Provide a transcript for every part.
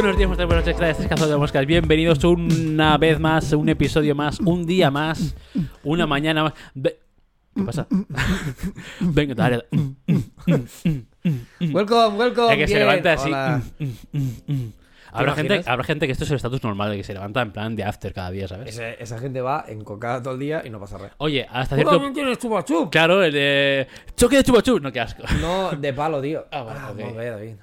Buenos días, buenas tardes, buenas noches, gracias, cazadores de moscas. Bienvenidos una vez más, un episodio más, un día más, una mañana más. Ve- ¿Qué pasa? Venga, dale. Welcome, welcome. Es que se bien. levanta así. Hola. Habrá gente, imaginas? habrá gente que esto es el estatus normal, de que se levanta en plan de after cada día, ¿sabes? Ese- esa gente va encocada todo el día y no pasa nada. Oye, hasta ¿Tú cierto. también tienes chupa chup? Claro, el de. Choque de chupachu. No, qué asco. No, de palo, tío. Ah, bueno, ok. muy bien, David.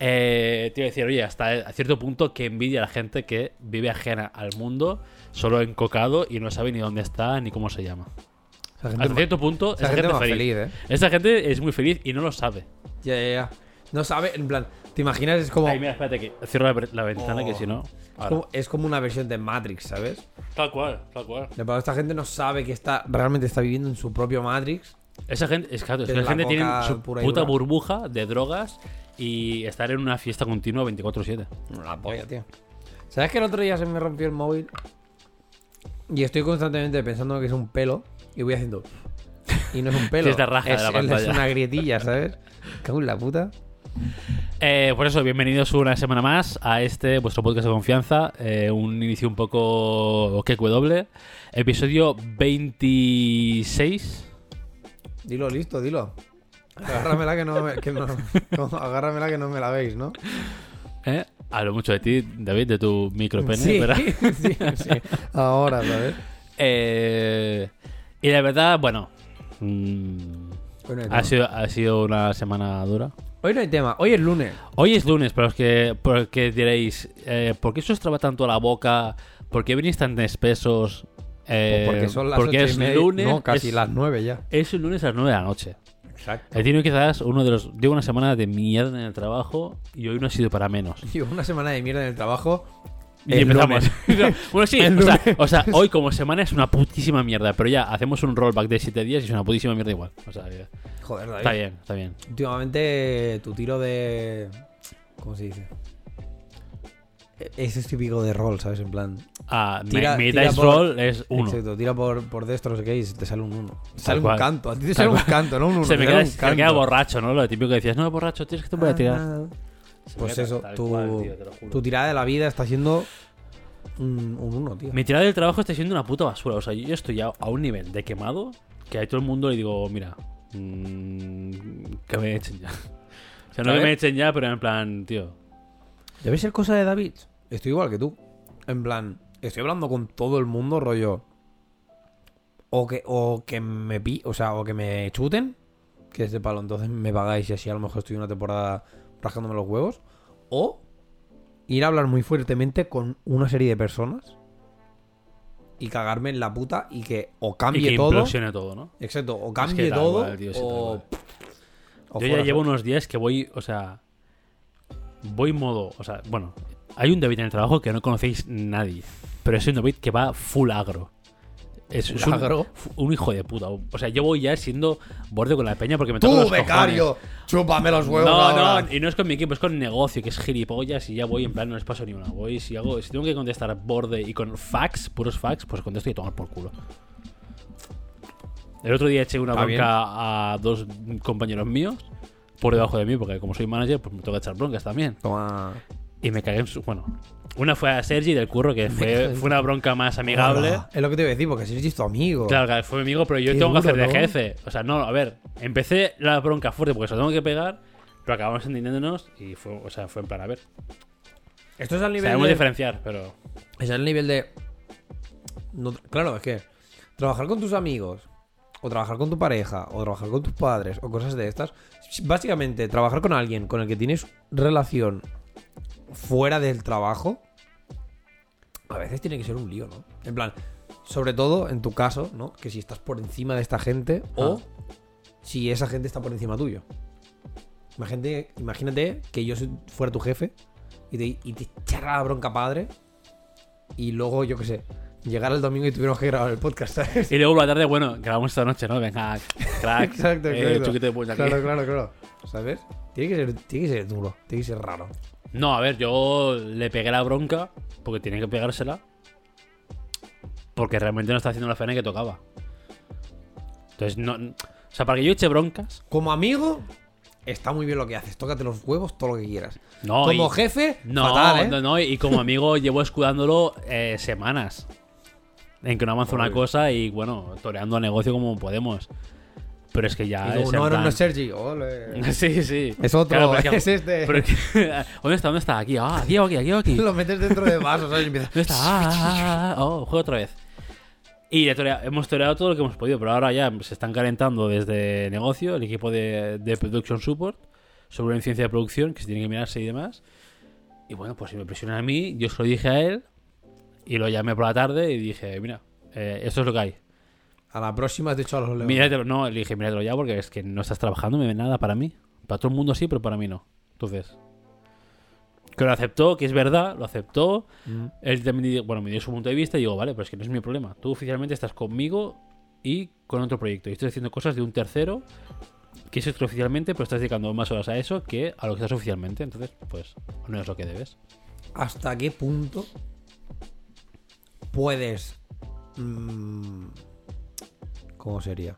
Eh, te iba a decir, oye, hasta a cierto punto que envidia a la gente que vive ajena al mundo, solo encocado y no sabe ni dónde está ni cómo se llama. Esa gente, Hasta cierto punto, esa esa gente feliz. feliz, ¿eh? Esa gente es muy feliz y no lo sabe. Ya, ya, ya. No sabe, en plan, ¿te imaginas? Es como, Ay, mira, espérate que cierro la, la ventana Oh. que si no. es como- es como una versión de Matrix, ¿sabes? Tal cual, tal cual. Esta gente no sabe que está realmente está viviendo en su propio Matrix. Esa gente, es claro, es que Desde la gente tiene su puta burbuja de drogas y estar en una fiesta continua 24-7. La polla, tío. ¿Sabes que el otro día se me rompió el móvil? Y estoy constantemente pensando que es un pelo y voy haciendo. Y no es un pelo. Es de raja de es, la es pantalla. una grietilla, ¿sabes? Cago en la puta. Eh, por eso, bienvenidos una semana más a este, vuestro podcast de confianza. eh, un inicio un poco QW. Episodio 26. Dilo listo, dilo. Agárramela que no me, que no, no, agárramela que no me la veis, ¿no? ¿eh? Hablo mucho de ti, David, de tu micropene. sí, ¿verdad? sí, sí. Ahora, ¿sabes? Eh, y la verdad, bueno. mm, no, ha, sido, ha sido una semana dura. Hoy no hay tema. Hoy es lunes. Hoy es lunes, para los que, porque diréis, eh, ¿por qué os traba tanto la boca? ¿Por qué venís tan espesos? Eh, Pues porque son las porque ocho es y media- lunes. No, casi es, las nueve ya. es un lunes a las 9 de la noche. Exacto. He tenido quizás uno de los. Llevo una semana de mierda en el trabajo y hoy no ha sido para menos. Llevo una semana de mierda en el trabajo. Y El empezamos. lunes. bueno, sí, o sea, o sea, hoy como semana es una putísima mierda, pero ya hacemos un rollback de 7 días y es una putísima mierda igual. O sea, Joder, David. está bien, está bien. Últimamente tu tiro de. ¿Cómo se dice? Ese es típico de rol, ¿sabes? En plan. Ah, mi- Tira- mi tira dice por- roll es 1. Exacto, tira por, por destro, no sé qué, y te sale un 1. Te sale cual. un canto. A ti te sale un canto, no un 1. Se me queda, se me queda borracho, ¿no? Lo típico que decías, no, borracho, tienes que te voy a tirar. Se me Pues queda eso, tu, cual, tío, tu tirada de la vida está siendo un 1, tío. Mi tirada del trabajo está siendo una puta basura. O sea, yo estoy ya a un nivel de quemado que a todo el mundo le digo, mira, mm, que me echen ya. O sea, no que me echen ya, pero en plan, tío. Debe ser cosa de David. Estoy igual que tú. En plan, estoy hablando con todo el mundo, rollo. O que, o que me pi, o sea, o que me chuten, que es de palo, entonces me pagáis y así a lo mejor estoy una temporada rascándome los huevos. O ir a hablar muy fuertemente con una serie de personas y cagarme en la puta y que o Y cambie que todo. implosione todo, ¿no? Exacto, o Es cambie que tal todo. tío, o, o Yo ya llevo unos días que voy, o sea, voy modo, o sea, bueno, hay un David en el trabajo que no conocéis nadie, pero es un David que va full agro. Es, es un, ¿Agro? un hijo de puta. O sea, yo voy ya siendo borde con la peña porque me toca Tú, los becario, chúpame los cojones. huevos. No, ahora. no, y no es con mi equipo, es con negocio, que es gilipollas y ya voy en plan, no les paso ni una. Voy, si hago, si tengo que contestar borde y con fax, puros fax, pues contesto y tomar por culo. El otro día eché una bronca a dos compañeros míos por debajo de mí, porque como soy manager, pues me toca echar broncas también. Toma. Y me cagué en su. Bueno, una fue a Sergi del curro, que fue, fue una bronca más amigable. Hola. Es lo que te iba a decir, porque Sergi es tu amigo. Claro, claro, fue mi amigo, pero yo Qué tengo que hacer de ¿no? jefe. O sea, no, a ver, empecé la bronca fuerte porque se lo tengo que pegar, pero acabamos entendiéndonos y fue, o sea, fue en plan, a ver. Esto es al nivel Sabemos de... diferenciar, pero. Es al nivel de... no- claro, es que trabajar con tus amigos, o trabajar con tu pareja, o trabajar con tus padres, o cosas de estas. Básicamente, trabajar con alguien con el que tienes relación fuera del trabajo, a veces tiene que ser un lío, ¿no? En plan, sobre todo en tu caso, ¿no? Que si estás por encima de esta gente, o si esa gente está por encima tuyo. Imagínate, imagínate que yo fuera tu jefe y te, y te echara la bronca padre y luego, yo qué sé, llegar el domingo y tuviéramos que grabar el podcast, ¿sabes? Y luego por la tarde, bueno, grabamos esta noche, ¿no? Venga, crack. Exacto, eh, de aquí. Claro, claro, claro. ¿Sabes? Tiene que, ser, tiene que ser duro, tiene que ser raro. No, a ver, yo le pegué la bronca porque tenía que pegársela. Porque realmente no está haciendo la faena que tocaba. Entonces, no. O sea, para que yo eche broncas. Como amigo, está muy bien lo que haces. Tócate los huevos, todo lo que quieras. No, Como y- jefe, No, fatal, ¿eh? no, no, y como amigo llevo escudándolo eh, semanas. En que no avanza una cosa y bueno, toreando el negocio como podemos. Pero es que ya Y es no, no, plan- no es Sergi. ole. Sí, sí. Es otro, Claro, pero es este. pero es que- ¿Dónde está? ¿Dónde está? Aquí, ah, aquí, aquí, aquí, aquí. Lo metes dentro de vasos, ¿sabes? Y empiezas... ¿Dónde está? Ah, ah, ah, oh, juego otra vez. Y le torea- hemos toreado todo lo que hemos podido, pero ahora ya se están calentando desde negocio, el equipo de, de Production Support, sobre una incidencia de producción que se tiene que mirarse y demás. Y bueno, pues si me presionan a mí, yo se lo dije a él y lo llamé por la tarde y dije, mira, eh, esto es lo que hay. A la próxima has dicho a los leones. Míratelo, no, le dije, míratelo ya porque es que no estás trabajando, me ve nada para mí. Para todo el mundo sí, pero para mí no. Entonces, que lo aceptó, que es verdad, lo aceptó. Mm. Él también, bueno, me dio su punto de vista y digo, vale, pero es que no es mi problema. Tú oficialmente estás conmigo y con otro proyecto. Y estoy haciendo cosas de un tercero que es extraoficialmente, pero estás dedicando más horas a eso que a lo que estás oficialmente. Entonces, pues, no es lo que debes. ¿Hasta qué punto puedes... mm, ¿Cómo sería?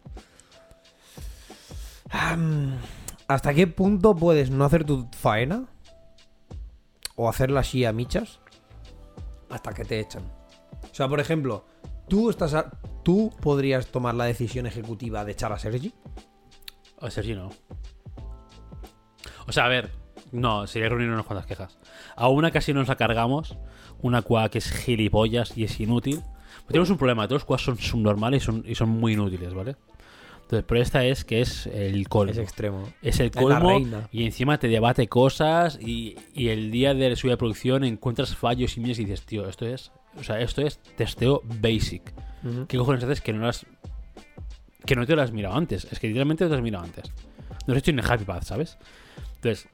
¿Hasta qué punto puedes no hacer tu faena? ¿O hacerla así a michas? Hasta que te echan. O sea, por ejemplo, tú estás a- tú podrías tomar la decisión ejecutiva de echar a Sergi. A Sergi no. O sea, a ver, no, sería reunir unas cuantas quejas. A una casi nos la cargamos, una cua que es gilipollas y es inútil. Tenemos un problema, todos los cuas son subnormales y son, y son muy inútiles, ¿vale? Entonces, pero esta es que es el colmo. Es extremo. Es el Es colmo reina. y encima te debate cosas y, y el día de de producción encuentras fallos y miras y dices, tío, esto es, o sea, esto es testeo basic. Ujú. ¿Qué cojones haces que no las que no te lo has mirado antes? Es que literalmente te lo has mirado antes. Nos he hecho en Happy Path, ¿sabes? Entonces,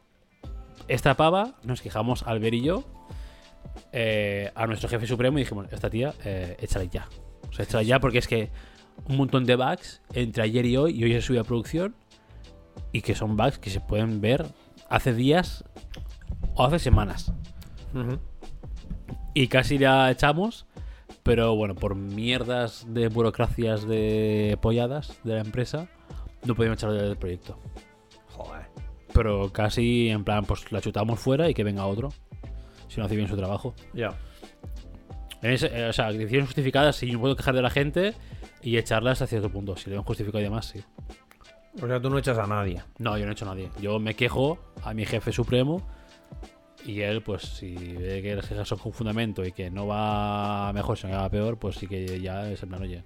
esta pava nos quejamos Albert y yo eh, a nuestro jefe supremo y dijimos, esta tía, eh, échala ya. O sea, échala ya porque es que un montón de bugs entre ayer y hoy y hoy se subió a producción y que son bugs que se pueden ver hace días o hace semanas. Y casi la echamos, pero bueno, por mierdas de burocracias de polladas de la empresa, no podíamos echarlo del proyecto. Joder. Pero casi en plan, pues la chutamos fuera y que venga otro. Si no hace bien su trabajo. Ya. Ese- eh, o sea, decisiones justificadas, sí, no puedo quejar de la gente y echarlas hasta cierto punto. Si le hemos justificado y demás, sí. O sea, tú no echas a nadie. No, yo no he hecho a nadie. Yo me quejo a mi jefe supremo y él, pues si ve que las quejas son con fundamento y que no va mejor, sino que va peor, pues sí que ya es en plan, oye.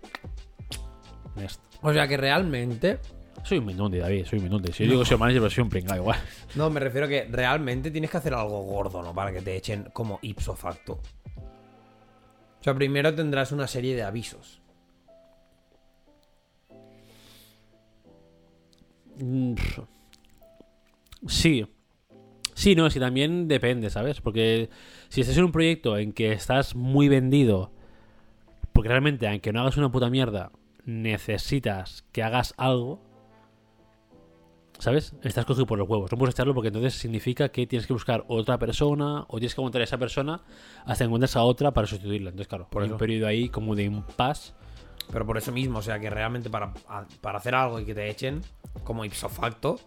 next. O sea que realmente. Soy un minuti, David, soy un minuti. Si yo digo que soy manager, pero soy un pringado igual. No, me refiero que realmente tienes que hacer algo gordo, ¿no? Para que te echen como ipso facto. O sea, primero tendrás una serie de avisos. Mm. Sí. Sí, no, sí, también depende, ¿sabes? Porque si estás en un proyecto en que estás muy vendido, porque realmente, aunque no hagas una puta mierda, necesitas que hagas algo, ¿sabes? Estás cogido por los huevos. No puedes echarlo porque entonces significa que tienes que buscar otra persona o tienes que aguantar a esa persona hasta que encuentres a otra para sustituirla. Entonces, claro, Por hay eso. un periodo ahí como de impasse. Pero por eso mismo, o sea, que realmente para, para hacer algo y que te echen como ipso facto,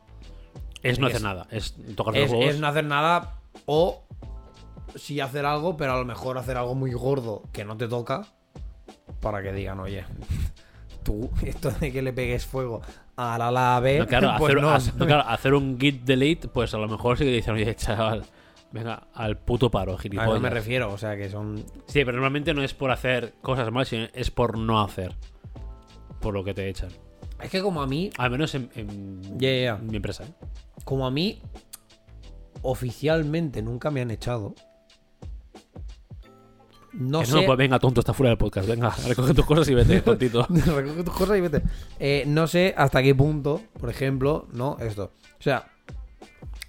Es no Es- hacer nada, es tocar es, los huevos. es no hacer nada o sí hacer algo, pero a lo mejor hacer algo muy gordo que no te toca para que digan, oye, tú, esto de que le pegues fuego a la la B, No, claro, pues hacer, no. hacer- no, claro, hacer un git delete, pues a lo mejor sí que dicen, oye, chaval, venga, al puto paro, A eso gilipollas. me refiero, o sea, que son... Sí, pero normalmente no es por hacer cosas mal, sino es por no hacer. Por lo que te echan. Es que como a mí, Al menos en, en ya. mi empresa, ¿eh? como a mí, oficialmente nunca me han echado. No Que sé... no, pues venga, tonto, está fuera del podcast. Venga, recoge tus cosas y vete, tontito. Recoge tus cosas y vete. Eh, no sé hasta qué punto, por ejemplo, no esto. O sea,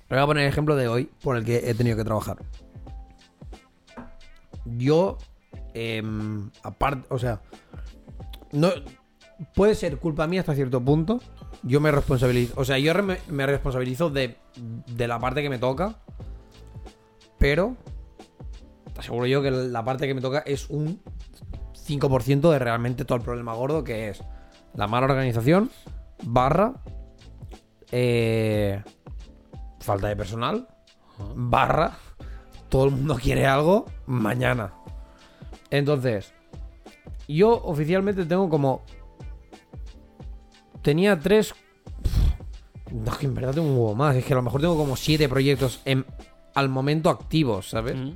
voy a poner el ejemplo de hoy por el que he tenido que trabajar. Yo, aparte, o sea, no puede ser culpa mía hasta cierto punto. Yo me responsabilizo, o sea, yo re- me responsabilizo de, de la parte que me toca, pero te aseguro yo que la parte que me toca es un 5% de realmente todo el problema gordo que es la mala organización barra eh, falta de personal, barra, todo el mundo quiere algo mañana. Entonces, yo oficialmente tengo como... Tenía tres... No, es que en verdad tengo un huevo más. Es que a lo mejor tengo como siete proyectos en, al momento activos, ¿sabes? Mm.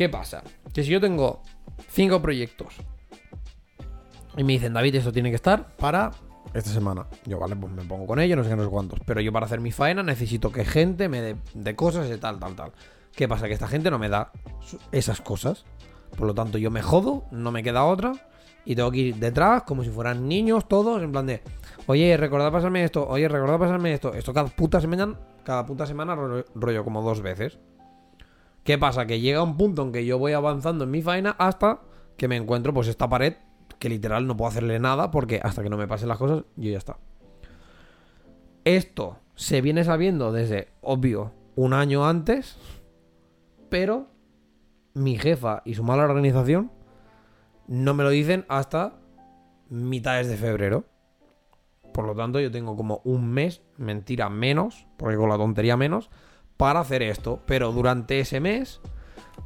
¿Qué pasa? Que si yo tengo cinco proyectos y me dicen, David, esto tiene que estar para esta semana. Yo, vale, pues me pongo con ello, no sé qué, no sé cuántos. Pero yo para hacer mi faena necesito que gente me dé de cosas y tal, tal, tal. ¿Qué pasa? Que esta gente no me da esas cosas. Por lo tanto, yo me jodo, no me queda otra. Y tengo que ir detrás como si fueran niños todos, en plan de, oye, recordad pasarme esto, oye, recordad pasarme esto. Esto cada puta semana, cada puta semana rollo como dos veces. ¿Qué pasa? Que llega un punto en que yo voy avanzando en mi faena hasta que me encuentro pues esta pared que literal no puedo hacerle nada porque hasta que no me pasen las cosas, yo ya está. Esto se viene sabiendo desde, obvio, un año antes, pero mi jefa y su mala organización no me lo dicen hasta mitades de febrero. Por lo tanto, yo tengo como un mes, mentira menos, porque con la tontería menos, para hacer esto. Pero durante ese mes,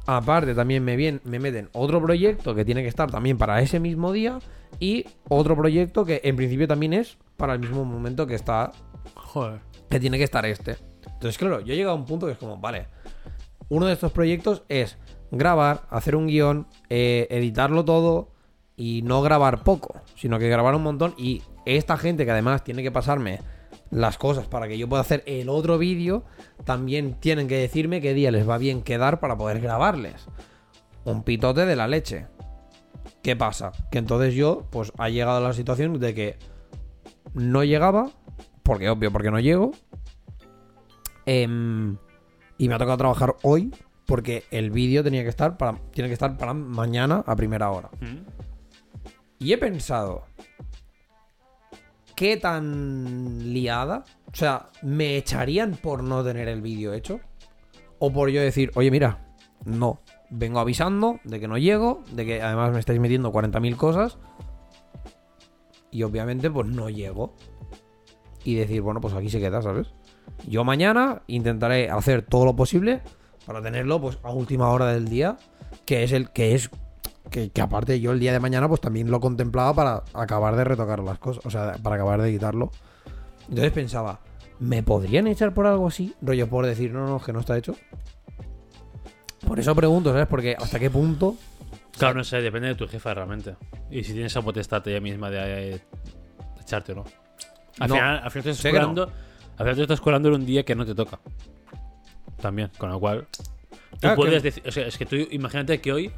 aparte también me, me meten otro proyecto que tiene que estar también para ese mismo día y otro proyecto que en principio también es para el mismo momento que está Joder. que tiene que estar este. Entonces, claro, yo he llegado a un punto que es como, vale, uno de estos proyectos es grabar, hacer un guion, eh, editarlo todo y no grabar poco, sino que grabar un montón y esta gente que además tiene que pasarme las cosas para que yo pueda hacer el otro vídeo, también tienen que decirme qué día les va bien quedar para poder grabarles. Un pitote de la leche. ¿Qué pasa? Que entonces yo, pues ha llegado la situación de que no llegaba, porque obvio, porque no llego. Em, y me ha tocado trabajar hoy porque el vídeo tenía que estar para tiene que estar para mañana a primera hora. Mm. Y he pensado qué tan liada, o sea, me echarían por no tener el vídeo hecho o por yo decir, "Oye, mira, no, vengo avisando de que no llego, de que además me estáis metiendo 40.000 cosas." Y obviamente pues no llego. Y decir, bueno, pues aquí se queda, ¿sabes? Yo mañana intentaré hacer todo lo posible para tenerlo pues a última hora del día, que es el que es que, que aparte yo el día de mañana pues también lo contemplaba para acabar de retocar las cosas, o sea, para acabar de editarlo. Entonces pensaba, ¿me podrían echar por algo así? Rollo por decir, no, no, que no está hecho. Por eso pregunto, ¿sabes? Porque hasta qué punto Claro, no sé, depende de tu jefa realmente. Y si tienes esa potestad ella misma de, eh, de echarte o no. Al No, final, al final te estás que no. colando. Al final te estás colando en un día que no te toca. También, con lo cual. Tú Claro, puedes que- decir. O sea, es que tú imagínate que hoy,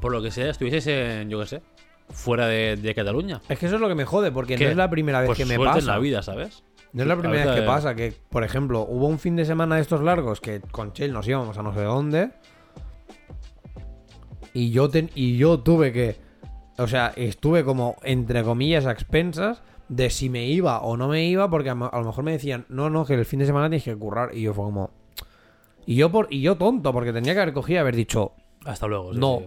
por lo que sea, estuvieses en, yo qué sé, fuera de, de Cataluña. Es que eso es lo que me jode, porque ¿Qué? no es la primera vez Pues que me pasa. en la vida, ¿sabes? No es la primera vez que de- pasa que, por ejemplo, hubo un fin de semana de estos largos que con Chell nos íbamos a no sé dónde. Y yo, ten- y yo tuve que. O sea, estuve como, entre comillas, a expensas de si me iba o no me iba, porque a, lo mejor me decían, no, no, que el fin de semana tienes que currar. Y yo fue como. Y yo, por, y yo tonto, porque tenía que haber cogido y haber dicho, Hasta luego. sí, No. sí,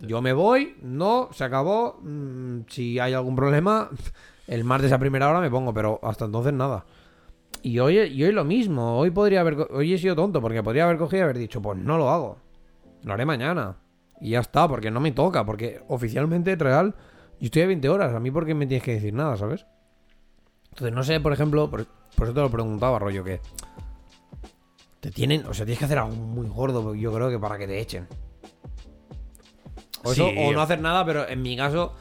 yo me voy, no, se acabó. mm, si hay algún problema, el martes a primera hora me pongo, pero hasta entonces nada. Y hoy, y hoy lo mismo. Hoy podría haber, hoy he sido tonto porque podría haber cogido y haber dicho, pues no lo hago. Lo haré mañana. Y ya está, porque no me toca, porque oficialmente real, yo estoy a 20 horas. A mí, ¿por qué me tienes que decir nada, sabes? Entonces, no sé, por ejemplo, por, por eso te lo preguntaba, rollo, que te tienen, o sea, tienes que hacer algo muy gordo, yo creo que para que te echen. O, eso, Sí. o no hacer nada, pero en mi caso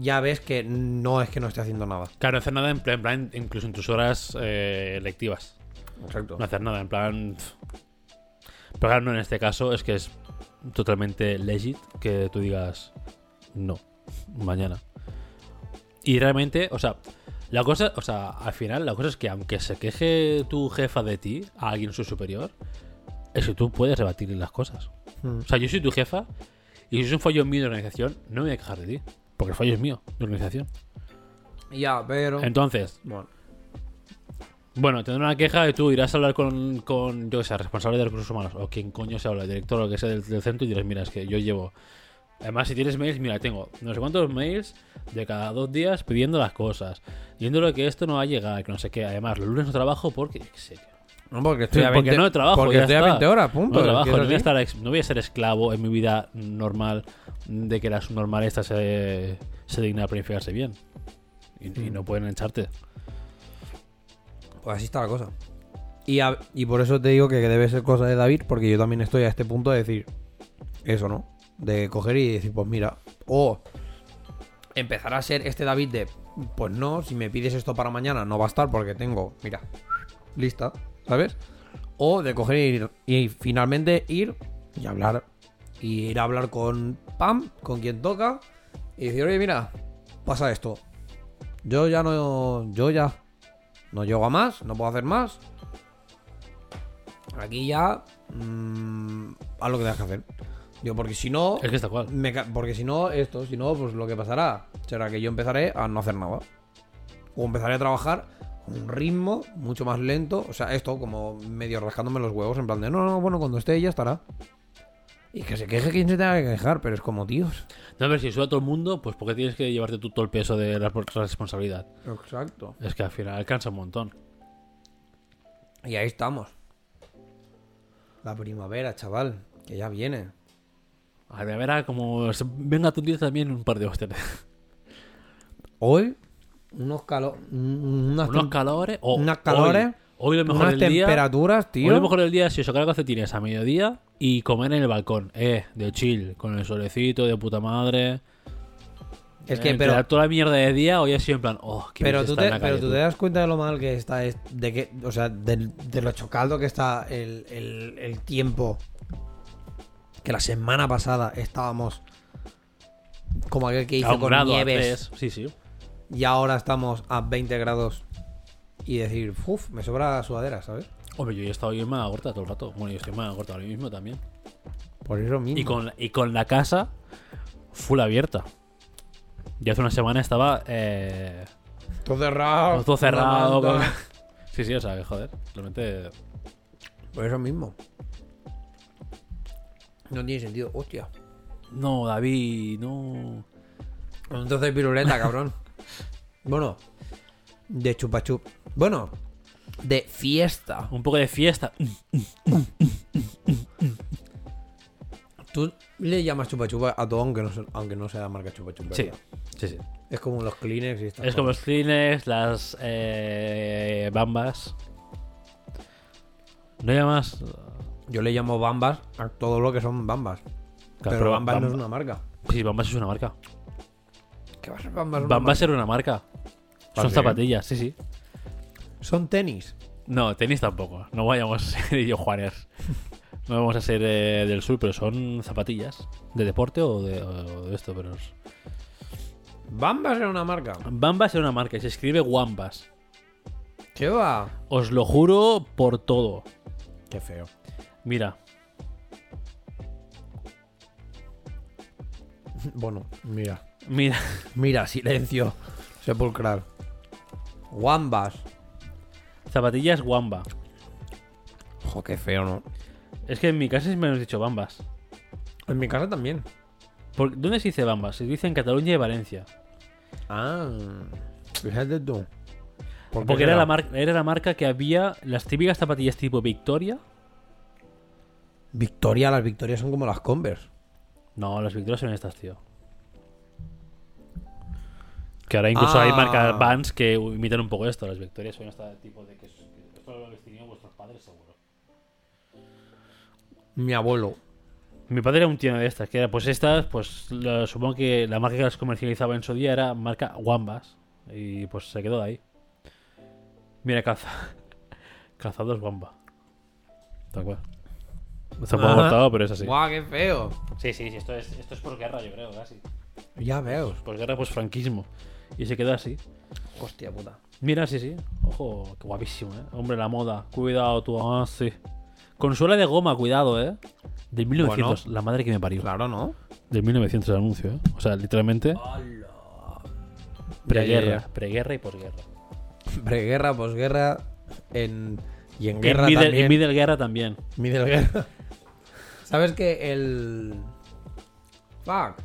ya ves que no es que no esté haciendo nada. Claro, no hacer nada en plan, incluso en tus horas eh, lectivas. Exacto. No hacer nada, en plan. Pero claro, no, en este caso es que es totalmente legit que tú digas no, mañana. Y realmente, o sea, la cosa, o sea, al final, la cosa es que aunque se queje tu jefa de ti, a alguien su superior, es que tú puedes rebatirle las cosas. Mm. O sea, yo soy tu jefa y si es un fallo mío de organización, no me voy a quejar de ti, porque el fallo es mío de organización. Ya, pero. Entonces, Bueno. Bueno, tendré una queja y tú irás a hablar con, con yo que sé, responsable de recursos humanos o quien coño se habla, el director o lo que sea del, del centro y dirás, mira, es que yo llevo... Además, si tienes mails, mira, tengo no sé cuántos mails de cada dos días pidiendo las cosas, yéndolo que esto no va a llegar, que no sé qué. Además, los lunes no trabajo porque... yo qué sé, tío. No, porque estoy a porque 20 no trabajo, Porque ya estoy a está. 20 horas, punto. No trabajo, no voy, a estar no voy a ser esclavo en mi vida normal de que la subnormal esta se, se digna de planificarse bien. Y, Mm. y no pueden echarte. Pues así está la cosa. Y, a- y por eso te digo que debe ser cosa de David, porque yo también estoy a este punto de decir eso, ¿no? De coger y decir, pues mira, o empezar a ser este David de, pues no, si me pides esto para mañana no va a estar porque tengo, mira, lista, ¿sabes? O de coger y, ir- y finalmente ir y hablar, y ir a hablar con Pam, con quien toca, y decir, oye, mira, pasa esto. Yo ya no, yo ya no llego a más, no puedo hacer más. Aquí ya. mm, haz lo que tengas que hacer. Digo, porque si no. Es que está cual. me porque si no, esto, si no, pues lo que pasará será que yo empezaré a no hacer nada. O empezaré a trabajar un ritmo mucho más lento. O sea, esto como medio rascándome los huevos, en plan de no, no, bueno, cuando esté ya estará. Y que se queje quien se tenga que quejar, pero es como, tíos. No, pero si sube a todo el mundo, pues ¿por qué tienes que llevarte tú todo el peso de la responsabilidad? Exacto. Es que al final cansa un montón. Y ahí estamos. La primavera, chaval, que ya viene. A ver, a ver, como venga tu día también un par de hostias. Hoy, unos calores. Unas, Unos calores. o- unas calores, Hoy, hoy lo mejor unas del día. temperaturas, tío. Hoy lo mejor del día es si os sacar calcetines a mediodía y comer en el balcón. Eh, de chill, con el solecito, de puta madre. Es que, Eh, pero, toda la mierda de día, hoy ha sido en plan, oh, qué pero, tú te, en la pero calle, tú tú. te das cuenta de lo mal que está, es- de que, o sea, de, lo chocado que está el, el- el tiempo. Que la semana pasada estábamos como aquel que hizo con grado, nieves. Sí, sí. Y ahora estamos a 20 grados y decir, uff, me sobra sudadera, ¿sabes? Hombre, yo he estado hoy en manga corta todo el rato. Bueno, yo estoy en manga corta ahora mismo también. Por eso mismo. Y con, la- y con la casa full abierta. Ya hace una semana estaba eh, todo cerrado. todo cerrado. con-. Sí, sí, o sea, que joder. Realmente. Por eso mismo. No tiene sentido. Hostia. No, David, no. Entonces piruleta, cabrón. bueno. De chupachup. Bueno. De fiesta. Un poco de fiesta. Tú le llamas chupachupa a todo aunque no, aunque no sea la marca chupachup. Sí, ¿verdad? sí, sí. Es como los Kleenex y estas Es como los Kleenex, las eh, bambas. No llamas. Yo le llamo bambas a todo lo que son bambas. pero bambas no es una marca. Sí, bambas es una marca. ¿Qué va a ser bambas? Bambas era una marca. ¿Ah, Son zapatillas, sí, sí. Son tenis. No, tenis tampoco. No vayamos a ser yo Juanes. No vamos a ser eh, del sur, pero son zapatillas. ¿De deporte o de, o de esto? Pero es- Bambas era una marca. Bambas es una marca y se escribe Wambas. ¿Qué va? Os lo juro por todo. Qué feo. Mira, Bueno, mira. mira. Mira, silencio. Sepulcral. Wambas. Zapatillas Wamba. Ojo, qué feo, ¿no? Es que en mi casa me han dicho Bambas. En mi casa también. ¿Por- ¿Dónde se dice Bambas? Se dice en Cataluña y Valencia. Ah, fíjate tú. ¿Por qué Porque era será? la, mar- era la marca que había las típicas zapatillas tipo Victoria. Victoria, las Victorias son como las Converse. No, las Victorias son estas, tío. Que ahora incluso Ah. hay marcas Vans que imitan un poco esto. Las Victorias son este tipo de que esto lo habéis tenido vuestros padres seguro. Mi abuelo. Mi padre era un tío de estas, que era pues estas, pues supongo que la marca que las comercializaba en su día era marca Wambas. Y pues se quedó ahí. Mira, calza. Calzados Wamba. Tal cual. Está un poco cortado, pero es así. ¡Guau, qué feo! Sí, sí, sí, esto es, esto es posguerra, yo creo, casi. Ya veo. Posguerra, pues franquismo. Y se quedó así. Hostia puta. Mira, sí, sí. Ojo, qué guapísimo, ¿eh? Hombre, la moda. Cuidado tú. Ah, sí. Consuela de goma, cuidado, ¿eh? Del 1900. La madre que me parió. Claro, ¿no? Del 1900 el anuncio, ¿eh? O sea, literalmente. Preguerra. Preguerra y posguerra. Preguerra, posguerra. En... Y en En guerra middle, también. en middle guerra también. Middle guerra. ¿Sabes que el. Fuck.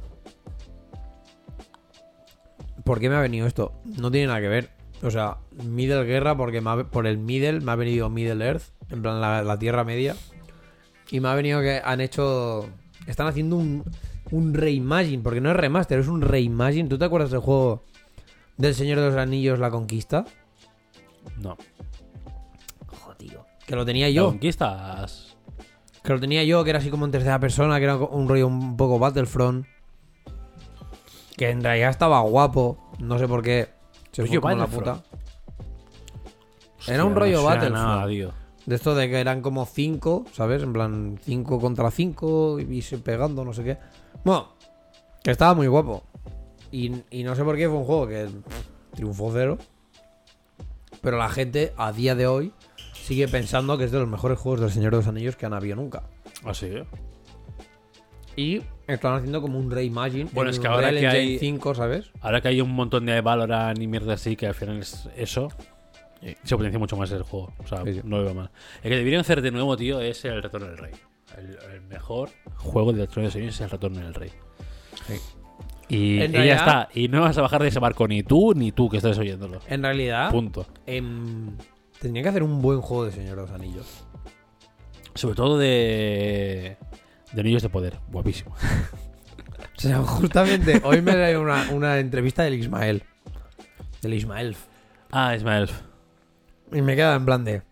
¿Por qué me ha venido esto? No tiene nada que ver. O sea, Middle Guerra, porque me ha- por el Middle me ha venido Middle Earth, en plan la, la Tierra Media. Y me ha venido que han hecho. Están haciendo un, un reimagine, porque no es remaster, es un reimagine. ¿Tú te acuerdas del juego del Señor de los Anillos, La Conquista? No. Joder, tío. Que lo tenía ¿Lo yo. conquistas? Que lo tenía yo, que era así como en tercera persona, que era un rollo un poco Battlefront. Que en realidad estaba guapo. No sé por qué. Se fue como la puta. Era un rollo no Battlefront. nada. De esto de que eran como cinco, ¿sabes? En plan, cinco contra cinco y se pegando, no sé qué. Bueno, que estaba muy guapo. Y, y no sé por qué fue un juego que pff, triunfó cero. Pero la gente a día de hoy sigue pensando que es de los mejores juegos del Señor de los Anillos que han habido nunca. Ah, sí, ¿eh? Y están haciendo como un reimagine. Bueno, en es que ahora Real que Engine hay- 5, ¿sabes? Ahora que hay un montón de Valorant y mierda así, que al final es eso, se potencia mucho más el juego. O sea, Sí, sí. no lo veo mal. El que deberían hacer de nuevo, tío, es el Retorno del Rey. El, el mejor juego de los Anillos es el Retorno del Rey. Sí. Y, y ya está. Y no vas a bajar de ese barco ni tú ni tú que estás oyéndolo. En realidad, Punto. em, tendría que hacer un buen juego de Señor de los Anillos. Sobre todo de. De Anillos de Poder. Guapísimo. O sea, justamente hoy me leí una, una entrevista del Ismael. Del Ismael. Ah, Ismael. Y me queda en plan de.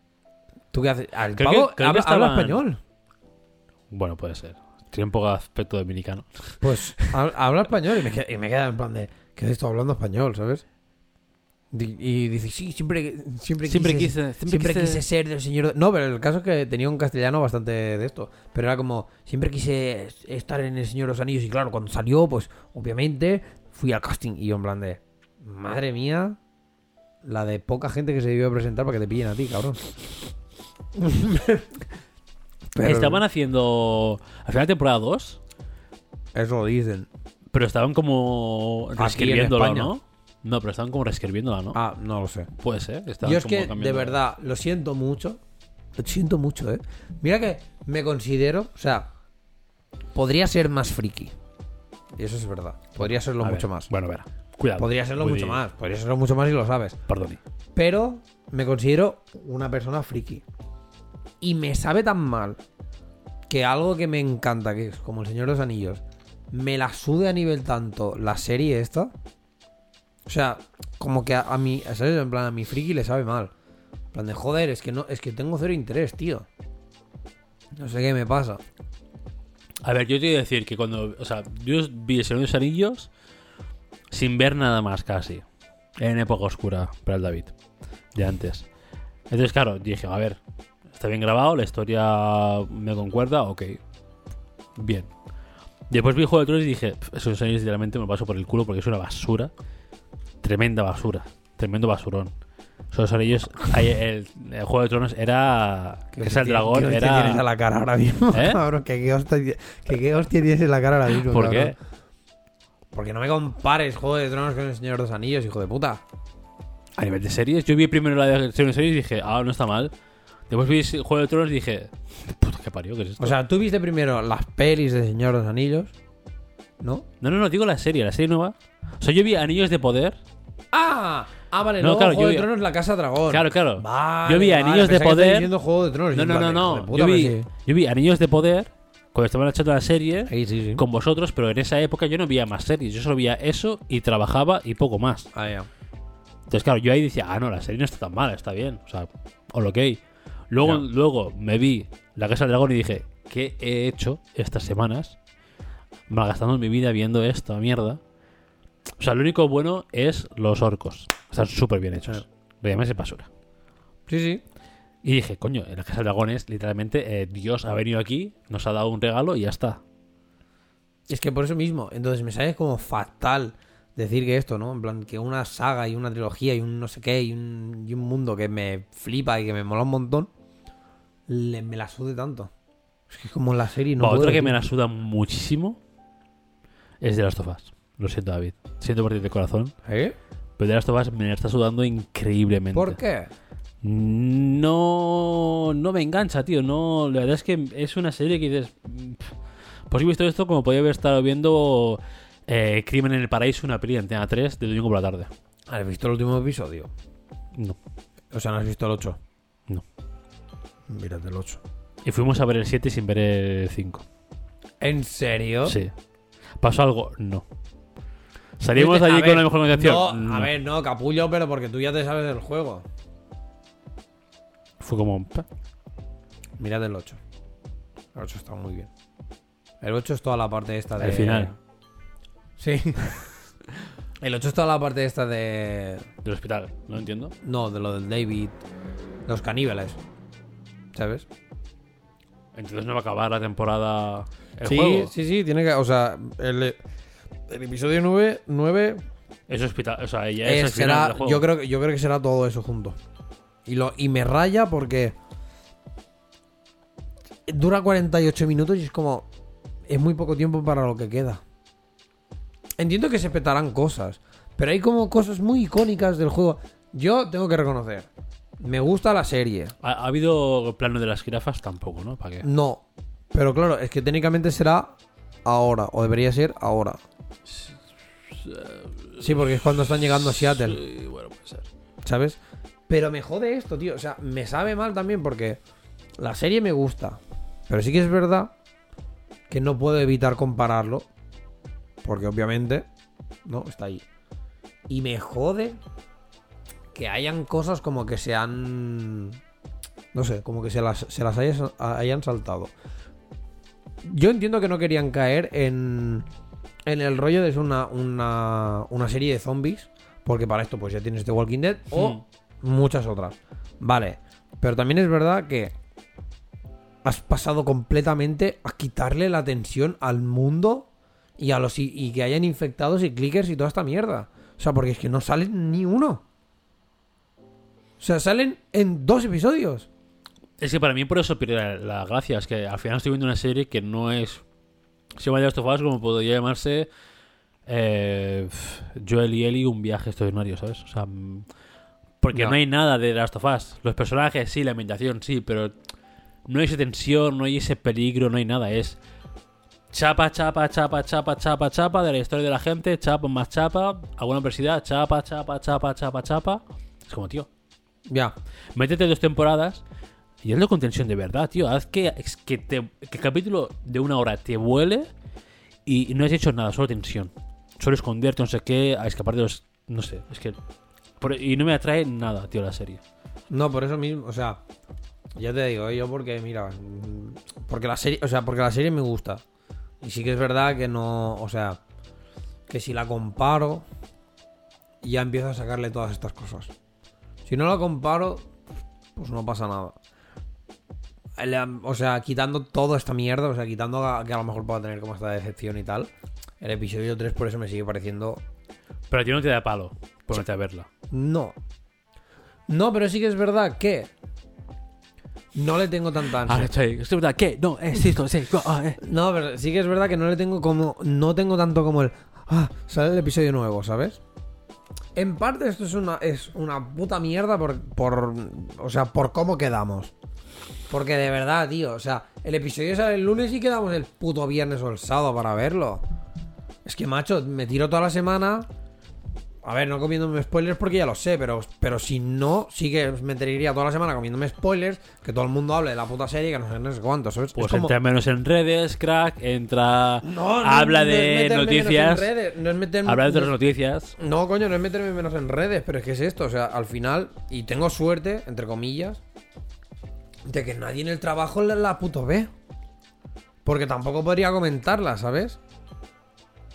¿Tú qué haces? Al Creo pavo que- creo que habla, habla estaban- español. Bueno, puede ser. Tiene un poco de aspecto dominicano. Pues hab- habla español y me, queda, y me queda en plan de. ¿Qué haces tú hablando español, sabes? Y dice, sí, siempre, siempre, Siempre quise, quise- siempre siempre quise- quise ser del señor. de-". No, pero el caso es que tenía un castellano bastante de esto. Pero era como, siempre quise estar en el Señor de los Anillos. Y claro, cuando salió, pues obviamente fui al casting. Y yo en plan de, madre mía, la de poca gente que se debió presentar para que te pillen a ti, cabrón. Pero Estaban haciendo. Al final de temporada 2. Eso lo dicen. Pero estaban como España. ¿no? No, pero estaban como reescribiéndola, ¿no? Ah, no lo sé. Puede ser. estaban Yo es como que, de verdad, lo siento mucho. Lo siento mucho, ¿eh? Mira que me considero, o sea, podría ser más friki. Y eso es verdad. Podría serlo A ver, mucho más. Bueno, a ver. Cuidado. Podría serlo mucho más. Podría serlo mucho más y lo sabes. Perdoni. Pero me considero una persona friki. Y me sabe tan mal que algo que me encanta, que es como el Señor de los Anillos, me la sude a nivel tanto la serie esta. O sea, como que a, mí, ¿sabes? En plan, a mi friki le sabe mal. En plan de joder, es que no, es que tengo cero interés, tío. No sé qué me pasa. A ver, yo te voy a decir que cuando. O sea, yo vi el Señor de los Anillos sin ver nada más casi. En época oscura para el David. De antes. Entonces, claro, dije, a ver, está bien grabado, la historia me concuerda, ok. Bien. Después vi Juego de Tronos y dije, "Pf, esos años literalmente me paso por el culo porque es una basura. Tremenda basura. Tremendo basurón. Esos anillos, ahí el, el Juego de Tronos era. Que es el dragón, ¿Qué hostia tienes a era. la cara ahora mismo, ¿Eh? cabrón? ¿Qué, qué hostia, que qué hostia tienes en la cara ahora mismo, ¿Por cabrón? qué? Porque no me compares Juego de Tronos con el Señor de los Anillos, hijo de puta. A nivel de series, yo vi primero la de Señor de Anillos y dije, ah, no está mal. Después vi el Juego de Tronos y dije, puta que parió, ¿qué es esto? O sea, tú viste primero las pelis de Señor de los Anillos, ¿no? no, no, no, digo la serie, la serie nueva. O sea, yo vi Anillos de Poder. ¡Ah! Ah, vale, No, no, claro, Juego yo de vi- Tronos, la Casa Dragón. Claro, claro. Vale, yo vi vale, Anillos de Poder. diciendo Juego de Tronos. No, no, no, no. puta, Yo vi, sí. yo vi Anillos de Poder cuando estaban echando la serie Sí, sí, sí. con vosotros, pero en esa época yo no veía más series. Yo solo veía eso y trabajaba y poco más. Ah, ya. Entonces, claro, yo ahí decía, ah, no, la serie no está tan mala, está bien. O sea, o lo que hay. Luego, luego me vi La Casa del Dragón y dije, ¿qué he hecho estas semanas? Malgastando mi vida viendo esta mierda. O sea, lo único bueno es los orcos. Están súper bien hechos. Lo demás es basura. Sí, sí. Y dije, coño, en la Casa del Dragón es literalmente eh, Dios ha venido aquí, nos ha dado un regalo y ya está. Es que por eso mismo, entonces me sale como fatal decir que esto, ¿no? En plan, que una saga y una trilogía y un no sé qué y un, y un mundo que me flipa y que me mola un montón, le- me la sude tanto. Es que como la serie no Va, puedo, otra que me la suda muchísimo es de las tofas. Lo siento, David. Siento partir de corazón. ¿Eh? Pero de las tofas me la está sudando increíblemente. ¿Por qué? No, no me engancha, tío. No, la verdad es que es una serie que dices. Pues he visto esto como podía haber estado viendo eh, Crimen en el Paraíso, una peli de Antena 3 de domingo por la tarde. ¿Has visto el último episodio? No, O sea, ¿no has visto el 8? no. Mírate el 8. Y fuimos a ver el 7 sin ver el 5. ¿En serio? Sí. ¿Pasó algo? No. ¿Salimos de allí con ver, la mejor? No, a ver, no, capullo, pero porque tú ya te sabes del juego. Fue como... Mírate el 8. El 8 está muy bien. El 8 es toda la parte esta de. El final. Sí. el 8 es toda la parte esta de. Del hospital, no entiendo. No, de lo del David. Los caníbales. ¿Sabes? Entonces no va a acabar la temporada... El sí, juego. sí, sí, tiene que. O sea, el, el episodio 9, 9 Es hospital, o sea, ya es, es- será. del juego. Yo creo, que- yo creo que será todo eso junto. Y, lo, y me raya porque. Dura 48 minutos y es como. Es muy poco tiempo para lo que queda. Entiendo que se petarán cosas. Pero hay como cosas muy icónicas del juego. Yo tengo que reconocer. Me gusta la serie. ¿Ha, ha habido plano de las jirafas? Tampoco, ¿no? ¿Para qué? No. Pero claro, es que técnicamente será ahora. O debería ser ahora. Sí, porque es cuando están llegando a Seattle. Sí, bueno, puede ser. ¿Sabes? Pero me jode esto, tío. O sea, me sabe mal también porque la serie me gusta. Pero sí que es verdad que no puedo evitar compararlo. Porque obviamente, no, está ahí. Y me jode que hayan cosas como que se han... No sé, como que se las, se las hayas- hayan saltado. Yo entiendo que no querían caer en, en el rollo de ser una, una, una serie de zombies. Porque para esto pues ya tienes The Walking Dead o muchas otras. Vale, pero también es verdad que has pasado completamente a quitarle la atención al mundo y a los y, y que hayan infectados y clickers y toda esta mierda. O sea, porque es que no salen ni uno. O sea, salen en dos episodios. Es que para mí por eso pierde la, la gracia. Es que al final estoy viendo una serie que no es... Se llama Last of Us como podría llamarse... eh, Joel y Ellie un viaje extraordinario, ¿sabes? O sea... Porque No. no. hay nada de Last of Us. Los personajes sí, la ambientación sí, pero... No hay esa tensión, no hay ese peligro, no hay nada. Es... Chapa, chapa, chapa, chapa, chapa, chapa de la historia de la gente, chapa más chapa, alguna adversidad, chapa, chapa, chapa, chapa, chapa. Es como, tío, Ya. Métete dos temporadas y hazlo con tensión de verdad, tío. Haz que, que, te- que el capítulo de una hora te vuele y, no has hecho nada, solo tensión. Solo esconderte, no sé qué, a escapar de los. No sé, es que. y no me atrae nada, tío, la serie. No, por eso mismo, o sea, ya te digo, yo porque, mira, porque la serie, o sea, porque la serie me gusta. Y sí que es verdad que no, o sea, que si la comparo, ya empiezo a sacarle todas estas cosas. Si no la comparo, pues no pasa nada. O sea, quitando toda esta mierda, o sea, quitando a- que a lo mejor pueda tener como esta decepción y tal, el episodio 3 por eso me sigue pareciendo Pero a ti no te da palo ponerte a verla. no. No, pero sí que es verdad que no le tengo tanta ansia. Ah, está ahí. Es verdad, ¿qué? No, es sí, sí, ah, eh. No, pero sí que es verdad que no le tengo como. No tengo tanto como el. Ah, sale el episodio nuevo, ¿sabes? En parte esto es una, es una puta mierda por, por. O sea, por cómo quedamos. Porque de verdad, tío. O sea, el episodio sale el lunes y quedamos el puto viernes o el sábado para verlo. Es que, macho, me tiro toda la semana. A ver, no comiéndome spoilers porque ya lo sé, pero, pero si no, sí que me tiraría toda la semana comiéndome spoilers, que todo el mundo hable de la puta serie, que no sé, no sé cuánto, ¿sabes? Pues como- entra menos en redes, crack, entra. No, no, habla no de menos en noticias. redes, no es meterme- Habla de otras no- noticias. No, coño, no es meterme menos en redes, pero es que es esto, o sea, al final, y tengo suerte, entre comillas, de que nadie en el trabajo la, la puto ve. Porque tampoco podría comentarla, ¿sabes?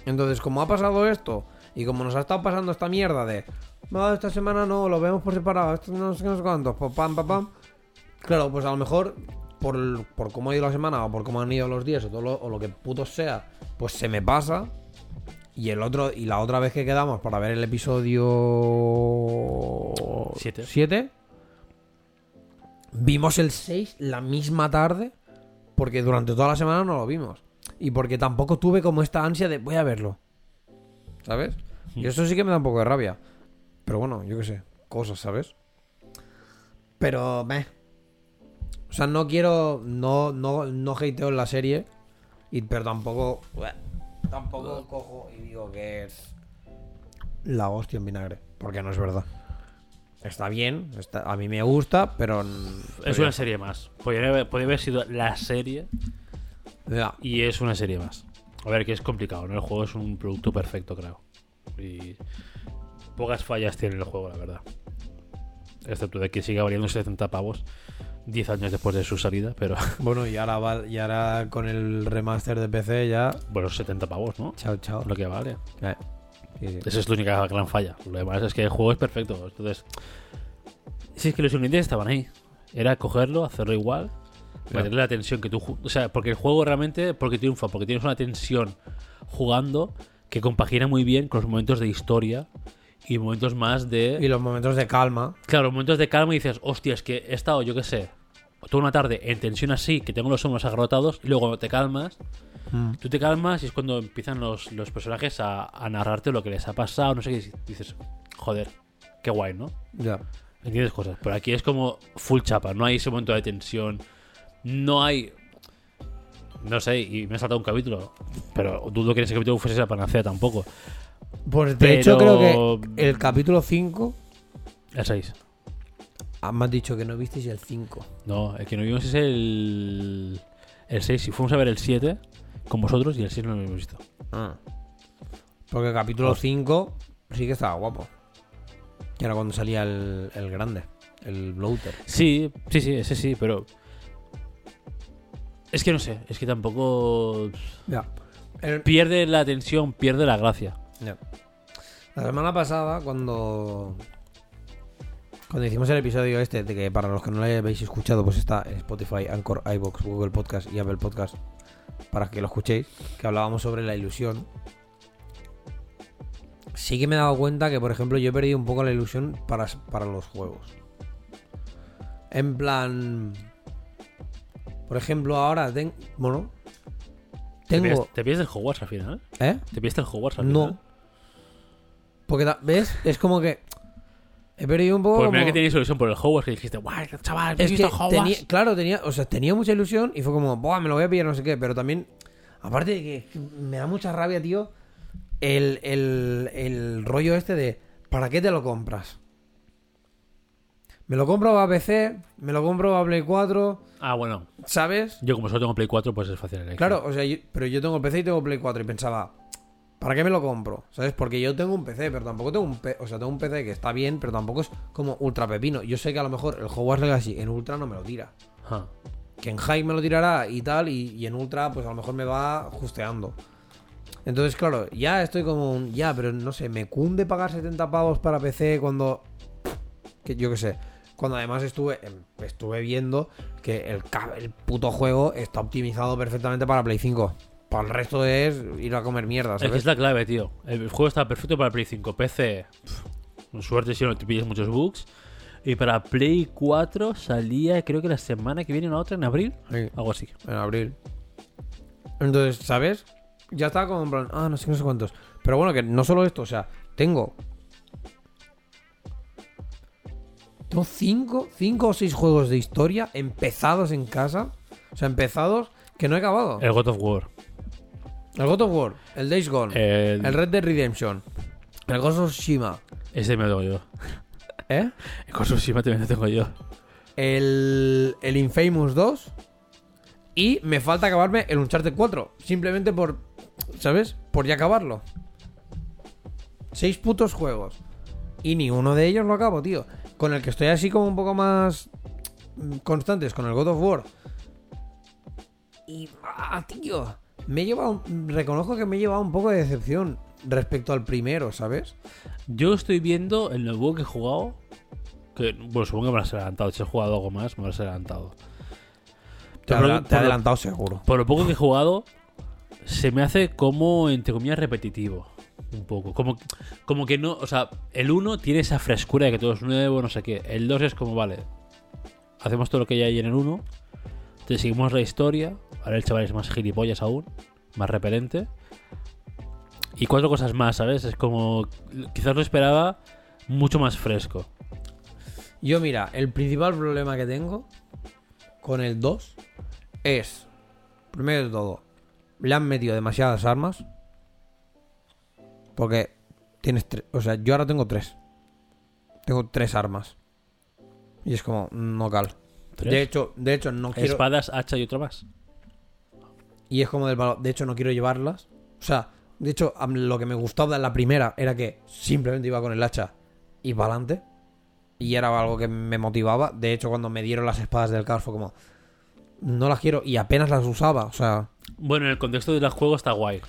Entonces, como ha pasado esto, y como nos ha estado pasando esta mierda de, no, esta semana no, lo vemos por separado, esto no sé qué, no sé cuántos, pam, pam, pam, pam. Claro, pues a lo mejor, por, por cómo ha ido la semana, o por cómo han ido los días, o, todo lo, o lo que puto sea, pues se me pasa. Y el otro, y la otra vez que quedamos para ver el episodio Siete. 7, vimos el 6 la misma tarde, porque durante toda la semana no lo vimos. Y porque tampoco tuve como esta ansia de voy a verlo. ¿Sabes? Y eso sí que me da un poco de rabia. Pero bueno, yo qué sé, cosas, ¿sabes? Pero, meh. O sea, no quiero. No, no, no hateo en la serie. Y, pero tampoco. bleh, Tampoco cojo y digo que es. La hostia en vinagre. Porque no es verdad. Está bien, está- a mí me gusta, pero... Es una serie más. Podría haber, podría haber sido la serie y es una serie más. A ver, que es complicado, ¿no? El juego es un producto perfecto, creo. Y pocas fallas tiene el juego, la verdad. Excepto de que siga valiendo 70 pavos 10 años después de su salida, pero Bueno, y ahora, va, y ahora con el remaster de PC ya... bueno, 70 pavos, ¿no? Chao, chao. Lo que vale. Eh, sí, sí. Esa es la única gran falla. Lo demás es que el juego es perfecto. Entonces, si es que los ingredientes estaban ahí. Era cogerlo, hacerlo igual, Ya. meterle la tensión que tú. O sea, porque el juego realmente, porque triunfa, porque tienes una tensión jugando que compagina muy bien con los momentos de historia y momentos más de. Y los momentos de calma. Claro, momentos de calma y dices, hostia, es que he estado, yo qué sé, toda una tarde en tensión así, que tengo los hombros agarrotados, y luego te calmas, tú te calmas y es cuando empiezan los, los personajes a, a narrarte lo que les ha pasado, no sé qué, dices, joder, qué guay, ¿no? Ya. Entiendes cosas. Pero aquí es como full chapa, no hay ese momento de tensión, no hay... No sé, y me ha saltado un capítulo, pero dudo que ese capítulo fuese la panacea tampoco. Pues de Pero- hecho creo que el capítulo 5... El 6. ah, Me has dicho que no visteis el 5. No, el que no vimos es el. El 6. Si fuimos a ver el 7 con vosotros y el 6 no lo hemos visto. Porque el capítulo Hostia. 5 sí que estaba guapo. Y era cuando salía el, el grande, el bloater. Sí, sí, sí, ese sí, pero. Es que no sé, es que tampoco. Ya. El- Pierde la tensión, pierde la gracia. ya. La semana pasada, cuando. Cuando hicimos el episodio este, de que para los que no lo habéis escuchado, pues está en Spotify, Anchor, iBox, Google Podcast y Apple Podcast, para que lo escuchéis, que hablábamos sobre la ilusión. Sí que me he dado cuenta que, por ejemplo, yo he perdido un poco la ilusión para, para los juegos. En plan. Por ejemplo, ahora tengo. Bueno. ¿Te Tengo. ¿Te pillas el Hogwarts al final? ¿Eh? ¿Te pillas el Hogwarts al No. final? Porque, ta- ¿ves? Es como que. He perdido un poco. Pues mira como- que tenías ilusión por el Hogwarts que dijiste, guay, chaval, ¿has Es visto que Hogwarts? tenía, claro, tenía, o sea, tenía mucha ilusión y fue como, Buah, me lo voy a pillar, no sé qué, pero también, aparte de que, que me da mucha rabia, tío, el, el, el rollo este de, ¿para qué te lo compras? Me lo compro a PC, me lo compro a Play 4, Ah, bueno, ¿sabes? yo como solo tengo Play 4, pues es fácil elegir. Claro, o sea, yo- pero yo tengo PC y tengo Play 4 y pensaba, ¿para qué me lo compro? ¿Sabes? Porque yo tengo un PC, pero tampoco tengo un PC, o sea, tengo un PC que está bien, pero tampoco es como ultra pepino. Yo sé que a lo mejor el Hogwarts Legacy en ultra no me lo tira. Ah. que en high me lo tirará y tal, y, y en ultra, pues a lo mejor me va justeando. Entonces, claro, ya estoy como un. Ya, pero no sé, me cunde pagar 70 pavos para PC cuando. Que yo qué sé. Cuando además estuve, em, estuve viendo que el, el puto juego está optimizado perfectamente para Play 5. Para el resto es ir a comer mierda, Es que ¿sabes? es la clave, tío. El juego está perfecto para Play 5. PC, suerte si no te pillas muchos bugs. Y para Play 4 salía, creo que la semana que viene, una otra, en abril. Sí, Algo así. en abril. Entonces, ¿sabes? Ya estaba como en plan, ah, no sé, no sé cuántos. Pero bueno, que no solo esto, o sea, tengo. Tengo cinco, cinco o seis juegos de historia empezados en casa. O sea, empezados que no he acabado. El God of War. El God of War, el Days Gone, El... el Red Dead Redemption, el Ghost of Tsushima, Ese me lo tengo yo. ¿eh? El God of Tsushima también lo tengo yo. el, el Infamous 2 y me falta acabarme el Uncharted 4. Simplemente por, ¿sabes? Por ya acabarlo. Seis putos juegos. Y ni uno de ellos lo acabo, tío. Con el que estoy así como un poco más constantes, con el God of War. Y, ah, tío, me he llevado, reconozco que me he llevado un poco de decepción respecto al primero, ¿sabes? Yo estoy viendo el nuevo que he jugado. Que, bueno, supongo que me lo has adelantado. Si he jugado algo más, me lo has adelantado. Te, lo- adela- lo- adelantado seguro. Por lo poco que he jugado, se me hace como, entre comillas, repetitivo. Un poco. Como, como que no. O sea, el 1 tiene esa frescura de que todo es nuevo, no sé qué. El 2 es como, vale. Hacemos todo lo que ya hay en el 1. Te seguimos la historia. Ahora el chaval es más gilipollas aún. Más repelente. Y cuatro cosas más, ¿sabes? Es como. Quizás lo esperaba mucho más fresco. Yo, mira, el principal problema que tengo con el 2 es, primero de todo, le han metido demasiadas armas. Porque tienes tres, o sea, yo ahora tengo tres. tengo tres armas. Y es como, no cal. ¿Tres? De hecho, de hecho, no quiero. Espadas, hacha y otro más. Y es como del palo. De hecho, no quiero llevarlas. O sea, de hecho, lo que me gustaba de la primera era que simplemente iba con el hacha y para adelante. Y era algo que me motivaba. De hecho, cuando me dieron las espadas del caos fue como. No las quiero. Y apenas las usaba. O sea. Bueno, en el contexto del juego está guay.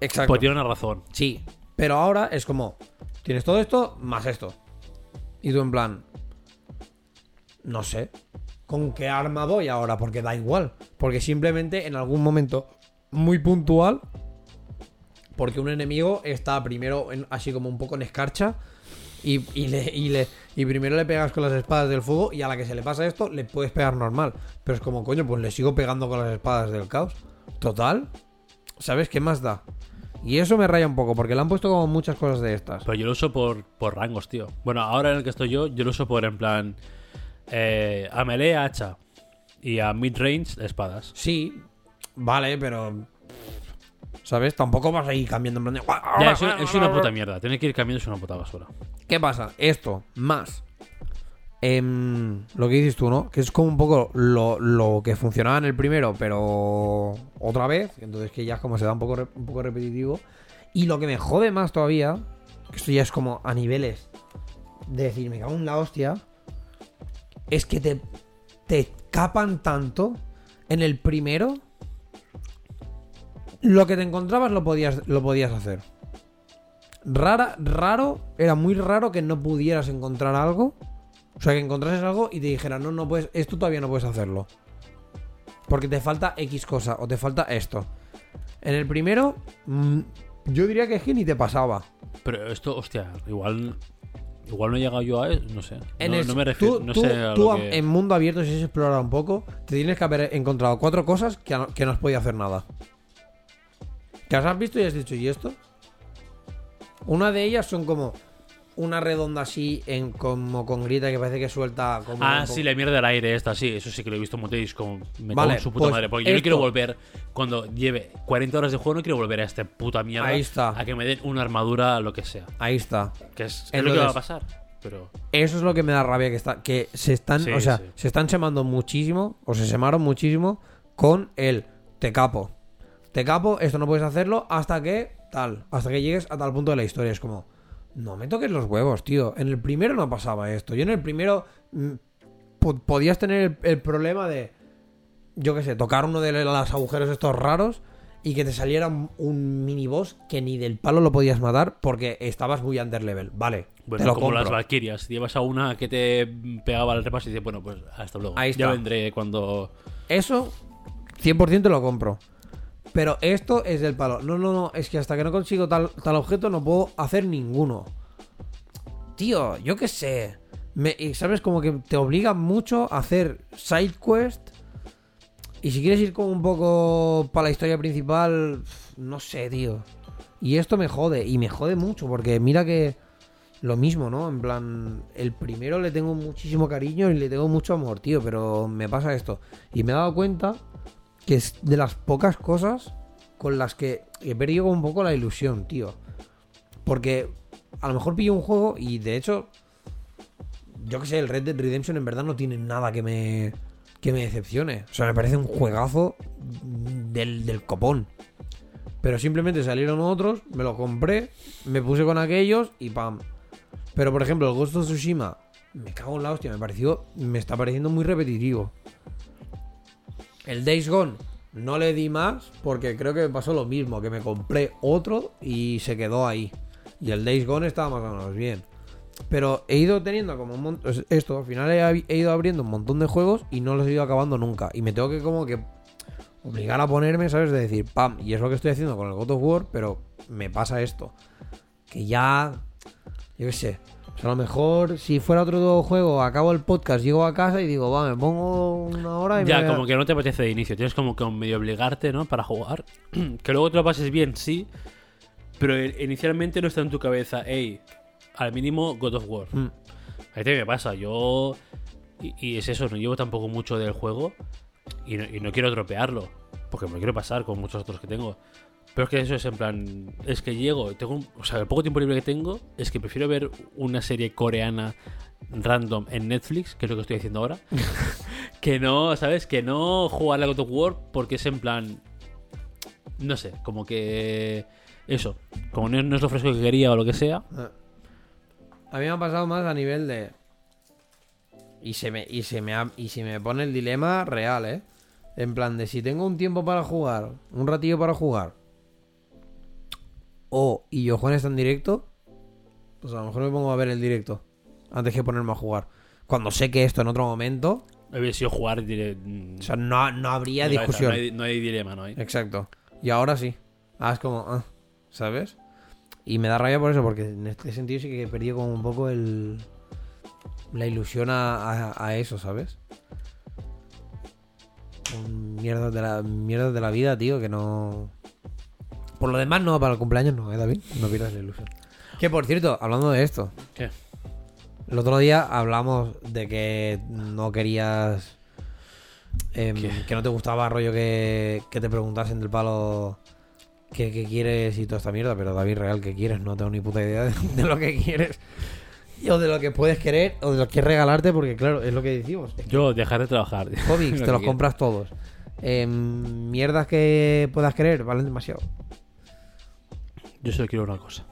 Exacto. Pues tiene una razón. Sí. Pero ahora es como. Tienes todo esto más esto. Y tú en plan. No sé. ¿Con qué arma voy ahora? Porque da igual. Porque simplemente en algún momento muy puntual. Porque un enemigo está primero en- así como un poco en escarcha. Y, le, y, le, y primero le pegas con las espadas del fuego. Y a la que se le pasa esto, le puedes pegar normal. Pero es como, coño, pues le sigo pegando con las espadas del caos. Total. ¿Sabes qué más da? Y eso me raya un poco, porque le han puesto como muchas cosas de estas. Pero yo lo uso por, por rangos, tío. Bueno, ahora en el que estoy yo, yo lo uso por en plan. eh, a melee, hacha. Y a mid-range, espadas. Sí, vale, pero. ¿Sabes? Tampoco vas a ir cambiando en plan de. Ya, es, una, es una puta mierda. Tener que ir cambiando es una puta basura. ¿Qué pasa? Esto, más. Em, lo que dices tú, ¿no? Que es como un poco lo, que funcionaba en el primero, pero otra vez. Entonces que ya es como se da un poco, poco repetitivo. Y lo que me jode más todavía, que esto ya es como a niveles de decir, me cago en la hostia, es que te, te capan tanto en el primero. Lo que te encontrabas lo podías, lo podías hacer. Rara, raro, era muy raro que no pudieras encontrar algo. O sea, que encontrases algo y te dijeran, no, no puedes, esto todavía no puedes hacerlo. Porque te falta X cosa o te falta esto. En el primero, mm, yo diría que es que ni te pasaba. Pero esto, hostia, igual. Igual no he llegado yo a eso, no sé. En no, el- no me refiero. tú, no tú- sé a tú que- en mundo abierto, si has explorado un poco, te tienes que haber encontrado cuatro cosas que, no- que no has podido hacer nada. Que las has visto y has dicho, ¿y esto? Una de ellas son como una redonda así, en, como con grita que parece que suelta como. Ah, un sí, la mierda del aire esta, sí, eso sí que lo he visto en Motéis, como me Vale, su puta pues madre. Porque yo no quiero volver, cuando lleve 40 horas de juego, no quiero volver a esta puta mierda. Ahí está. A que me den una armadura, lo que sea. Ahí está. Que es, es lo que va a pasar. Pero. Eso es lo que me da rabia que está que se están, Sí, o sea, sí. se están semando muchísimo o se semaron muchísimo con el te capo. Te capo, esto no puedes hacerlo hasta que tal, hasta que llegues a tal punto de la historia, es como no me toques los huevos, tío. En el primero no pasaba esto. Yo en el primero mm, po- podías tener el, el problema de yo qué sé, tocar uno de los agujeros estos raros y que te saliera un, un mini boss que ni del palo lo podías matar porque estabas muy under level. Vale, Bueno, te lo como compro. las Valkyrias. Llevas a una que te pegaba el repaso y dices, bueno, pues hasta luego. Ahí Ya está. vendré cuando. Eso, 100% lo compro. Pero esto es del palo. No, no, no. Es que hasta que no consigo tal, tal objeto no puedo hacer ninguno. Tío, yo qué sé. Me, ¿Sabes? Como que te obliga mucho a hacer side quest. Y si quieres ir como un poco para la historia principal, no sé, tío. Y esto me jode. Y me jode mucho. Porque mira que lo mismo, ¿no? En plan, el primero le tengo muchísimo cariño y le tengo mucho amor, tío, pero me pasa esto. Y me he dado cuenta que es de las pocas cosas con las que he perdido un poco la ilusión, tío. Porque a lo mejor pillo un juego y de hecho, yo que sé, el Red Dead Redemption en verdad no tiene nada que me, que me decepcione. O sea, me parece un juegazo del, del copón. Pero simplemente salieron otros, me lo compré, me puse con aquellos y pam. Pero por ejemplo, el Ghost of Tsushima, me cago en la hostia, me pareció, me está pareciendo muy repetitivo. El Days Gone no le di más porque creo que me pasó lo mismo, que me compré otro y se quedó ahí. Y el Days Gone estaba más o menos bien. Pero he ido teniendo como un montón... Esto, al final he, he ido abriendo un montón de juegos y no los he ido acabando nunca. Y me tengo que como que obligar a ponerme, ¿sabes? De decir, pam, y es lo que estoy haciendo con el God of War, pero me pasa esto. Que ya... Yo qué sé. A lo mejor si fuera otro juego, acabo el podcast, llego a casa y digo, va, me pongo una hora y me Ya, voy a- como que no te apetece de inicio. Tienes como que medio obligarte, ¿no? Para jugar. que luego te lo pases bien, sí. Pero inicialmente no está en tu cabeza, hey, al mínimo God of War. Mm. Ahí te me pasa, yo. Y, y es eso, no llevo tampoco mucho del juego y no, y no quiero tropearlo, porque me lo quiero pasar con muchos otros que tengo. Pero es que eso es en plan. Es que llego, tengo un- o sea, el poco tiempo libre que tengo es que prefiero ver una serie coreana random en Netflix, que es lo que estoy haciendo ahora, que no, ¿sabes? Que no jugar a God of War porque es en plan. No sé, como que. Eso, como no, no es lo fresco que quería o lo que sea. A mí me ha pasado más a nivel de. Y se me, y se me, ha- y se me pone el dilema real, ¿eh? En plan de si tengo un tiempo para jugar, un ratillo para jugar, o y yo juego está en directo, pues a lo mejor me pongo a ver el directo antes que ponerme a jugar. Cuando sé que esto en otro momento, Hubiera sido jugar. diré, mm, o sea, no, no habría discusión. No hay, no hay dilema, ¿no hay? Exacto. Y ahora sí. Ah, es como, ah, ¿sabes? Y me da rabia por eso, porque en este sentido sí que he perdido como un poco el. La ilusión a, a- a eso, ¿sabes? Mierdas de la mierdas de la vida, tío, que no. Por lo demás, no, para el cumpleaños no, ¿eh, David? No pierdas la ilusión. Que por cierto, hablando de esto, ¿Qué? el otro día hablamos de que no querías. em, que no te gustaba rollo que, que te preguntasen del palo qué, qué quieres y toda esta mierda, pero David Real, ¿qué quieres? No tengo ni puta idea de, de lo que quieres. O de lo que puedes querer, o de lo que quieres regalarte, porque claro, es lo que decimos. Yo, dejar de trabajar. Cómics, Lo te los quiero. compras todos. Em, mierdas que puedas querer, valen demasiado. Yo solo quiero una cosa.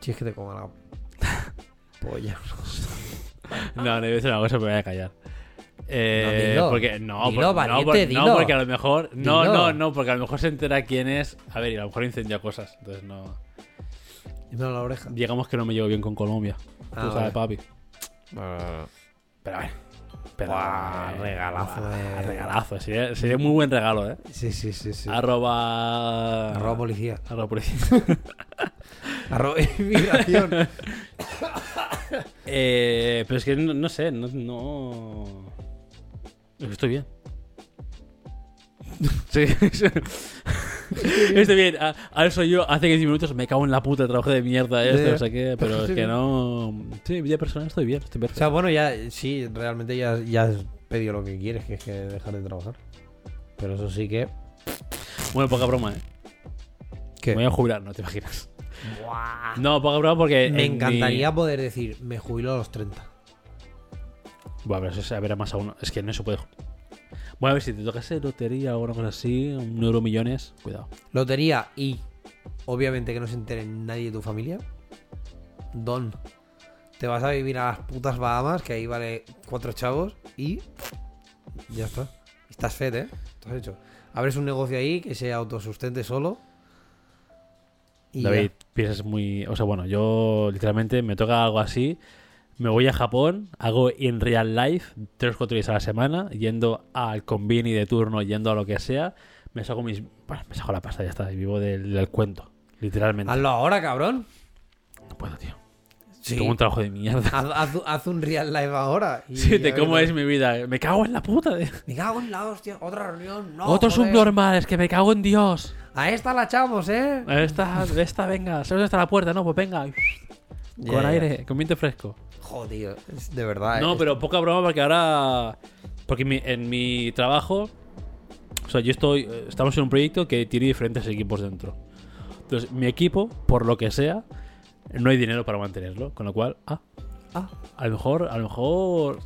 Si es que te coma la polla. No, no a decir una cosa, pero me voy a callar. Eh, No, dilo. porque no, Dilo, por- no, no, porque a lo mejor no, Dilo. no, no, porque a lo mejor se entera quién es. A ver, y a lo mejor incendia cosas. Entonces no. Dímelo a la oreja. Digamos que no me llevo bien con Colombia. Ah, Tú vale. sabes, papi. Pero a ver. Pero, eh, regalazo de- regalazo. Sería, sería muy buen regalo, ¿eh? Sí, sí, sí, sí. Arroba. Arroba policía. Arroba policía. Arroba inmigración. Eh, pero es que no, no sé, no, no. Estoy bien. Sí, sí. Estoy bien. Ahora soy yo, hace 15 minutos me cago en la puta, trabajo de mierda, esto, Ya. no sé qué, pero es que no. Sí, vida personal estoy bien, estoy O perfecto. sea, bueno, ya, sí, realmente ya, ya has pedido lo que quieres, que es que dejar de trabajar. Pero eso sí que. Bueno, poca broma, ¿eh? ¿Qué? Me voy a jubilar, no te imaginas. No, poca broma porque. Me en encantaría mi- poder decir, me jubilo a los 30. Bueno, pero eso se verá más a uno. Es que no se puede. Bueno, a ver si te tocase lotería o cosa así, un euro millones, cuidado. Lotería y, obviamente, que no se entere nadie de tu familia. Don. Te vas a vivir a las putas Bahamas, que ahí vale cuatro chavos, y. Ya está. Estás fed, ¿eh? Estás hecho. Abres un negocio ahí que se autosustente solo. Y ya. David, piensas muy. O sea, bueno, yo literalmente me toca algo así. Me voy a Japón, hago in real life, 3-4 días a la semana, yendo al convini de turno, yendo a lo que sea. Me saco mis. Bueno, me saco la pasta, ya está, y vivo del, del cuento. Literalmente. Hazlo ahora, cabrón. No puedo, tío. Sí. Tengo un trabajo de mierda. Haz, haz- haz un real life ahora. y Sí, de cómo es mi vida. Me cago en la puta. Me cago en la hostia. Otra reunión. No. Otro joder. subnormal, es que me cago en Dios. A esta la echamos, ¿eh? Esta, esta, venga. ¿Sabes dónde está la puerta? No, pues venga. Con aire, con viento fresco. Joder, es de verdad. No, es- pero poca broma porque ahora. Porque mi- en mi trabajo. O sea, yo estoy. Estamos en un proyecto que tiene diferentes equipos dentro. Entonces, mi equipo, por lo que sea, no hay dinero para mantenerlo. Con lo cual, ah, Ah, a lo mejor, a lo mejor.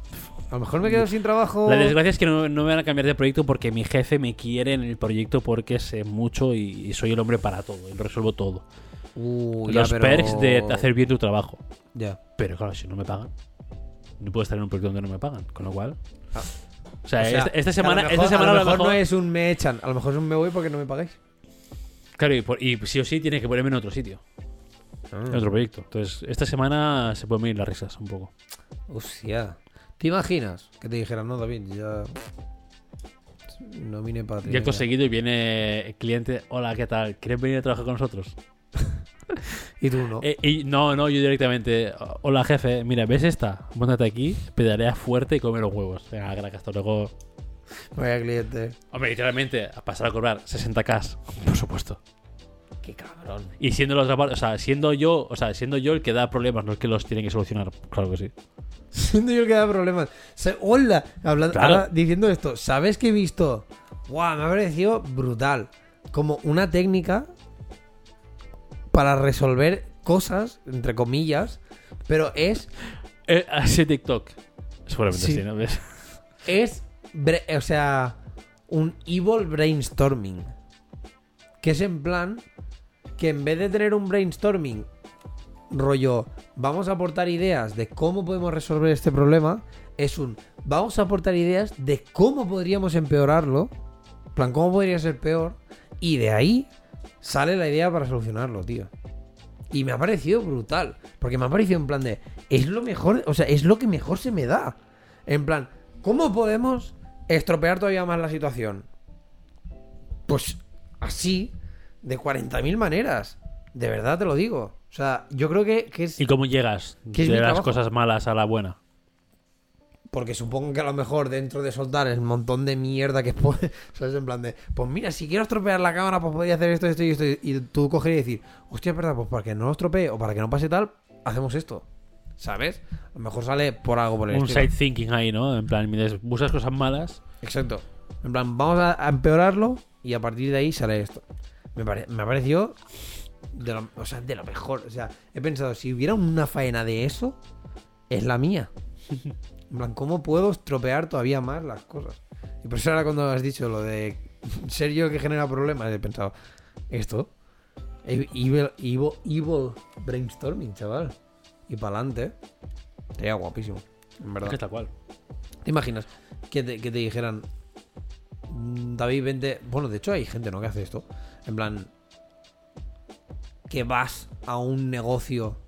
a lo mejor me quedo sin trabajo. La desgracia es que no, no me van a cambiar de proyecto porque mi jefe me quiere en el proyecto porque sé mucho y, y soy el hombre para todo y lo resuelvo todo. Uh, ya, Los pero- perks de hacer bien tu trabajo. Ya. Pero claro, si no me pagan, no puedo estar en un proyecto donde no me pagan. Con lo cual. Ah. O sea, O sea, esta, esta que a semana, lo esta mejor- semana a lo mejor, no mejor- es un me echan, a lo mejor es un me voy porque no me pagáis. Claro, y, por- y sí o sí tiene que ponerme en otro sitio, en otro proyecto. Entonces, esta semana se pueden venir las risas un poco. Hostia. ¿Te imaginas que te dijeran, no, David, ya. No vine para ti. Ya he venga"? conseguido y viene el cliente. Hola, ¿qué tal? ¿Quieres venir a trabajar con nosotros? Y tú no. Eh, y no, no, yo directamente. Hola, jefe. Mira, ¿ves esta? Póntate aquí, pedalea fuerte y come los huevos. Venga, crack, hasta luego. Vaya cliente. Hombre, literalmente, a pasar a cobrar 60k, por supuesto. Qué cabrón. Y siendo la otra parte, o sea, siendo yo, o sea, siendo yo el que da problemas, no el que los tiene que solucionar. Claro que sí. Siendo yo el que da problemas. Hola, hablando, Claro. ahora diciendo esto, ¿sabes que he visto? Guau, me ha parecido brutal. como una técnica para resolver cosas, entre comillas, pero es Eh, así TikTok. Seguramente Sí. sí, ¿no? ¿Ves? es, o sea, un evil brainstorming. Que es en plan que en vez de tener un brainstorming rollo, vamos a aportar ideas de cómo podemos resolver este problema, es un, vamos a aportar ideas de cómo podríamos empeorarlo, en plan, cómo podría ser peor, y de ahí sale la idea para solucionarlo, tío. Y me ha parecido brutal, porque me ha parecido en plan de, es lo mejor, o sea, es lo que mejor se me da. En plan, ¿cómo podemos estropear todavía más la situación? Pues así, de 40.000 maneras. De verdad te lo digo. O sea, yo creo que, que es... ¿Y cómo llegas ¿Qué es de las trabajo? cosas malas a la buena? Porque supongo que a lo mejor dentro de soltar el montón de mierda que puede, ¿sabes? En plan de, pues mira, si quiero estropear la cámara, pues podría hacer esto, esto y esto. Y tú coger y decir, hostia, es verdad, pues para que no lo estropee o para que no pase tal, hacemos esto. ¿Sabes? A lo mejor sale por algo por el Un estilo. side thinking ahí, ¿no? En plan, mientras buscas cosas malas. Exacto. En plan, vamos a, empeorarlo y a partir de ahí sale esto. Me, pare- me ha parecido de lo, o sea, de lo mejor. O sea, he pensado, si hubiera una faena de eso, es la mía. En plan, ¿cómo puedo estropear todavía más las cosas? Y por eso ahora cuando has dicho lo de ser yo que genera problemas, he pensado, esto, evil, evil, evil brainstorming, chaval. Y para adelante, sería guapísimo, en verdad. Es que tal cual. ¿Te imaginas que te, que te dijeran, "Mm, David, vente. Bueno, de hecho hay gente, ¿no? Que hace esto. En plan, que vas a un negocio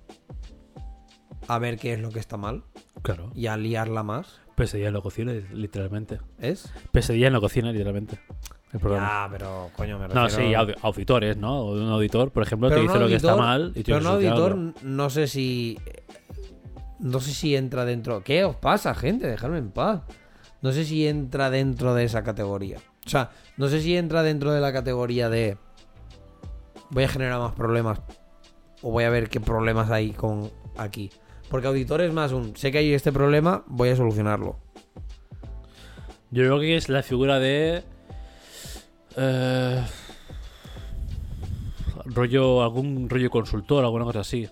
a ver qué es lo que está mal Claro. y a liarla más. Pesadilla en la cocina, literalmente. ¿Es? Pesadilla en la cocina, literalmente. El programa. Ah, pero coño, me no, refiero... sí, audi- auditores, ¿no? O un auditor, por ejemplo, Pero te dice lo que está mal y Pero un auditor, no sé si. No sé si entra dentro. ¿Qué os pasa, gente? Dejadme en paz. No sé si entra dentro de esa categoría. O sea, no sé si entra dentro de la categoría de. Voy a generar más problemas. O voy a ver qué problemas hay con aquí. Porque auditor es más un. Sé que hay este problema, voy a solucionarlo. Yo creo que es la figura de. eh, rollo. Algún rollo consultor, alguna cosa así.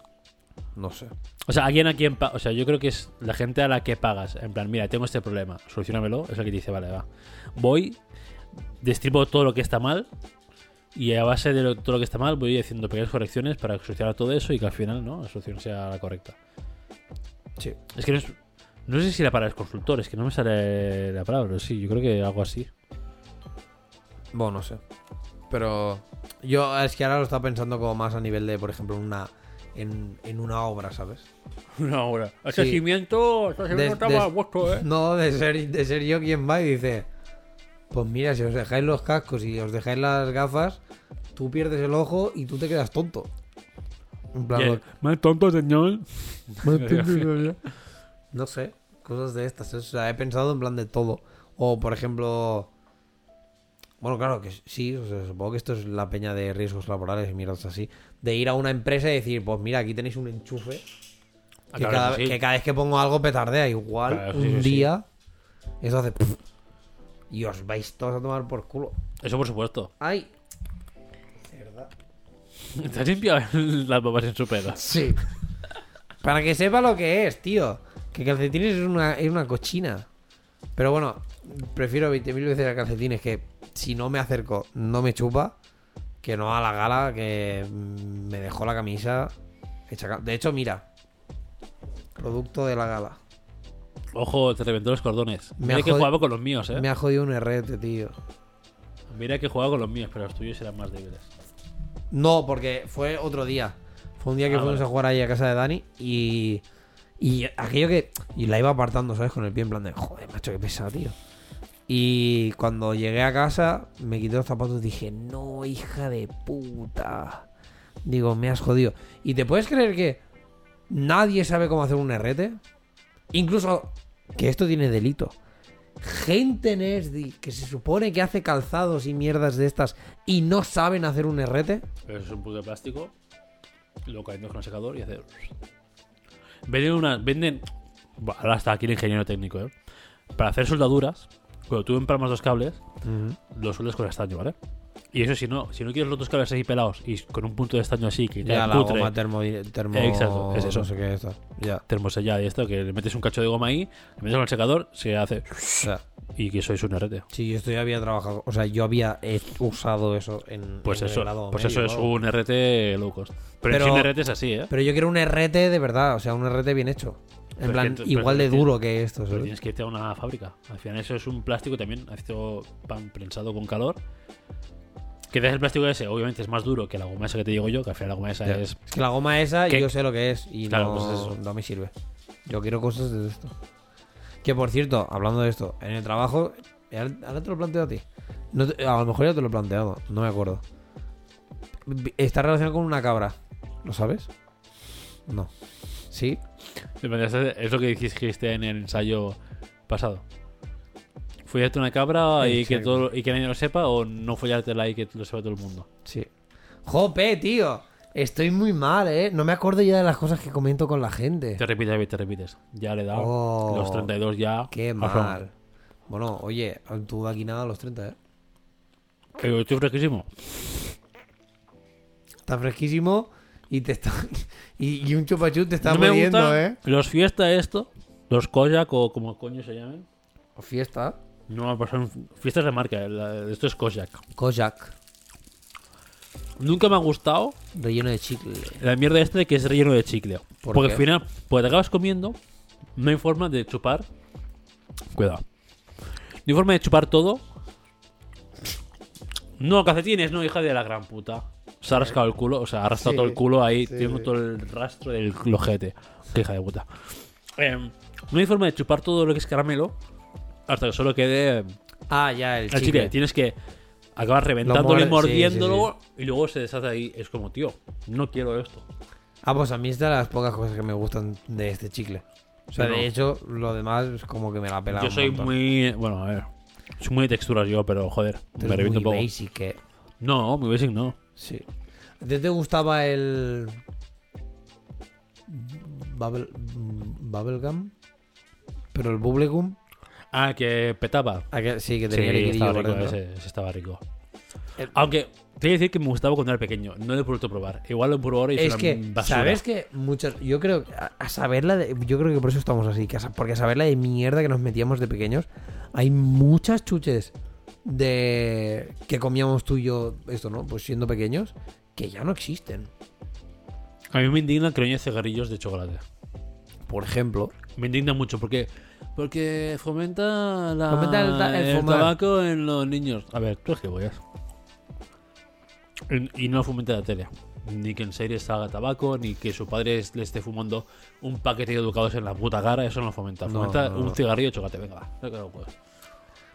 No sé. O sea, alguien a quien. O sea, yo creo que es la gente a la que pagas. En plan, mira, tengo este problema, solucionamelo. Es el que te dice, vale, va. Voy, destripo todo lo que está mal. Y a base de lo- todo lo que está mal, voy haciendo pequeñas correcciones para solucionar todo eso y que al final, ¿no? La solución sea la correcta. Sí. Es que no es. No sé si la palabra es consultor, es que no me sale la palabra, pero sí, yo creo que algo así. Bueno, no sé. Pero yo es que ahora lo estaba pensando como más a nivel de, por ejemplo, una en, en una obra, ¿sabes? Una hora. Ese Sí. cimiento, ese cimiento cimiento estaba puesto, ¿eh? No, de ser, de ser yo quien va y dice, pues mira, si os dejáis los cascos y os dejáis las gafas, tú pierdes el ojo y tú te quedas tonto. En plan, Más tonto, señor. no sé, cosas de estas. O sea, he pensado en plan de todo. O, por ejemplo... Bueno, claro que sí, o sea, supongo que esto es la peña de riesgos laborales y mierdas así. De ir a una empresa y decir, pues mira, aquí tenéis un enchufe Ah, que, claro cada, que sí. que cada vez que pongo algo petardea igual Claro, un sí, sí. día eso hace y os vais todos a tomar por culo Eso por supuesto. ay ¿Te has limpiado las babas en su pelo? sí para que sepa lo que es tío que calcetines es una, es una cochina pero bueno prefiero 20.000 veces a calcetines que si no me acerco no me chupa que no a la gala que me dejó la camisa hecha de hecho mira producto de la gala Ojo, te reventó los cordones. Me Mira ha que jugaba con los míos, eh. me ha jodido un RT tío Mira que jugaba con los míos, pero los tuyos eran más débiles. No, porque fue otro día. Fue un día que Ah, fuimos vale. a jugar ahí a casa de Dani y. Y aquello que. Y la iba apartando, ¿sabes? Con el pie en plan de. Joder, macho, qué pesado, tío. Y cuando llegué a casa, me quité los zapatos y dije, no, hija de puta. Digo, me has jodido. ¿Y te puedes creer que nadie sabe cómo hacer un RT? Incluso que esto tiene delito. Gente Nesdi que se supone que hace calzados y mierdas de estas y no saben hacer un RT. Pero eso es un puto de plástico. Lo calientas con el secador y hacer. Venden una. Venden. Ahora está aquí el ingeniero técnico, ¿eh? Para hacer soldaduras, cuando tú empalmas dos cables, los sueldas con estaño, ¿vale? Y eso si no, si no quieres los dos cables así pelados y con un punto de estaño así que Ya la goma termo, termo Exacto, es eso. No sé qué es esto. Ya. termosellada y esto, que le metes un cacho de goma ahí, le metes con el secador, se hace y que sois un RT. sí, esto ya había trabajado. O sea, yo había usado eso en. Pues en eso, pues medio, eso es un RT low cost. Pero, Pero- en un RT es así, ¿eh? Pero yo quiero un RT de verdad, o sea, un RT bien hecho. En Pero plan, es que- igual es de duro que esto. Pero tienes que irte a una fábrica. Al final eso es un plástico también, esto pan prensado con calor. Que desde el plástico ese, obviamente es más duro que la goma esa que te digo yo, que al final la goma esa es... Es que la goma esa ¿Qué? yo sé lo que es y Claro, no, pues eso. no me sirve. Yo quiero cosas de esto. Que por cierto, hablando de esto, en el trabajo, ahora ahora te lo planteo a ti. No te- a lo mejor ya te lo he planteado, no me acuerdo. Está relacionado con una cabra, ¿lo sabes? No. ¿Sí? Es lo que dijiste en el ensayo pasado. ¿Follarte una cabra y que, todo, y que nadie lo sepa o no follártela y que lo sepa todo el mundo? Sí. Jope, tío. Estoy muy mal, ¿eh? No me acuerdo ya de las cosas que comento con la gente. Te repites, David, te repites. Ya le he dado. Oh, los 32 ya. Qué mal. Bueno, oye, tú aquí nada a los 30, ¿eh? Pero estoy fresquísimo. Está fresquísimo y te está y, y un chupachú te está no muriendo, ¿eh? los fiesta esto, los Kojak o como coño se llamen. O fiesta. No, pues son fiestas de marca. la- Esto es Kojak. Kojak, Nunca me ha gustado relleno de chicle. la mierda esta de que es relleno de chicle. ¿Por Porque qué? al final, pues te acabas comiendo, no hay forma de chupar. Cuidado. No hay forma de chupar todo. No, calcetines, no, hija de la gran puta. Se ha rascado el culo, o sea, ha arrastrado Sí, todo el culo ahí. sí, sí. todo el rastro del ojete. Qué hija de puta. Em, no hay forma de chupar todo lo que es caramelo hasta que solo quede Ah, ya, el el chicle. chicle. Tienes que acabar reventándolo y sí, mordiéndolo y luego se deshace ahí. Es como, tío, no quiero esto. Ah, pues a mí es de las pocas cosas que me gustan de este chicle. O sea, no. de hecho, lo demás es como que me la pela Yo soy montón. muy. Bueno, a ver. Soy muy de texturas yo, pero joder, me reviento un muy poco. basic, ¿eh? No, muy basic no. Sí. ¿A ti te gustaba el. Bubble... mm, Bubblegum? ¿Pero el Bubblegum? Ah, que petaba. ¿A que- Sí, que Sí, tenía liquidillo estaba rico, ese, ese estaba rico. El- Aunque, te voy a decir que me gustaba cuando era pequeño. No lo he vuelto a probar. Igual lo he probado ahora y es, Es una que, basura. ¿sabes que muchos. Yo creo. A, a saberla de. Yo creo que por eso estamos así. que a porque a saber la de mierda que nos metíamos de pequeños. Hay muchas chuches de. que comíamos tú y yo. Esto, ¿no? Pues siendo pequeños. Que ya no existen. A mí me indigna que no haya cigarrillos de chocolate. Por ejemplo. Me indigna mucho porque. Porque fomenta, la, Fomenta el ta- el fumar. tabaco en los niños. A ver, tú es que voy Y no fomenta la tele. Ni que en serie salga tabaco, ni que su padre es- le esté fumando un paquete de educados en la puta cara. Eso no lo fomenta. No, Fomenta no, no. un cigarrillo de chocolate. Venga, va. No puedes.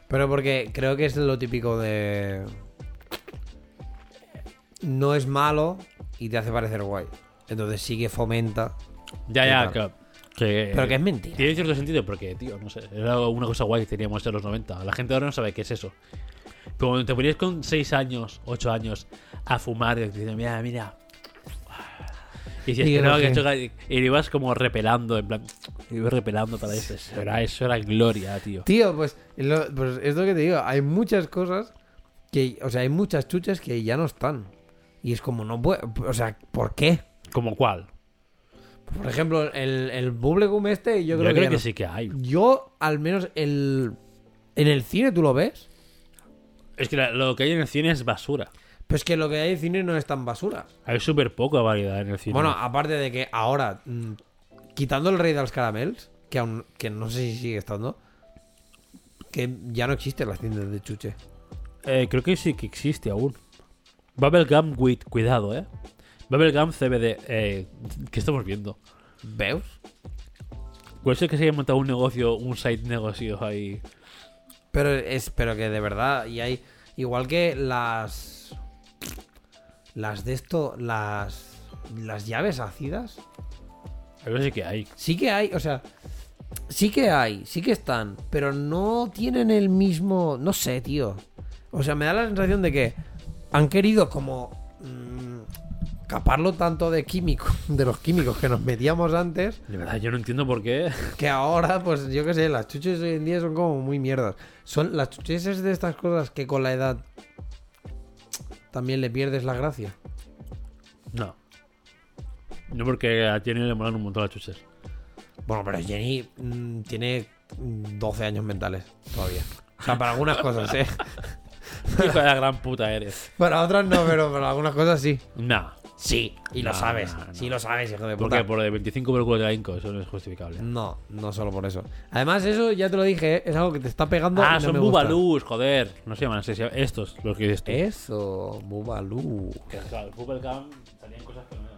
Pero porque creo que es lo típico de. No es malo y te hace parecer guay. Entonces sí que fomenta. Ya, ya, claro. que, que- Pero que es mentira. Tiene cierto sentido porque, tío, no sé, era una cosa guay que teníamos en los 90. La gente ahora no sabe qué es eso. Pero cuando te ponías con 6 años, 8 años a fumar, y te mira, mira. Y decías que no, que choca- y lo ibas como repelando, en plan, ibas repelando para eso. Eso era, eso era gloria, tío. Tío, pues, lo- pues es lo que te digo. Hay muchas cosas que. O sea, hay muchas chuches que ya no están. Y es como, no puede. O sea, ¿por qué? ¿Como cuál? Por ejemplo, el, el Bubblegum este, yo creo, que, ya que no. sí que hay. Yo, al menos, el. En el cine, ¿tú lo ves? Es que la- lo que hay en el cine es basura. Pues que lo que hay en cine no es tan basura. Hay súper poca variedad en el cine. Bueno, aparte de que ahora, mm, quitando el rey de los caramels, que aún que no sé si sigue estando, que ya no existen las tiendas de chuche. Eh, creo que sí que existe aún. Bubblegum with, cuidado, eh. Bubblegum CBD, eh, ¿qué estamos viendo? ¿Veus? Puede ser que se haya montado un negocio, un site negocio ahí. Pero es, pero que de verdad, y hay, igual que las, las de esto, las, las llaves ácidas, Algo sí que hay. sí que hay, o sea, sí que hay, sí que están, pero no tienen el mismo, no sé, tío. O sea, me da la sensación de que han querido como mm, caparlo tanto de químico, de los químicos que nos metíamos antes, De verdad, yo no entiendo por qué. que ahora, pues yo qué sé, las chuches hoy en día son como muy mierdas. Son las chuches es de estas cosas que con la edad también le pierdes la gracia. No. No porque a Jenny le molan un montón las chuches. Bueno, pero Jenny mm, tiene mm, 12 años mentales todavía. O sea, para algunas cosas, ¿eh? Hijo de la gran puta eres. Para otras no, pero para algunas cosas sí. No. Sí, y lo No, sabes. no, no. Sí lo sabes, hijo de ¿Por puta. qué? Por lo de 25 por el culo de la Inco. Eso no es justificable. No, no solo por eso. Además, eso ya te lo dije, ¿eh? es algo que te está pegando. Ah, y son me gusta. joder. No se llaman así. se llaman- Estos, los que dices tú. Eso, Bubalú. Que claro, el Bubblegum salían cosas que no eran.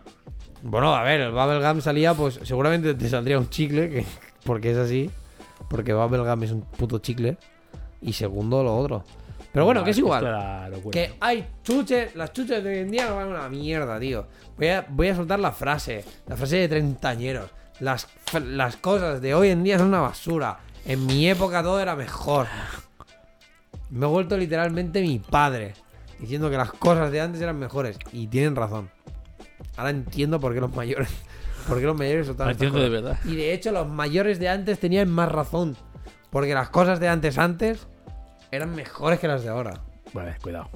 Bueno, a ver, el Bubblegum salía, pues seguramente te saldría un chicle, que, porque es así. Porque Bubblegum es un puto chicle. Y segundo, lo otro. Pero bueno, que es igual. Que hay chuches, las chuches de hoy en día van una mierda, tío. Voy a, voy a soltar la frase, la frase de treintañeros. Las, las cosas de hoy en día son una basura. En mi época todo era mejor. Me he vuelto literalmente mi padre, diciendo que las cosas de antes eran mejores. Y tienen razón. Ahora entiendo por qué los mayores, por qué los mayores No estas entiendo de verdad. Y de hecho los mayores de antes tenían más razón. Porque las cosas de antes antes eran mejores que las de ahora. Vale, cuidado.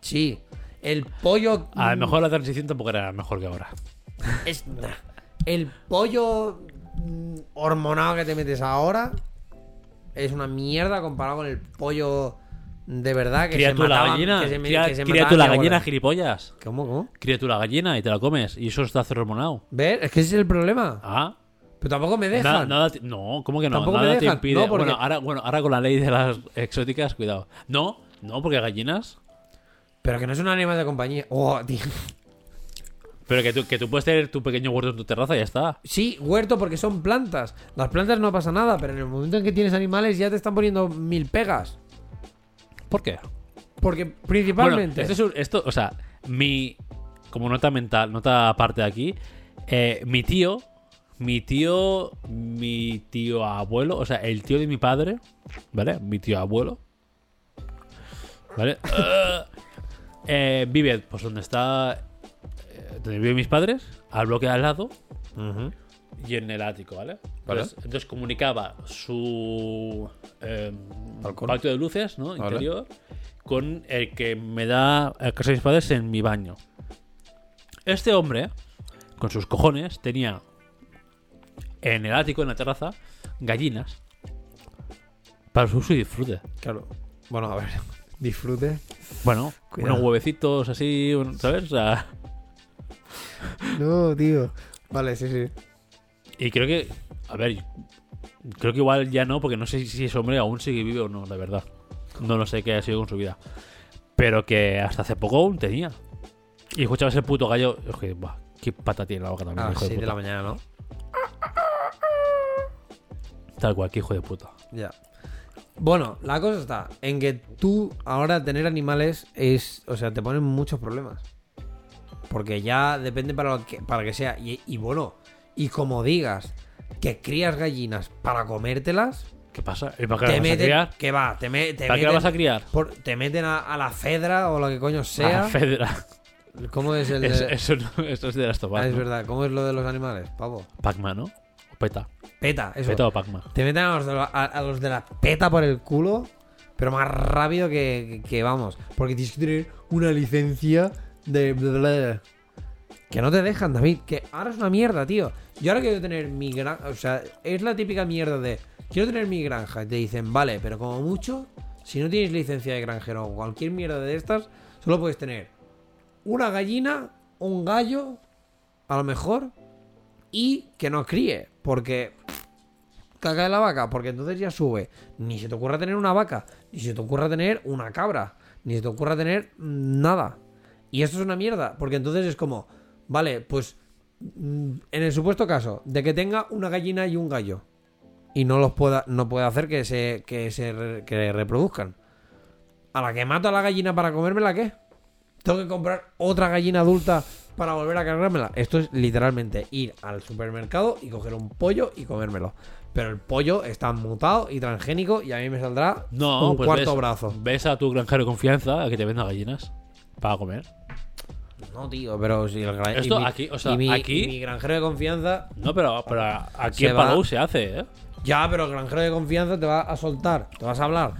Sí. El pollo. A lo mejor la transición tampoco era mejor que ahora. es-. El pollo mm, hormonado que te metes ahora es una mierda comparado con el pollo de verdad que Cría se tú la gallina. que se Cría, que se cría mataban tú la gallina, abuela. gilipollas. ¿Cómo, cómo? Cría tú la gallina y te la comes. Y eso está hormonado. ¿Ves? Es que ese es el problema. Ah. Pero tampoco me dejan. nada te- no, ¿cómo que no? Tampoco me nada te dejan. impide. No, porque- bueno, ahora, bueno, ahora con la ley de las exóticas, cuidado. No, no, porque gallinas. Pero que no es un animal de compañía. Oh, tío. Pero que tú, que tú puedes tener tu pequeño huerto en tu terraza y ya está. Sí, huerto porque son plantas. Las plantas no pasa nada, pero en el momento en que tienes animales ya te están poniendo mil pegas. ¿Por qué? Porque Bueno, principalmente. esto, es un- esto, o sea, mi. Como nota mental, nota aparte de aquí. eh, mi tío. Mi tío. Mi tío abuelo. O sea, el tío de mi padre. ¿Vale? Mi tío abuelo. ¿Vale? Eh, vive, pues donde está. eh, donde viven mis padres. Al bloque de al lado. Y en el ático, ¿vale? Vale. Entonces, entonces comunicaba su eh, Balcón. patio de luces, ¿no? Vale. Interior, con el que me da a casa de mis padres en mi baño. Este hombre, con sus cojones, tenía en el ático, en la terraza, gallinas para su uso y disfrute. Claro. Bueno, a ver. Disfrute. Bueno, Cuidado. unos huevecitos así, un- ¿sabes? O sea, No, tío. Vale, sí, sí. y creo que, a ver, creo que igual ya no, porque no sé si ese hombre aún sigue vivo o no, la verdad. No lo sé qué ha sido con su vida. Pero que hasta hace poco aún tenía. Y escuchaba ese puto gallo. Es que, buah, qué pata tiene la boca también, A hijo las de 6 de la mañana, ¿no? Tal cual, qué hijo de puta. Ya. Bueno, la cosa está en que tú ahora tener animales es. O sea, te ponen muchos problemas. Porque ya depende para lo que, para que sea. Y, y bueno, y como digas que crías gallinas para comértelas, ¿Qué pasa? ¿Y para qué te la a meten. criar? Que va, te, me- te ¿Para qué la meten. vas a criar? por- te meten a, a la Fedra o lo que coño Ah, sea. Fedra. ¿Cómo es el de- Es- eso, no- eso es de las Ah, topas. es ¿no? verdad, ¿cómo es lo de los animales, pavo? Pac-Man, ¿no? O Peta. Peta, eso. Peta o. Te meten a los, de la, a, a los de la peta por el culo, pero más rápido que, que- que vamos. Porque tienes que tener una licencia de... bla, bla, bla. Que no te dejan, David. Que ahora es una mierda, tío. Yo ahora quiero tener mi granja... O sea, es la típica mierda de... Quiero tener mi granja. Y te dicen, vale, pero como mucho, si no tienes licencia de granjero o cualquier mierda de estas, solo puedes tener una gallina, un gallo, a lo mejor, y que no críe. Porque caca de la vaca, porque entonces ya sube. Ni se te ocurra tener una vaca, ni se te ocurra tener una cabra, ni se te ocurra tener nada. Y esto es una mierda, porque entonces es como, vale, pues mm, en el supuesto caso de que tenga una gallina y un gallo y no los pueda, no puede hacer que se, que se que reproduzcan. A la que mato a la gallina para comérmela, ¿qué? Tengo que comprar otra gallina adulta para volver a cargármela. Esto es literalmente ir al supermercado y coger un pollo y comérmelo. Pero el pollo está mutado y transgénico y a mí me saldrá No, un pues cuarto ves, brazo. Ves a tu granjero de confianza a que te venda gallinas para comer. No, tío, pero si el gra- y Esto mi- aquí, o sea, mi, aquí- mi granjero de confianza. No, pero, pero aquí en Palau se hace, ¿eh? Ya, pero el granjero de confianza te va a soltar, te vas a hablar.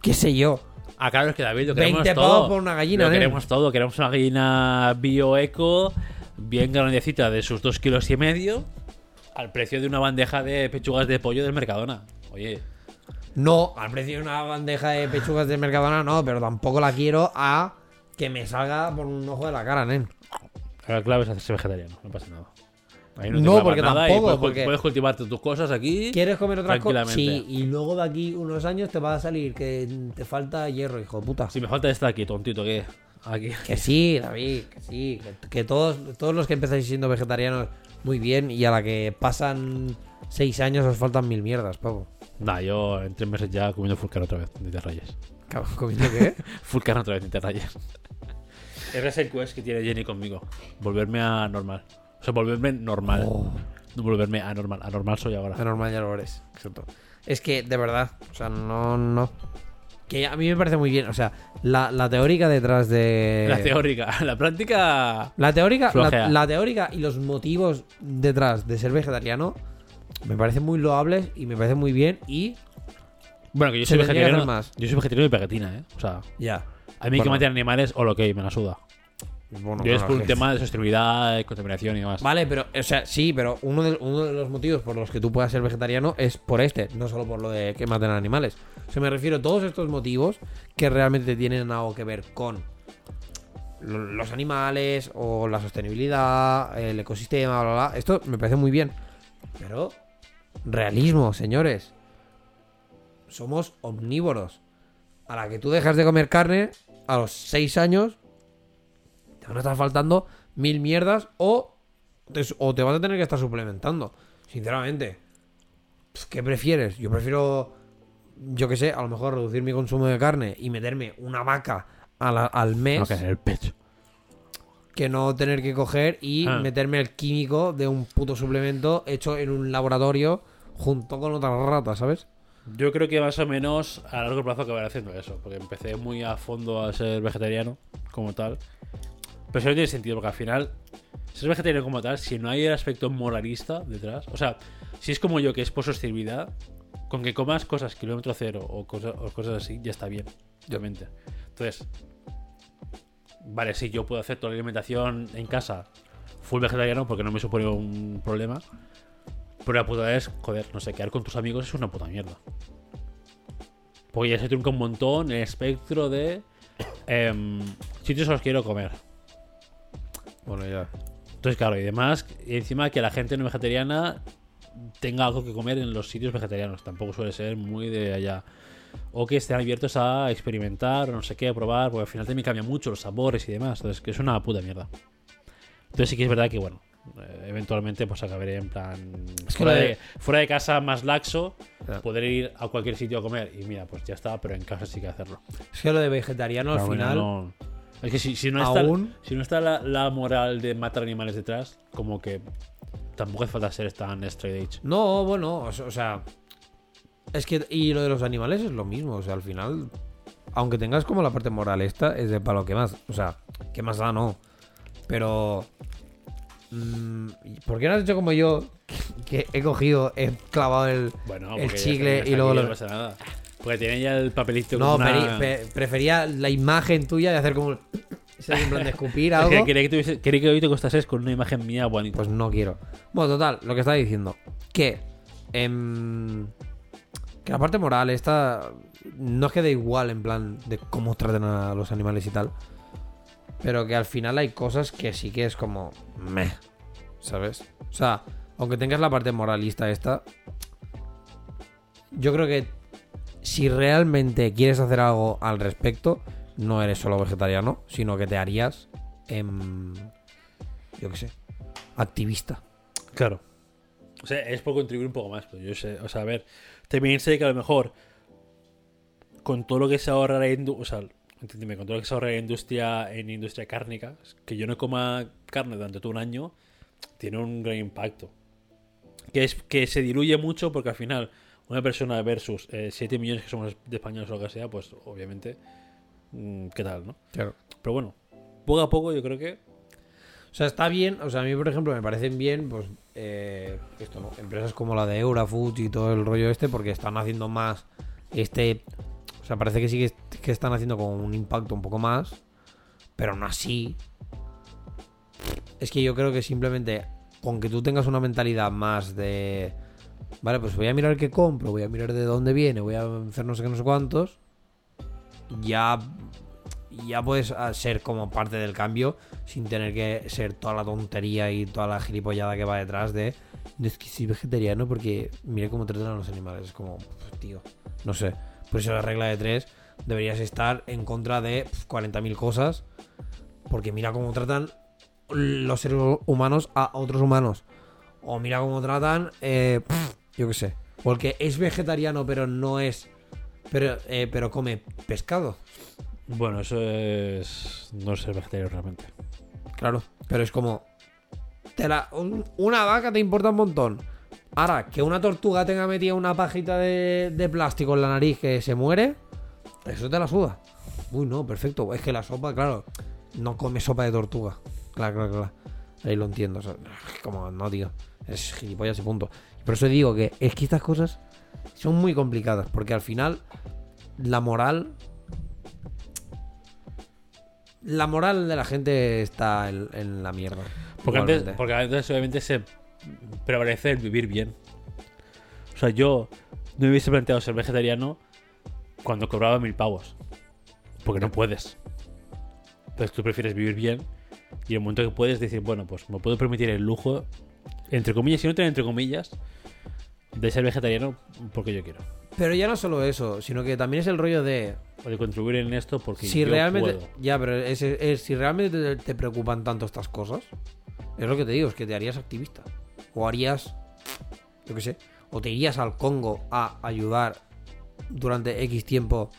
¿Qué sé yo? Ah, claro, es que David, lo 20 queremos pavos todo. por una gallina, Lo queremos todo. Queremos una gallina bioeco, bien grandecita, de sus dos kilos y medio, al precio de una bandeja de pechugas de pollo del Mercadona. Oye, No, al precio de una bandeja de pechugas de Mercadona no, pero tampoco la quiero a que me salga por un ojo de la cara, nen. la clave es hacerse vegetariano, no pasa nada. Ahí No, porque nada y tampoco, puedes, porque- puedes cultivarte tus cosas aquí. ¿Quieres comer otras cosas? Sí, y luego de aquí unos años te va a salir que te falta hierro, hijo de puta. Si me falta esta aquí, tontito, ¿qué? Aquí. Que sí, David, que sí. Que, que todos, todos los que empezáis siendo vegetarianos, muy bien. Y a la que pasan seis años os faltan mil mierdas, pavo. Nah, yo en tres meses ya comiendo full carne otra vez, ni te rayes. ¿Comiendo qué? Full carne otra vez, ni te rayes. Ese es el quest que tiene Jenny conmigo. Volverme a normal. O sea, volverme normal. Oh. No volverme anormal. Anormal soy ahora. Anormal ya lo eres. Exacto. Es que, de verdad, o sea, no, no. Que a mí me parece muy bien. O sea, la, la teórica detrás de. La teórica. La práctica. La teórica, la, teórica y los motivos detrás de ser vegetariano me parecen muy loables y me parecen muy bien y Bueno, que yo soy que vegetariano. más. Yo soy vegetariano y pegatina, ¿eh? O sea, ya. a mí que Bueno. maten animales o lo que me la suda. Bueno, yo es por un tema de sostenibilidad, de contaminación y demás. Vale, pero, o sea, sí, pero uno de, uno de los motivos por los que tú puedas ser vegetariano es por este, no solo por lo de que maten animales. O sea, me refiero a todos estos motivos que realmente tienen algo que ver con lo- los animales o la sostenibilidad, el ecosistema, bla, bla, bla. Esto me parece muy bien. Pero, realismo, señores. Somos omnívoros. A la que tú dejas de comer carne, a los 6 años, te van a estar faltando mil mierdas o te, o te vas a tener que estar suplementando. Sinceramente. Pues, ¿Qué prefieres? Yo prefiero, yo qué sé, a lo mejor reducir mi consumo de carne y meterme una vaca a la- al mes No, que en el pecho. que no tener que coger y Ah. meterme el químico de un puto suplemento hecho en un laboratorio junto con otras ratas, ¿sabes? Yo creo que más o menos a largo plazo acabaré haciendo eso, porque empecé muy a fondo a ser vegetariano como tal. Pero eso no tiene sentido, porque al final, ser vegetariano como tal, si no hay el aspecto moralista detrás, o sea, si es como yo, que es por sostenibilidad, con que comas cosas kilómetro cero o, cosa- o cosas así, ya está bien, obviamente. Entonces, vale, sí, yo puedo hacer toda la alimentación en casa full vegetariano porque no me supone un problema. Pero la puta es, joder, no sé, quedar con tus amigos es una puta mierda. Porque ya se trunca un montón el espectro de em, sitios a los quiero comer. Bueno, ya. Entonces, claro, y demás, y encima que la gente no vegetariana tenga algo que comer en los sitios vegetarianos. Tampoco suele ser muy de allá. O que estén abiertos a experimentar o no sé qué, a probar, porque al final también cambia mucho los sabores y demás. Entonces, que es una puta mierda. Entonces sí que es verdad que, bueno, eh, eventualmente pues acabaré en plan... Es que fuera, de- de, fuera de casa más laxo, Ya. poder ir a cualquier sitio a comer. Y mira, pues ya está, pero en casa sí que hacerlo. Es que lo de vegetariano al final... no- Es que si, si no está, si no está la, la moral de matar animales detrás, como que tampoco hace falta ser tan straight edge. No, bueno, o o sea. Es que. Y lo de los animales es lo mismo. O sea, al final. Aunque tengas como la parte moral esta, es de para lo que más. O sea, que más da, no. Pero. mm, ¿Por qué no has hecho como yo? Que he cogido, he clavado el. Bueno, El chicle y luego lo- no pasa nada. Porque tiene ya el papelito No, como una- prefería la imagen tuya de hacer como. en plan de escupir Es algo. que quería que, tuviese- quería que hoy te costases con una imagen mía bonita. Pues no quiero. Bueno, total, lo que estaba diciendo. Que. em, que la parte moral esta. No es que da igual en plan de cómo tratan a los animales y tal. Pero que al final hay cosas que sí que es como. Meh. ¿Sabes? O sea, aunque tengas la parte moralista esta. Yo creo que. Si realmente quieres hacer algo al respecto, no eres solo vegetariano, sino que te harías. em, yo qué sé. Activista. Claro. O sea, es por contribuir un poco más. Pero yo sé, o sea, a ver, también sé que a lo mejor con todo lo que se ahorra la industria, o sea, entiéndeme, con todo lo que se ahorra la industria en industria cárnica, que yo no coma carne durante todo un año, tiene un gran impacto. Que es que se diluye mucho porque al final una persona versus 7 millones que somos de españoles o lo que sea, pues obviamente, mm, ¿qué tal, no? Claro. Pero bueno, poco a poco yo creo que O sea, está bien. O sea, a mí, por ejemplo, me parecen bien, pues, eh, esto, ¿no? Empresas como la de Eurafoods y todo el rollo este, porque están haciendo más este O sea, parece que sí que, que están haciendo como un impacto un poco más. Pero aún así. Es que yo creo que simplemente con que tú tengas una mentalidad más de. Vale, pues voy a mirar qué compro, voy a mirar de dónde viene, voy a hacer no sé qué, no sé cuántos. Ya. Ya puedes ah, ser como parte del cambio sin tener que ser toda la tontería y toda la gilipollada que va detrás de. "No, Es que soy vegetariano porque mira cómo tratan a los animales. Es como, tío, no sé. Por eso la regla de tres deberías estar en contra de pf, 40.000 cosas. Porque mira cómo tratan los seres humanos a otros humanos. O mira cómo tratan, eh, yo qué sé. Porque es vegetariano, pero no es. Pero, eh, pero come pescado. Bueno, eso es. No ser vegetariano realmente. Claro. Pero es como. te la- un- una vaca te importa un montón. Ahora, que una tortuga tenga metida una pajita de, de plástico en la nariz que se muere, eso te la suda. Uy, no, perfecto. Es que la sopa, claro, no come sopa de tortuga. Claro, claro, claro. Ahí lo entiendo. o sea, como, no, tío. Es gilipollas y punto. Por eso digo que es que estas cosas son muy complicadas. Porque al final, la moral. La moral de la gente está en, en la mierda. Porque antes, porque antes obviamente se prevalece el vivir bien. O sea, yo no me hubiese planteado ser vegetariano cuando cobraba mil pavos. Porque no puedes. Entonces tú prefieres vivir bien y en el momento que puedes decir, bueno, pues me puedo permitir el lujo, entre comillas, y no tener entre comillas, de ser vegetariano porque yo quiero. Pero ya no solo eso, sino que también es el rollo de O de contribuir en esto porque si yo realmente. puedo. Ya, pero es, es- si realmente te, te preocupan tanto estas cosas, es lo que te digo, es que te harías activista. O harías. Yo qué sé. O te irías al Congo a ayudar durante X tiempo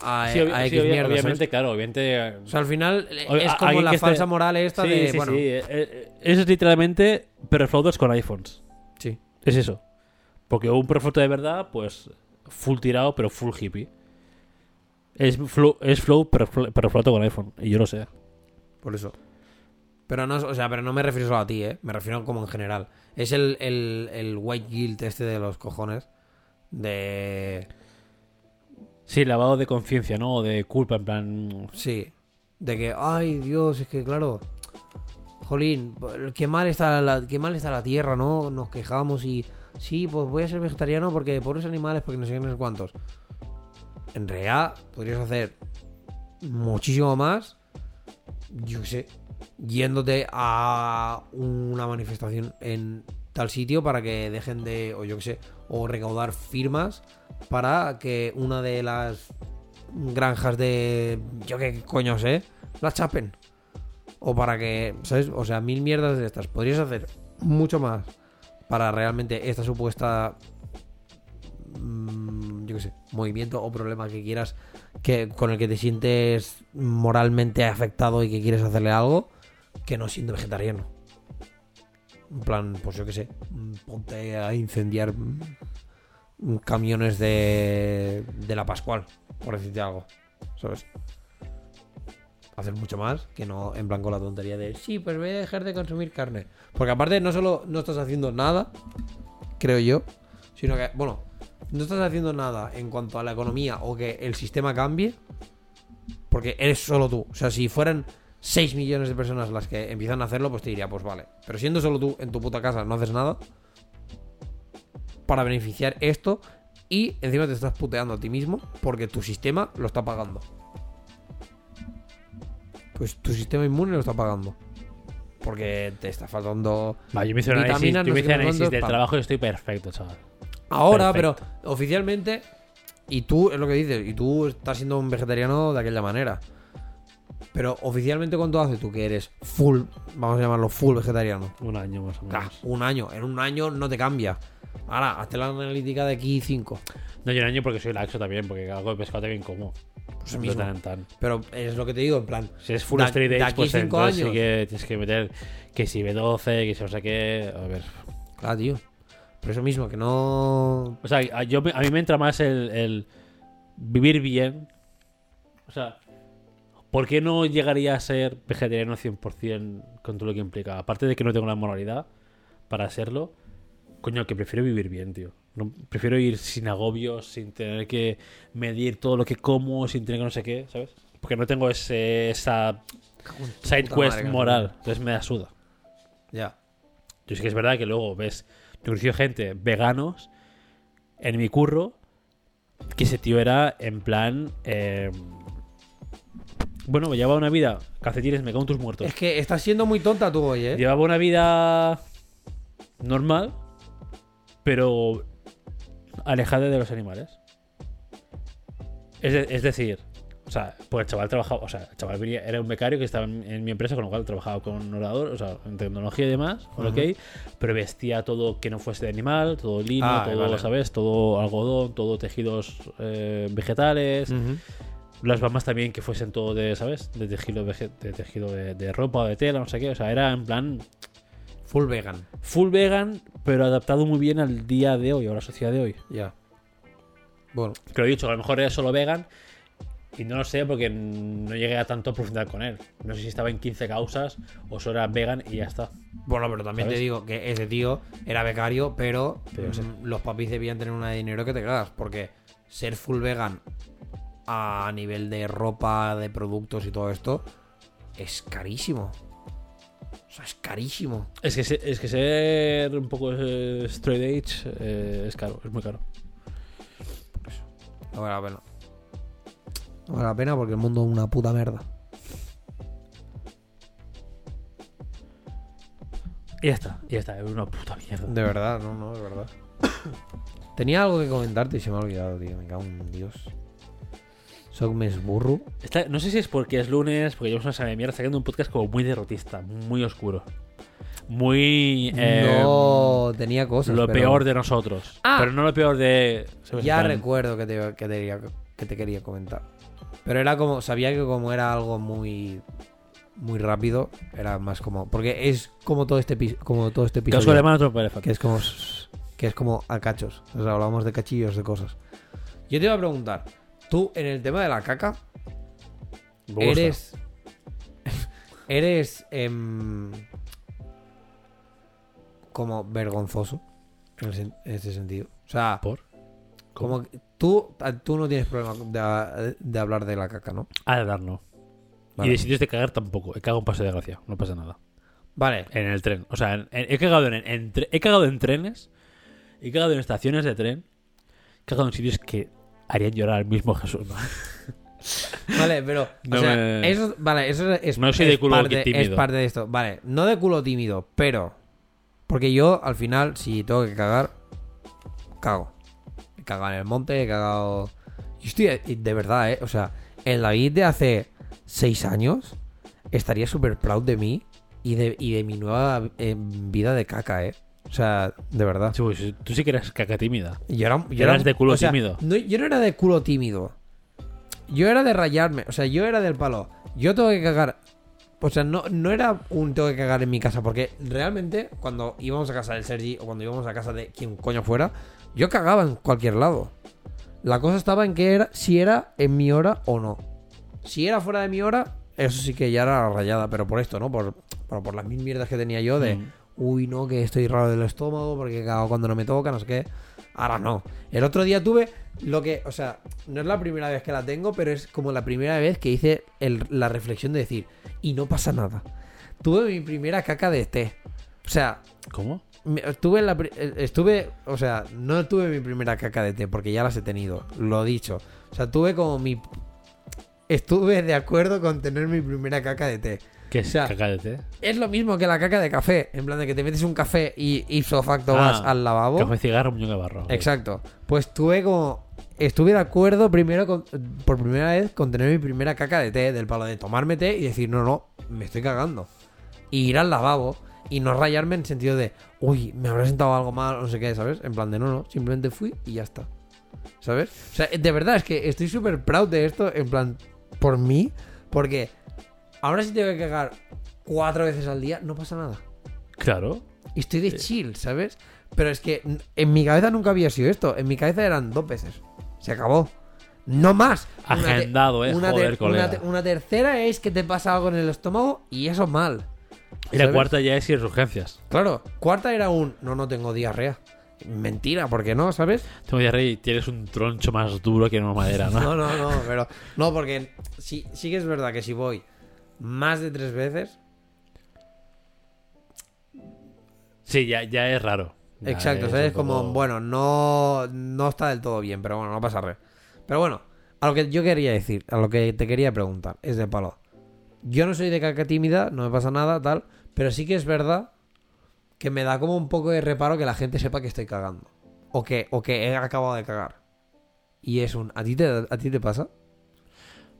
a, Sí, a sí, X obvi- mierda. ¿sabes? obviamente, claro, obviamente... O sea, al final O- es como la esté- falsa moral esta sí, de. sí, bueno, sí. eh, eh, Eso es literalmente perroflautas con iPhones. sí. Es eso. Porque un perroflauta de verdad, pues, full tirado, pero full hippie. Es flow, es flow perroflauta con iPhone. Y yo lo sé. Por eso. Pero no, o sea, pero no me refiero solo a ti, ¿eh? Me refiero como en general. Es el, el, el white guilt este de los cojones. De... Sí, lavado de conciencia, ¿no? O de culpa, en plan... Sí. De que, ay, Dios, es que claro. Jolín, qué mal está la, qué mal está la tierra, ¿no? Nos quejamos y... Sí, pues voy a ser vegetariano porque pobres animales, porque no sé cuántos. En realidad, podrías hacer muchísimo más. Yo qué sé. Yéndote a una manifestación en tal sitio para que dejen de, o yo qué sé, o recaudar firmas para que una de las granjas de, yo qué coño sé, las chapen. O para que, ¿sabes? O sea, mil mierdas de estas. Podrías hacer mucho más para realmente esta supuesta mm, yo qué sé, movimiento o problema que quieras que con el que te sientes moralmente afectado y que quieres hacerle algo que no siendo vegetariano. En plan, pues yo qué sé, ponte a incendiar camiones de, de la Pascual, por decirte algo, ¿sabes? Hacer mucho más que no en plan con la tontería de sí, pues voy a dejar de consumir carne. Porque aparte no solo no estás haciendo nada, creo yo, sino que, bueno, no estás haciendo nada en cuanto a la economía o que el sistema cambie, porque eres solo tú. O sea, si fueran 6 millones de personas las que empiezan a hacerlo, pues te diría, pues vale. Pero siendo solo tú en tu puta casa, no haces nada para beneficiar esto y encima te estás puteando a ti mismo porque tu sistema lo está pagando. Pues tu sistema inmune lo está pagando. Porque te está faltando Va, yo me hice análisis, no me hice análisis del trabajo y estoy perfecto, chaval. Ahora, Perfecto. pero oficialmente, y tú es lo que dices, y tú estás siendo un vegetariano de aquella manera. Pero oficialmente, ¿cuánto hace tú que eres full, vamos a llamarlo full vegetariano? Un año más o Ah, menos. un año, en un año no te cambia. Ahora, hazte la analítica de aquí 5. No, yo un año porque soy laxo también, porque algo de pescado también como. Pues mismo. tan en tan. Pero es lo que te digo, en plan, Si es full De- straight de pues entonces sí que tienes que meter que si B12, que si no sé qué. A ver. claro, tío. Por eso mismo, que no. O sea, a, yo, a mí me entra más el, el vivir bien. O sea, ¿por qué no llegaría a ser vegetariano 100% con todo lo que implica? Aparte de que no tengo la moralidad para serlo, coño, que prefiero vivir bien, tío. No- prefiero ir sin agobios, sin tener que medir todo lo que como, sin tener que no sé qué, ¿sabes? Porque no tengo ese, esa side quest madre, moral. Entonces me da suda. Ya. Yo sí que es verdad que luego ves, yo conocí gente veganos en mi curro, que ese tío era en plan... eh, bueno, llevaba una vida, calcetines, me cago en tus muertos. Es que estás siendo muy tonta tú hoy, ¿eh? Llevaba una vida normal, pero alejada de los animales. Es, de- es decir, o sea, pues el chaval trabajaba, o sea, el chaval venía- era un becario que estaba en, en mi empresa, con lo cual trabajaba con orador, o sea, en tecnología y demás, ok, pero vestía todo que no fuese de animal, todo lino, Ah, todo, vale. ¿sabes? Todo algodón, todo tejidos eh, vegetales. Ujú. Las bamas también que fuesen todo de, ¿sabes? De tejido, de, tejido de, de ropa o de tela, no sé qué. O sea, era en plan Full vegan. full vegan, pero adaptado muy bien al día de hoy, a la sociedad de hoy. Ya. Bueno, Que lo he dicho, a lo mejor era solo vegan y no lo sé porque no llegué a tanto profundidad con él. No sé si estaba en 15 causas o solo era vegan y ya está. bueno, pero también ¿Sabes? te digo que ese tío era becario, pero, mm, los papis debían tener una de dinero que te cagas. Porque ser full vegan a nivel de ropa, de productos y todo esto es carísimo. O sea, es carísimo. Es que, se- es que ser un poco eh, straight edge eh, es caro, es muy caro. No vale la pena. No vale la pena porque el mundo es una puta mierda. Y ya está, y ya está, es una puta mierda. De verdad, no, no, de verdad. Tenía algo que comentarte y se me ha olvidado, tío. Me cago en Dios. Soc mes burro. No sé si es porque es lunes, porque llevamos una semana de mierda sacando un podcast como muy derrotista, muy oscuro. Muy. eh, no, tenía cosas. Lo pero peor de nosotros. Ah. Pero no lo peor de. ¿sabes? Ya En plan, recuerdo que te, que, te quería, que te quería comentar. Pero era como. Sabía que como era algo muy. Muy rápido. Era más como. Porque es como todo este, epi- como todo este Casco episodio. alemán, elefante. Que es como. Que es como a cachos. O sea, hablamos de cachillos de cosas. Yo te iba a preguntar. Tú, en el tema de la caca, eres. eres. em, como vergonzoso. En, el sen- en ese sentido. O sea, ¿Por? como que tú, tú no tienes problema de, de hablar de la caca, ¿no? Ah, de dar no. Vale. Y de sitios de cagar tampoco. He cagado un pase de gracia. No pasa nada. Vale. En el tren. O sea, en- en- he, cagado en, he cagado en trenes. He cagado en estaciones de tren. He cagado en sitios que harían llorar al mismo Jesús. ¿no? Vale, pero. o No sea, me- eso, vale, eso es, No soy de es culo parte, tímido. es parte de esto. Vale, no de culo tímido, pero. Porque yo, al final, si tengo que cagar, cago. He cagado en el monte, he cagado. Yo estoy. De verdad, ¿eh? O sea, en la vida de hace seis años, estaría súper proud de mí y de, y de mi nueva eh, vida de caca, ¿eh? O sea, de verdad. Sí, pues, tú sí que eres caca tímida. Yo era, yo Eras era- de culo o sea, tímido. no- yo no era de culo tímido. Yo era de rayarme. O sea, yo era del palo. Yo tengo que cagar. O sea, no, no era un tengo que cagar en mi casa. Porque realmente, cuando íbamos a casa del Sergi o cuando íbamos a casa de quien coño fuera, yo cagaba en cualquier lado. La cosa estaba en que era si era en mi hora o no. Si era fuera de mi hora, eso sí que ya era rayada. Pero por esto, ¿no? Por, por, por las mil mierdas que tenía yo de. Mm. Uy, no, que estoy raro del estómago porque cago cuando no me toca, no sé qué. Ahora no. El otro día tuve lo que, o sea, no es la primera vez que la tengo, pero es como la primera vez que hice el- la reflexión de decir, y no pasa nada. Tuve mi primera caca de té. O sea, ¿Cómo? estuve en la eh, estuve, o sea, no tuve mi primera caca de té porque ya las he tenido, lo dicho. O sea, tuve como mi estuve de acuerdo con tener mi primera caca de té. ¿Qué es O sea, caca de té? Es lo mismo que la caca de café, en plan de que te metes un café y ipso facto Ah, vas al lavabo. Café cigarro, muñeca de barro. Exacto. Pues tuve como. Estuve de acuerdo primero con- por primera vez con tener mi primera caca de té, del palo de tomarme té y decir, no, no, me estoy cagando. Y ir al lavabo y no rayarme en sentido de, uy, me habrá sentado algo mal, no sé qué, ¿sabes? En plan de, no, no, simplemente fui y ya está. ¿Sabes? O sea, de verdad es que estoy súper proud de esto, en plan, por mí, porque ahora si tengo que cagar cuatro veces al día, no pasa nada. Claro. Y estoy de chill, ¿sabes? Pero es que en mi cabeza nunca había sido esto. En mi cabeza eran dos veces. Se acabó. No más. Una Agendado, eh. Una, Joder, ter- colega. una te- una tercera es que te pasa algo en el estómago y eso mal. Y la cuarta ya es ir urgencias. Claro. Cuarta era un no, no tengo diarrea. Mentira, ¿por qué no? ¿Sabes? Tengo diarrea y tienes un troncho más duro que una madera, ¿no? No, no, no, pero. No, porque sí, sí que es verdad que si voy más de tres veces. Sí, ya, ya es raro. Ya exacto, es ¿sabes? un Como, poco- bueno, no, no está del todo bien, pero bueno, no pasa re. Pero bueno, a lo que yo quería decir, a lo que te quería preguntar, es de palo. Yo no soy de caca tímida, no me pasa nada, tal, pero sí que es verdad que me da como un poco de reparo que la gente sepa que estoy cagando. O que, o que he acabado de cagar. Y es un. ¿A ti te, a ti te pasa?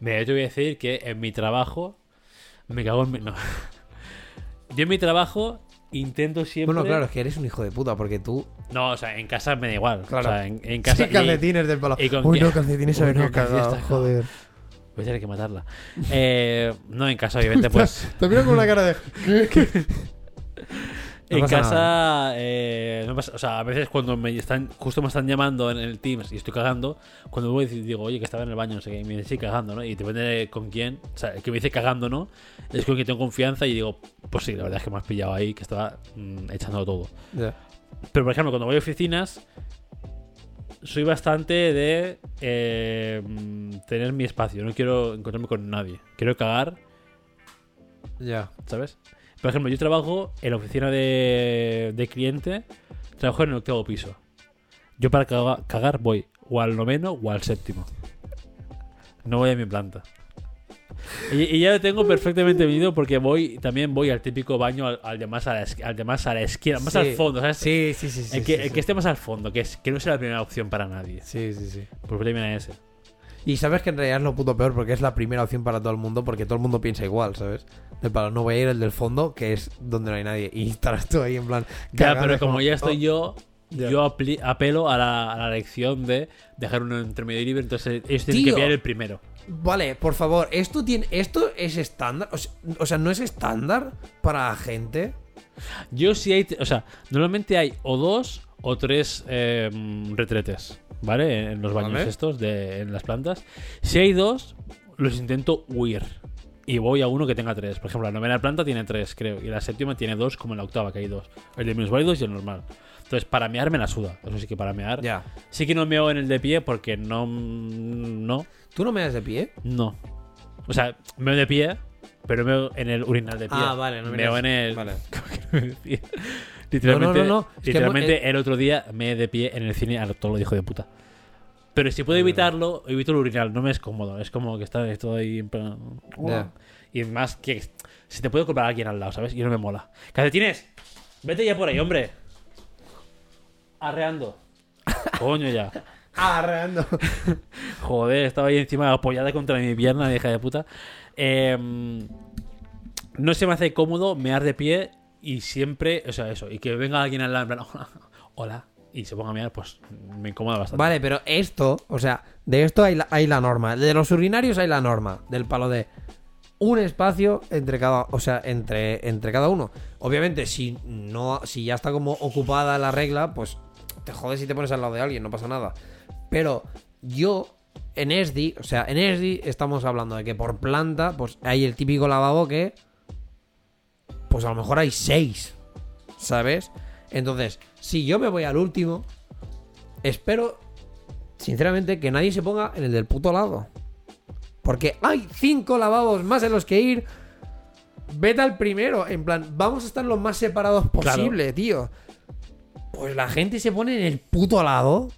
Mira, yo te voy a decir que en mi trabajo me cago en mi... No. Yo en mi trabajo intento siempre... Bueno, claro, es que eres un hijo de puta, porque tú. No, o sea, en casa me da igual. Claro. O sea, en, en casa... Sí, calcetines del palo. y con Uy, no, calcetines Uy, no cagado, joder. Voy a tener que matarla. Eh, no, en casa, obviamente, pues... Te miro con una cara de. No en pasa casa, eh, no pasa- o sea, a veces cuando me están, justo me están llamando en el Teams y estoy cagando, cuando voy y digo, oye, que estaba en el baño, no sé qué, y me dice, sí, cagando, ¿no? Y depende de con quién, o sea, el que me dice cagando, ¿no? Es con quien tengo confianza y digo, pues sí, la verdad es que me has pillado ahí, que estaba mm, echando todo. Ya. Pero, por ejemplo, cuando voy a oficinas, soy bastante de eh, tener mi espacio, no quiero encontrarme con nadie. Quiero cagar Ya. ¿sabes? Por ejemplo, yo trabajo en la oficina de, de cliente, trabajo en el octavo piso. Yo para caga- cagar voy o al noveno o al séptimo. No voy a mi planta. Y, y ya lo tengo perfectamente medido porque voy también voy al típico baño al, al de más a la, al de más a la izquierda, más Sí. al fondo, ¿sabes? Sí, sí, sí. sí el que, sí, el sí. que esté más al fondo, que, es, que no sea la primera opción para nadie. Sí, sí, sí. Por problema ese. Y sabes que en realidad es lo puto peor porque es la primera opción para todo el mundo porque todo el mundo piensa igual, ¿sabes? De palo, no voy a ir el del fondo, que es donde no hay nadie. Y estarás tú ahí en plan. Ya, pero como ya estoy yo, yo apelo a la, a la lección de dejar un intermedio libre, entonces ellos tienen Tío. que pillar el primero. Vale, por favor, ¿esto, tiene, esto es estándar? O sea, o sea, ¿no es estándar para la gente? Yo sí hay, o sea, normalmente hay o dos o tres eh, retretes, ¿vale? En los baños Vale. estos, de, en las plantas. Si hay dos, los intento huir. Y voy a uno que tenga tres. Por ejemplo, la novena planta tiene tres, creo. Y la séptima tiene dos, como en la octava, que hay dos. El de menos válidos y el normal. Entonces, para mear me la suda. Eso sí que para mear. Ya. Sí que no meo en el de pie porque no. No. ¿Tú no me das de pie? No. O sea, meo de pie, pero meo en el urinal de pie. Ah, vale, no me Meo en el. vale. literalmente, No, no, no, no. Es que literalmente hemos- el otro día me de pie en el cine al todo lo dijo de puta. Pero si puedo evitarlo, evito el urinal. No me es cómodo. Es como que está todo ahí en plan. Ya. Y más que se te puede comprar alguien al lado, ¿sabes? Y no me mola. ¡Calcetines! Vete ya por ahí, hombre. Arreando. Coño ya. Arreando. Joder, estaba ahí encima apoyada contra mi pierna, hija de puta. Eh, no se me hace cómodo mear de pie y siempre, o sea, eso, y que venga alguien al lado, en hola, y se ponga a mear, pues me incomoda bastante. Vale, pero esto, o sea, de esto hay la, hay la norma. De los urinarios hay la norma. Del palo de un espacio entre cada, o sea, entre, entre cada uno. Obviamente, si no, si ya está como ocupada la regla, pues te jodes si te pones al lado de alguien, no pasa nada. Pero yo en ESDI, o sea, en ESDI estamos hablando de que por planta, pues hay el típico lavabo que, pues a lo mejor hay seis, ¿sabes? Entonces, si yo me voy al último, espero sinceramente, que nadie se ponga en el del puto lado. Porque hay cinco lavabos más en los que ir. Vete al primero. En plan, vamos a estar lo más separados posible, tío. Pues la gente se pone en el puto lado.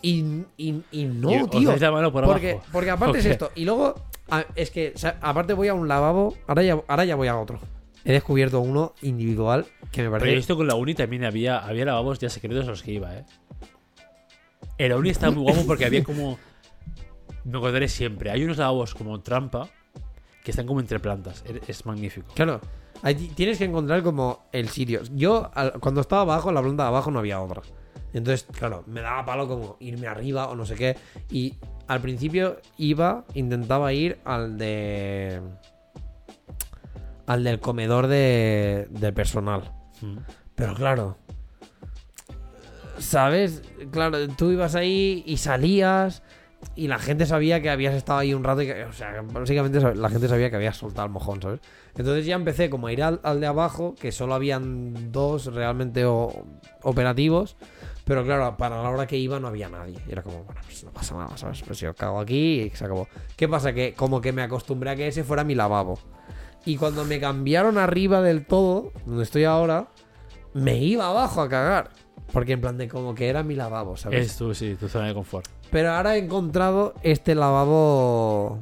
Y, y- y no, Y tío. dais la mano por porque, abajo. porque aparte es esto. Y luego, a- es que, o sea, aparte voy a un lavabo. Ahora ya, ahora ya voy a otro. He descubierto uno individual que me Pero parece. esto con la uni también había, había lavabos ya secretos a los que iba, ¿eh? En la uni estaba muy guapo porque había como... Me acordaré siempre. Hay unos lavabos como trampa que están como entre plantas. Es- Es magnífico. Claro, ahí tienes que encontrar como el sitio. Yo, cuando estaba abajo, en la planta de abajo no había otra. Entonces, claro, me daba palo como irme arriba o no sé qué. Y al principio iba, intentaba ir al de. al del comedor de, de personal. Mm. Pero claro. ¿Sabes? Claro, tú ibas ahí y salías. y la gente sabía que habías estado ahí un rato y que, o sea, básicamente la gente sabía que habías soltado el mojón, ¿sabes? Entonces ya empecé como a ir al, al de abajo, que solo habían dos realmente o- operativos, pero claro, para la hora que iba no había nadie. Y era como, bueno, pues no pasa nada, ¿sabes? Pues yo cago aquí y se acabó. ¿Qué pasa? Que como que me acostumbré a que ese fuera mi lavabo. Y cuando me cambiaron arriba del todo, donde estoy ahora, me iba abajo a cagar. Porque en plan de como que era mi lavabo, ¿sabes? Es tu, sí, tu zona de confort. Pero ahora he encontrado este lavabo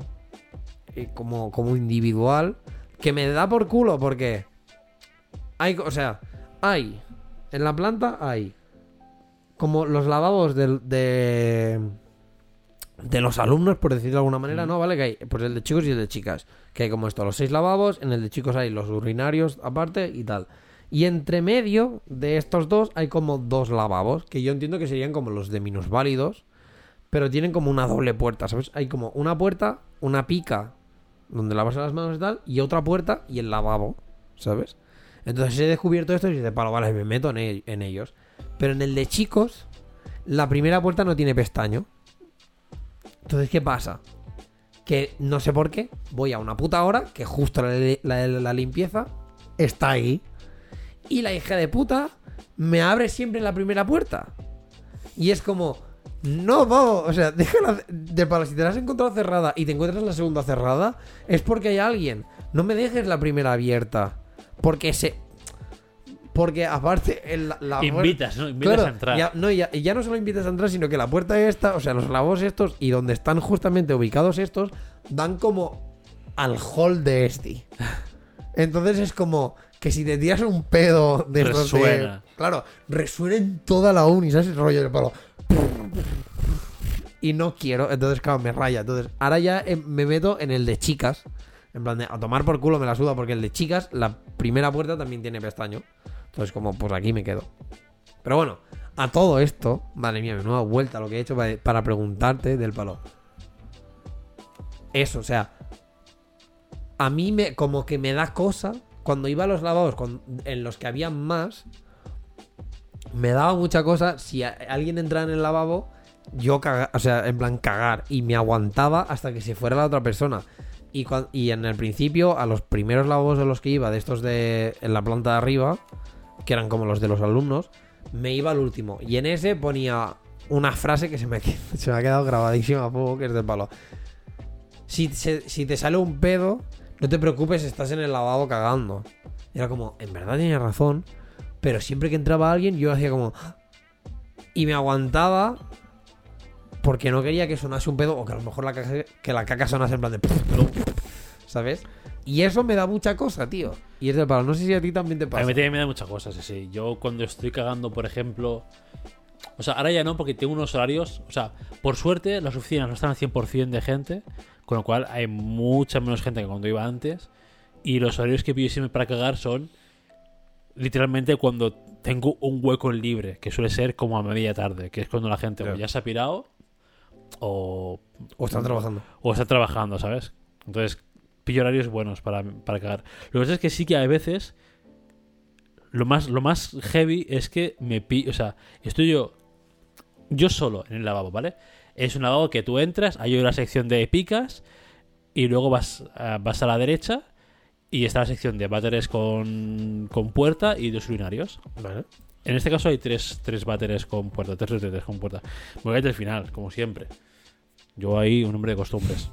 eh, como, como individual que me da por culo porque hay, o sea, hay en la planta hay como los lavabos del- de de los alumnos, por decirlo de alguna manera, ¿no? ¿Vale? Que hay pues el de chicos y el de chicas. Que hay como esto, los seis lavabos, en el de chicos hay los urinarios aparte y tal. Y entre medio de estos dos hay como dos lavabos, que yo entiendo que serían como los de minusválidos, pero tienen como una doble puerta, ¿sabes? Hay como una puerta, una pica, donde lavas las manos y tal, y otra puerta y el lavabo, ¿sabes? Entonces he descubierto esto y dice, palo, vale, me meto en, ellos. Pero en el de chicos, la primera puerta no tiene pestaño. Entonces, ¿qué pasa? Que no sé por qué, voy a una puta hora, que justo la- la limpieza está ahí. Y la hija de puta me abre siempre la primera puerta. Y es como, no, bobo, o sea, déjala de palo. Si te la has encontrado cerrada y te encuentras la segunda cerrada, es porque hay alguien. No me dejes la primera abierta. Porque se. Porque aparte, el- la, Invitas, ¿no? Invitas Claro, a entrar. Ya, no, ya, y ya no solo invitas a entrar, sino que la puerta esta, o sea, los lavabos estos y donde están justamente ubicados estos, dan como al hall de este. Entonces es como que si te tiras un pedo de- Resuena. claro, resuena en toda la uni, ¿sabes? El rollo del palo. Y no quiero, entonces claro, me raya. Entonces, ahora ya eh, me meto en el de chicas. En plan a tomar por culo me la suda, porque el de chicas, la primera puerta también tiene pestaño. Entonces, como, pues aquí me quedo. Pero bueno, a todo esto, madre mía, menuda vuelta lo que he hecho para, preguntarte del palo. Eso, o sea, a mí me como que me da cosa cuando iba a los lavabos con- en los que había más. Me daba mucha cosa si alguien entraba en el lavabo, yo cagar, o sea, en plan cagar y me aguantaba hasta que se fuera la otra persona. Y, cuan- y en el principio, a los primeros lavabos de los que iba, de estos de en la planta de arriba, que eran como los de los alumnos, me iba al último. Y en ese ponía una frase que se me, se me ha quedado grabadísima fuego, que es del palo. Si, se- si te sale un pedo, no te preocupes, estás en el lavabo cagando. Y era como, en verdad tenía razón, pero siempre que entraba alguien yo hacía como... Y me aguantaba porque no quería que sonase un pedo o que a lo mejor la caca, que la caca sonase en plan de... ¿Sabes? Y eso me da mucha cosa, tío. Y es del palo. No sé si a ti también te A pasa. mí también me da muchas cosas, sí. Yo cuando estoy cagando, por ejemplo... O sea, ahora ya no, porque tengo unos horarios... O sea, por suerte las oficinas no están al 100% de gente, con lo cual hay mucha menos gente que cuando iba antes. Y los horarios que pillo siempre para cagar son literalmente cuando tengo un hueco libre, que suele ser como a media tarde, que es cuando la gente o ya se ha pirado o, O están trabajando. o está trabajando, ¿sabes? Entonces, pillo horarios buenos para, para cagar. Lo que pasa es que sí que a veces lo más, lo más heavy es que me pillo, o sea, estoy yo yo solo en el lavabo, ¿vale? Es un lavabo que tú entras, hay una sección de picas y luego vas, vas a la derecha y está la sección de váteres con, con puerta y dos urinarios. Vale. En este caso hay tres, tres váteres con puerta, tres váteres con puerta. Voy el final, como siempre. Yo ahí, un hombre de costumbres.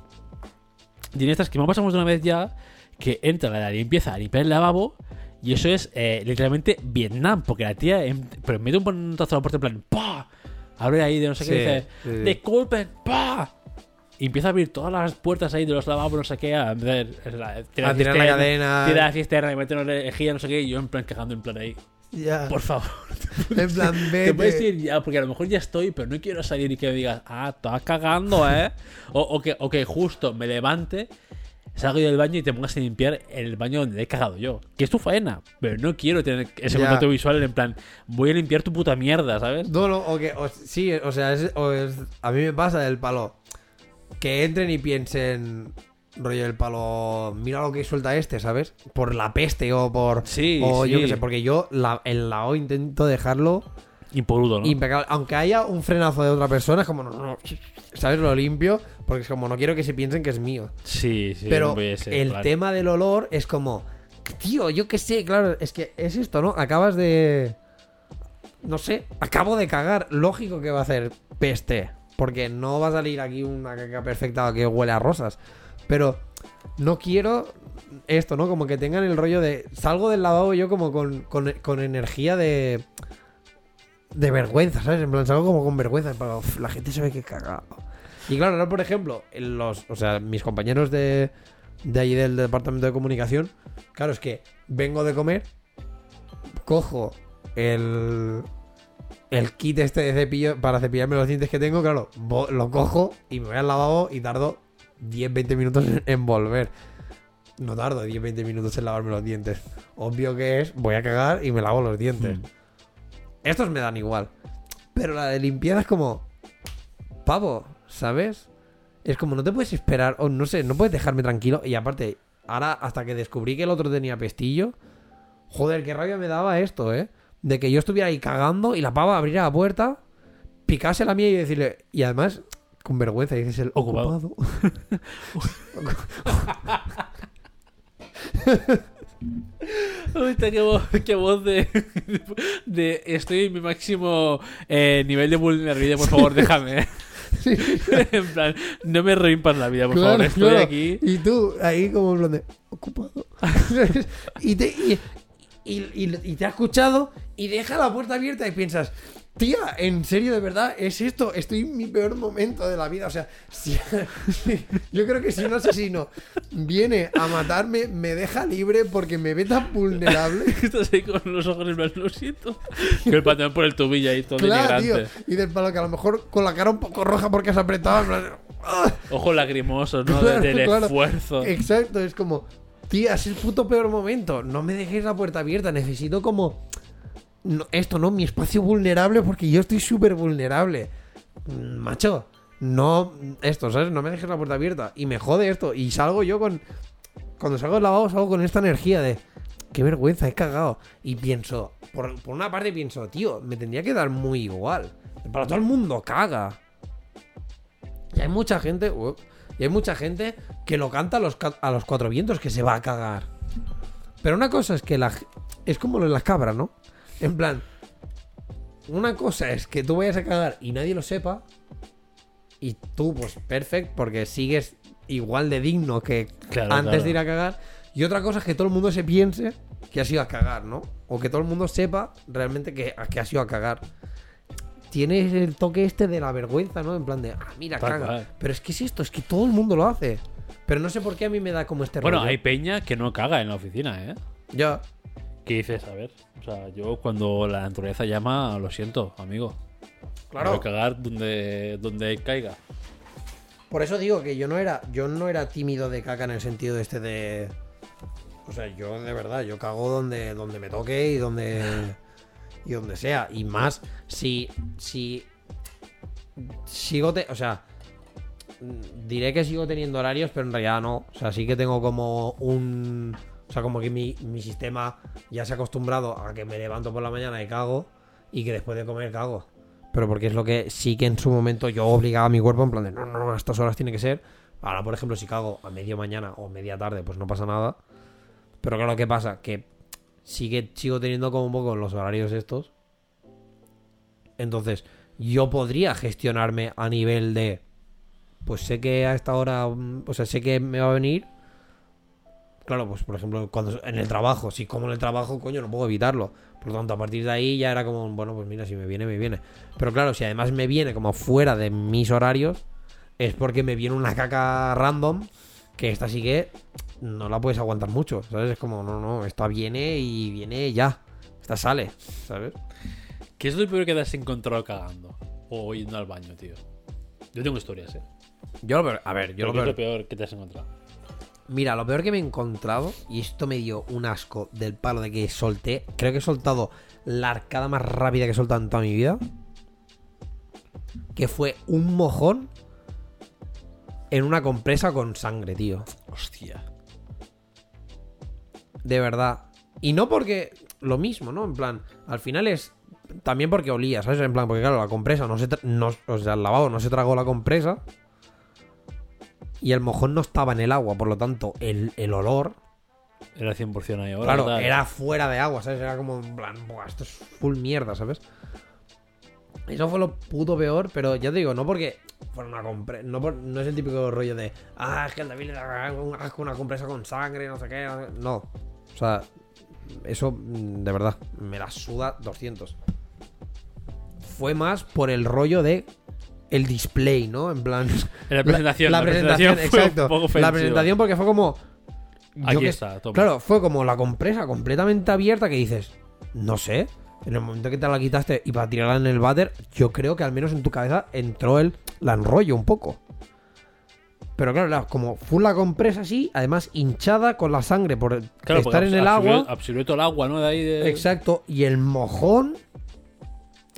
Y en estas que me pasamos de una vez ya, que entra la limpieza a limpiar el lavabo, y eso es eh, literalmente Vietnam, porque la tía, en, pero en medio de un puñetazo a la puerta en plan, ¡pah! Abre ahí de no sé qué, dice, sí, sí. ¡disculpen! ¡pah! Y empieza a abrir todas las puertas ahí de los lavabos, no sé qué, a ver, la- tira A tirar la cadena. Tira la cisterna y meter una lejía, no sé qué, y yo en plan cagando en plan ahí. Ya. Por favor. En plan, Te puedes vete. ir ya, porque a lo mejor ya estoy, pero no quiero salir y que me digas, ah, estás cagando, ¿eh? O, o que, o que justo me levante, salgo yo del baño y te pongas a limpiar el baño donde he cagado yo. Que es tu faena, pero no quiero tener ese Ya. contacto visual en plan, voy a limpiar tu puta mierda, ¿sabes? No, no, o que, o- sí, o sea, es, o es- a mí me pasa del palo. Que entren y piensen, rollo del palo, mira lo que suelta este, ¿sabes? Por la peste o por... Sí, o yo qué sé, porque yo la, el lao intento dejarlo Impoluto, ¿no? impecable. Aunque haya un frenazo de otra persona, es como, no, no, ¿sabes? Lo limpio, porque es como, no quiero que se piensen que es mío. Sí, sí. Pero no puede ser, el claro. tema del olor es como, tío, yo qué sé, claro, es que es esto, ¿no? Acabas de... No sé, acabo de cagar. Lógico que va a hacer peste. Porque no va a salir aquí una caca perfecta que huele a rosas. Pero no quiero esto, ¿no? Como que tengan el rollo de... Salgo del lavabo yo como con, con, energía de... De vergüenza, ¿sabes? En plan, salgo como con vergüenza. Pero, "Uf, la gente se ve que he cagado. Y claro, ahora, por ejemplo, los, o sea, mis compañeros de, de allí del departamento de comunicación, claro, es que vengo de comer, cojo el, el kit este de cepillo para cepillarme los dientes que tengo, claro, lo cojo y me voy al lavabo y tardo 10-20 minutos en, volver. No tardo 10-20 minutos en lavarme los dientes. Obvio que es, voy a cagar y me lavo los dientes. Mm. Estos me dan igual. Pero la de limpieza es como. Pavo, ¿sabes? Es como no te puedes esperar, o no sé, no puedes dejarme tranquilo. Y aparte, ahora hasta que descubrí que el otro tenía pestillo. Joder, qué rabia me daba esto, ¿eh? De que yo estuviera ahí cagando y la pava abriera la puerta, picase la mía y decirle. Y además, con vergüenza, dices el Ocupado. Ahorita qué voz, qué voz de, de estoy en mi máximo eh, nivel de vulnerabilidad, por favor, déjame. en plan, no me reimpas la vida, por Claro, favor, estoy claro. aquí. Y tú, ahí como en plan de ocupado. y, te, y, y- y- y te ha escuchado y deja la puerta abierta y piensas, tía, en serio, de verdad, es esto. Estoy en mi peor momento de la vida. O sea, si- yo creo que si un asesino viene a matarme, me deja libre porque me ve tan vulnerable. Estás ahí con los ojos en siento. Que el pantalón por el tobillo ahí todo Claro, tío. Y del palo que a lo mejor con la cara un poco roja porque has apretado. Ojos lagrimosos, ¿no? Claro, del claro. esfuerzo. Exacto, es como, tía, es el puto peor momento. No me dejéis la puerta abierta. Necesito como. esto, ¿no? Mi espacio vulnerable porque yo estoy súper vulnerable. Mm, Macho, no. Esto, ¿sabes? No me dejes la puerta abierta. Y me jode esto. Y salgo yo con. Cuando salgo del lavabo, salgo con esta energía de. Qué vergüenza, he cagado. Y pienso, por, por una parte pienso, tío, me tendría que dar muy igual. Para todo el mundo caga. Y hay mucha gente. uh, y hay mucha gente que lo canta a los, a los cuatro vientos que se va a cagar. Pero una cosa es que la, es como lo de las cabras, ¿no? En plan, una cosa es que tú vayas a cagar y nadie lo sepa. Y tú, pues, perfecto, porque sigues igual de digno que Claro, antes claro. de ir a cagar. Y otra cosa es que todo el mundo se piense que has ido a cagar, ¿no? O que todo el mundo sepa realmente que, que has ido a cagar. Tienes el toque este de la vergüenza, ¿no? En plan de, ah, mira, Tal caga. cual. Pero es que es esto, es que todo el mundo lo hace. Pero no sé por qué a mí me da como este Bueno, rollo. hay peña que no caga en la oficina, ¿eh? Ya. ¿Qué dices? A ver, o sea, yo cuando la naturaleza llama, lo siento, amigo. Claro. Voy a cagar donde, donde caiga. Por eso digo que yo no era, yo no era tímido de caca en el sentido este de. O sea, yo de verdad, yo cago donde, donde me toque y donde. Y donde sea. Y más si. si. Sigo te. O sea. Diré que sigo teniendo horarios, pero en realidad no. O sea, sí que tengo como un. O sea, como que mi, mi sistema ya se ha acostumbrado a que me levanto por la mañana y cago. Y que después de comer cago. Pero porque es lo que sí que en su momento yo obligaba a mi cuerpo en plan de no, no, no, a estas horas tiene que ser. Ahora, por ejemplo, si cago a medio mañana o media tarde, pues no pasa nada. Pero claro, ¿qué pasa? Que sí que sigo teniendo como un poco los horarios estos. Entonces, yo podría gestionarme a nivel de. Pues sé que a esta hora. mm, O sea, sé que me va a venir. Claro, pues por ejemplo, cuando en el trabajo, si como en el trabajo, coño, no puedo evitarlo. Por lo tanto, a partir de ahí ya era como, bueno, pues mira, si me viene, me viene. Pero claro, si además me viene como fuera de mis horarios, es porque me viene una caca random que esta sí que no la puedes aguantar mucho, ¿sabes? Es como, no, no, esta viene y viene ya. Esta sale, ¿sabes? ¿Qué es lo peor que te has encontrado cagando? O yendo al baño, tío. Yo tengo historias, ¿eh? Yo lo peor, a ver, yo lo ¿qué es peor, lo peor que te has encontrado? Mira, lo peor que me he encontrado, y esto me dio un asco del palo de que solté, creo que he soltado la arcada más rápida que he soltado en toda mi vida, que fue un mojón en una compresa con sangre, tío. Hostia. De verdad. Y no porque lo mismo, ¿no? En plan, al final es también porque olía, ¿sabes? En plan, porque claro, la compresa no se. tra- no- o sea, el lavado no se tragó la compresa. Y el mojón no estaba en el agua, por lo tanto, el, el olor. Era 100% ahí ahora. claro, era fuera de agua, ¿sabes? Era como en plan, "Buah, esto es full mierda, ¿sabes? Eso fue lo puto peor, pero ya te digo, no porque fuera una compresa. No, por- no es el típico rollo de. Ah, es que el David le da una compresa con sangre, no sé qué. no sé-". No. O sea, eso mm, de verdad me la suda 200. Fue más por el rollo de el display, ¿no? En plan. En la presentación. La, presentación, un exacto. poco La presentación porque fue como. Aquí que- está, toma. Claro, fue como la compresa completamente abierta que dices, no sé. En el momento que te la quitaste y para tirarla en el váter, yo creo que al menos en tu cabeza entró el. La enrollo un poco. Pero claro, la- como fue la compresa así, además hinchada con la sangre por Claro, estar en el absorbió- agua. Absorbió todo el agua, ¿no? De ahí de... Exacto. Y el mojón.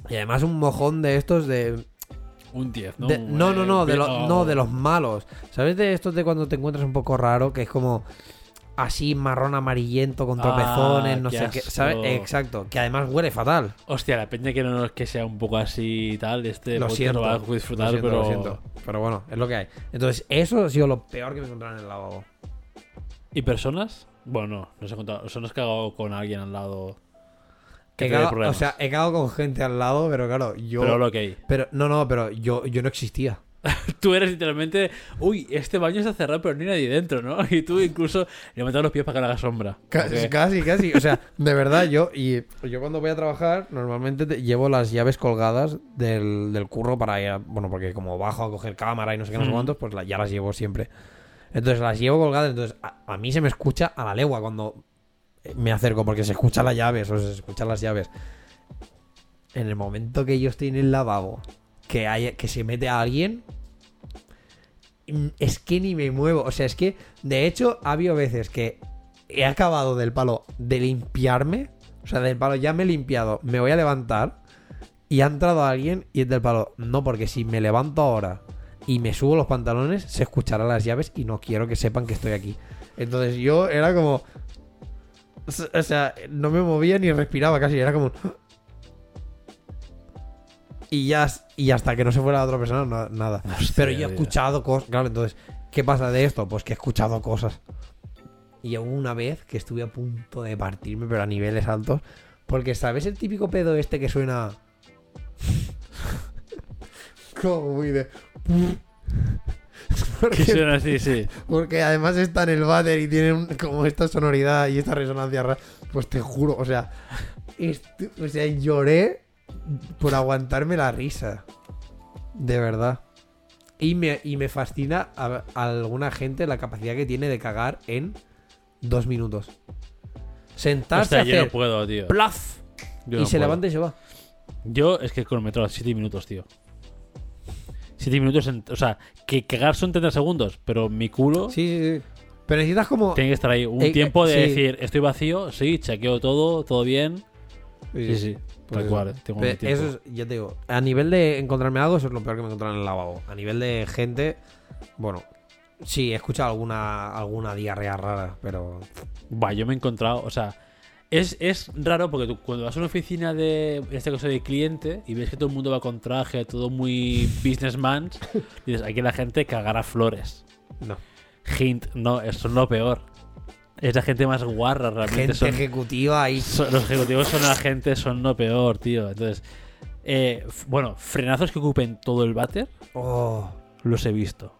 Y además un mojón de estos de. Un 10, ¿no? de- no, no, no, de, no, de los malos. ¿Sabes de estos de cuando te encuentras un poco raro? Que es como así marrón amarillento con Ah, tropezones, no sé qué. ¿Sabes? Exacto. Que además huele fatal. Hostia, la peña que no es que sea un poco así y tal, este lo siento. lo va a lo disfrutar, siento, pero... lo siento. Pero bueno, es lo que hay. Entonces, eso ha sido lo peor que me encontraron en el lavabo. ¿Y personas? Bueno, no, no se ha contado. O sea, no has cagado con alguien al lado. Que He cagado- o sea, he cagado con gente al lado, pero claro, yo. Pero lo que hay. pero- no, no, pero yo, yo no existía. Tú eres literalmente, uy, este baño está cerrado, pero no hay nadie dentro, ¿no? Y tú incluso levantas los pies para que no haga sombra. Casi, casi, casi. O sea, de verdad, yo y yo cuando voy a trabajar, normalmente te- llevo las llaves colgadas del, del curro para ir a- Bueno, porque como bajo a coger cámara y no sé qué, no sé Mm. cuántos, pues la- ya las llevo siempre. Entonces las llevo colgadas, entonces a, a mí se me escucha a la legua cuando me acerco, porque se escuchan las llaves, o se escuchan las llaves. En el momento que yo estoy en el lavabo, que, hay, que se mete a alguien, es que ni me muevo. O sea, es que, de hecho, ha habido veces que he acabado del palo de limpiarme. O sea, del palo ya me he limpiado, me voy a levantar. Y ha entrado alguien y es del palo. No, porque si me levanto ahora y me subo los pantalones, se escucharán las llaves y no quiero que sepan que estoy aquí. Entonces yo era como. O sea, no me movía ni respiraba casi. Era como. Y ya y hasta que no se fuera la otra persona, no- nada. Pero yo he escuchado cosas. Claro, entonces, ¿qué pasa de esto? Pues que he escuchado cosas. Y hubo una vez que estuve a punto de partirme, pero a niveles altos. Porque, ¿sabes el típico pedo este que suena. como muy de. Que Porque, suena así, sí. porque además está en el váter y tiene un- como esta sonoridad y esta resonancia rara. Pues te juro, o sea. estu- o sea, lloré por aguantarme la risa. De verdad. Y me, y me fascina a, a alguna gente la capacidad que tiene de cagar en dos minutos. Sentarse Hostia, a yo no hacer puedo, tío. plaf Yo y no se puedo. levanta y se va. Yo es que metro 7 minutos, tío. 7 minutos, en- o sea, que cagar son 30 segundos, pero mi culo Sí, sí, sí. Pero necesitas como. tiene que estar ahí un Eh, tiempo de sí. decir, estoy vacío, sí, chequeo todo, todo bien. Sí, sí, Pues tal cual, tengo Pe- mi eso es, ya te digo, a nivel de encontrarme algo, eso es lo peor que me encontrado en el lavabo. A nivel de gente, bueno, sí, he escuchado alguna, alguna diarrea rara, pero. Buah, yo me he encontrado, o sea, es, es raro porque tú cuando vas a una oficina de, en este caso de cliente, y ves que todo el mundo va con traje, todo muy businessman, dices, aquí la gente cagará flores. No. Hint, no, eso es lo peor. Es la gente más guarra, realmente. Gente son- ejecutiva y. son- los ejecutivos son la gente, son lo peor, tío. Entonces, eh, bueno, frenazos que ocupen todo el váter, Oh, los he visto.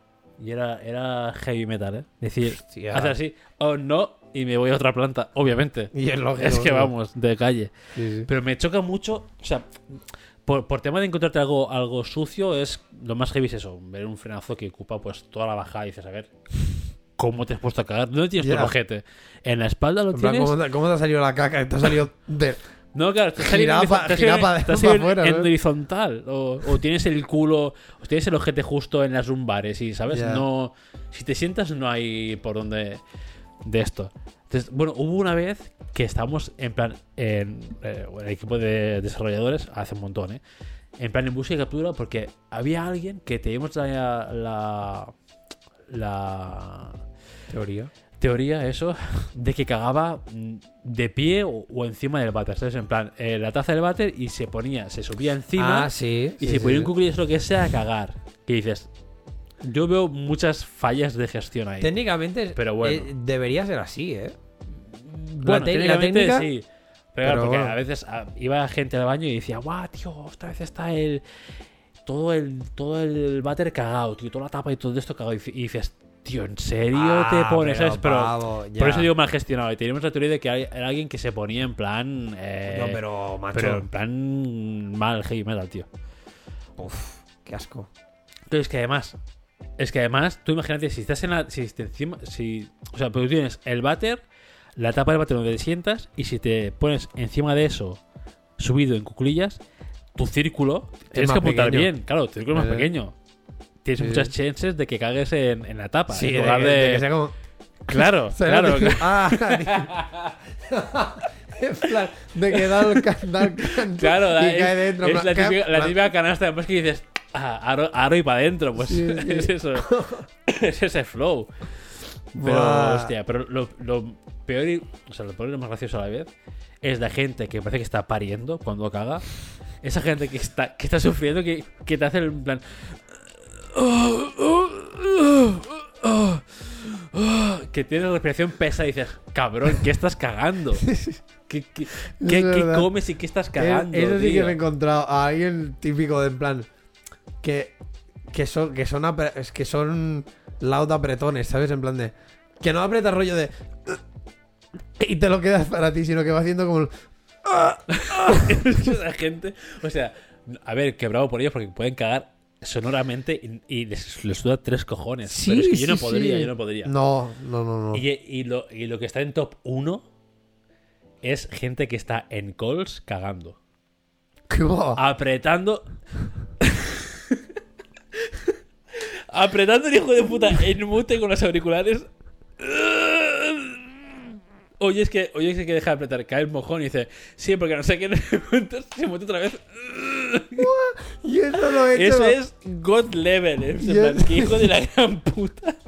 Y era, era heavy metal, ¿eh? Es decir, Hostia. así, oh no, y me voy a otra planta, obviamente. y es lógico. Es que vamos, de calle. Sí, sí. Pero me choca mucho, o sea, por, por tema de encontrarte algo, algo sucio, es lo más heavy es eso, ver un frenazo que ocupa pues toda la bajada y dices, a ver, ¿cómo te has puesto a cagar? ¿Dónde tienes Ya. tu ojete? ¿En la espalda lo En plan, tienes? ¿cómo, te, cómo te ha salido la caca? Te ha salido de. No, claro, te has salido Girapa- te girapa te en- para afuera, en ¿no? horizontal. O, o tienes el culo, o tienes el ojete justo en las lumbares y, ¿sabes? No, si te sientas no hay por dónde de esto. Entonces, bueno, hubo una vez que estábamos en plan, en eh, el equipo de desarrolladores, hace un montón, ¿eh? En plan en búsqueda y captura porque había alguien que teníamos la, la, la Teoría. teoría eso de que cagaba mm, de pie o, o encima del váter, ¿sabes? En plan, eh, la taza del váter y se ponía, se subía encima Ah, sí. y sí, se sí, ponía sí. en cuclillas lo que sea a cagar. Que dices, yo veo muchas fallas de gestión ahí. Técnicamente Pero bueno. eh, debería ser así, ¿eh? Bueno, la técnicamente técnica- sí. Pero, claro, Pero porque bueno. a veces ah, iba gente al baño y decía, guau, tío, otra vez está el. Todo el, todo el váter cagado, tío, toda la tapa y todo esto cagado. Y, y dices, tío, ¿en serio Ah, te pones? pero, ¿sabes? Pero pavo, por eso digo mal gestionado. Y teníamos la teoría de que hay- era alguien que se ponía en plan. eh, No, pero, macho. pero en plan mal heavy metal, tío. Uf, qué asco. Entonces, que además, es que además, tú imagínate, si estás en la. Si encima. Si, o sea, pues tú tienes el váter, la tapa del váter donde te sientas, y si te pones encima de eso, subido en cuclillas, tu círculo tienes más que apuntar pequeño. bien. Claro, tu círculo es más Eh, pequeño. Tienes sí, muchas chances de que cagues en, en la tapa. Sí, en lugar de. de que sea como. Claro, ¿Sabes claro. que- Ah, en plan, de que da el, can- da el canto Claro, y es, cae dentro. en es la, típica, la plan, típica canasta después que dices, ah, aro, aro y para adentro. Pues Sí, sí. es eso. es ese flow. Pero, Buah. hostia, pero lo, lo peor y. O sea, lo peor y lo más gracioso a la vez es la gente que parece que está pariendo cuando caga. Esa gente que está, que está sufriendo, que, que te hace en plan. Que tiene la respiración pesa y dices, cabrón, ¿qué estás cagando? ¿Qué, qué, qué- qué verdad. comes y qué estás cagando? Eso sí que me he encontrado a alguien típico de en plan que que son que son que son loud apretones, ¿sabes? En plan de que no aprieta rollo de y te lo quedas para ti, sino que va haciendo como el- Esa gente, o sea, a ver, que bravo por ellos porque pueden cagar sonoramente y, y les, les suda tres cojones. pero es que yo no sí, podría, sí. yo no podría. No, no, no, no. Y, y lo, y lo que está en top 1 es gente que está en calls cagando. Qué guau. Apretando. apretando el hijo de puta en mute con los auriculares. Oye, es que, oye, es que deja de apretar, cae el mojón y dice, sí, porque no sé qué, se mete otra vez. Y eso lo he hecho. Eso es God level, ¿eh? Es- hijo de la gran puta.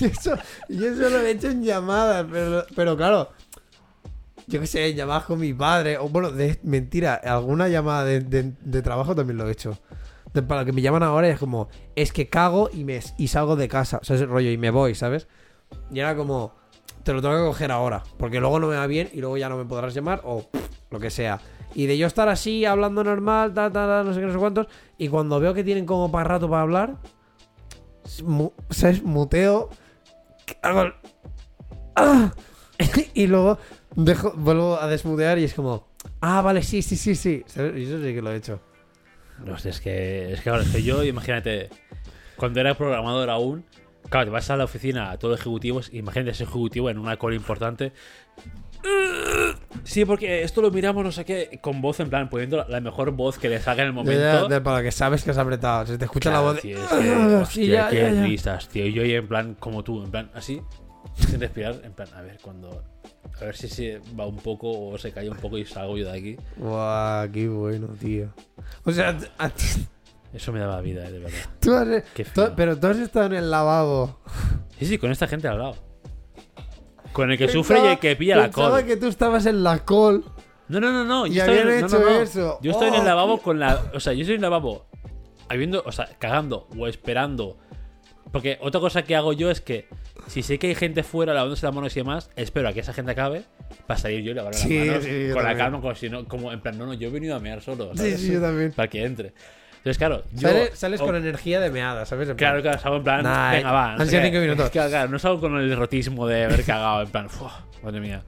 Y eso, y eso lo he hecho en llamadas, pero, pero claro, yo qué sé, en llamadas con mi padre, o bueno, de, mentira, alguna llamada de, de- de trabajo también lo he hecho. Para que me llaman ahora es como, es que cago y, me, y salgo de casa, o sea, ese rollo, y me voy, ¿sabes? Y era como, te lo tengo que coger ahora, porque luego no me va bien y luego ya no me podrás llamar, o pff, lo que sea. Y de yo estar así, hablando normal, tal, tal, tal, no sé qué, no sé cuántos, y cuando veo que tienen como para rato para hablar, mu- ¿sabes? Muteo. hago ¡Ah! y luego vuelvo a desmutear y es como, ah, vale, sí, sí, sí, sí. Eso sí que lo he hecho. No sé, es que, es que ahora, es que yo, imagínate, cuando era programador aún, claro, te vas a la oficina a todo ejecutivos, imagínate ese ejecutivo en una call importante. Sí, porque esto lo miramos, no sé qué, con voz en plan, poniendo la, mejor voz que le salga en el momento. De- de- para que sabes que has apretado. Se te escucha Claro, la voz. tío, es que, hostia, sí, ya, qué ya, ya. risas, tío. Yo ahí en plan, como tú, en plan, así, sin respirar, en plan, a ver, cuando. A ver si se va un poco o se cae un poco y salgo yo de aquí. Guau, qué bueno, tío. O sea, Eso me daba vida, eh, de verdad. tú has, Qué tú- feo. pero tú has estado en el lavabo. Sí, sí, con esta gente al lado. Con el que sufre y el que pilla la Pensaba que tú estabas en la col. No, no, no, no. Y Yo estoy, habían en, no, hecho no, no. eso. Yo estoy en Oh, el lavabo con la. O sea, yo estoy en el lavabo habiendo, o sea, cagando o esperando. Porque otra cosa que hago yo es que si sé que hay gente fuera lavándose las manos y demás, espero a que esa gente acabe para salir yo y lavar Sí, las manos sí, yo con la también. calma, como si no, como en plan, no, no, yo he venido a mear solo. Sí, ¿sabes? sí, yo también. Para que entre. Entonces, claro, yo. Sales, sales o- con energía de meada, ¿sabes? En plan, Claro, claro, salgo en plan, Nah, venga, va. no han sé sido qué. cinco minutos. Claro, claro, no salgo con el erotismo de haber cagado, en plan, "Fua, madre mía.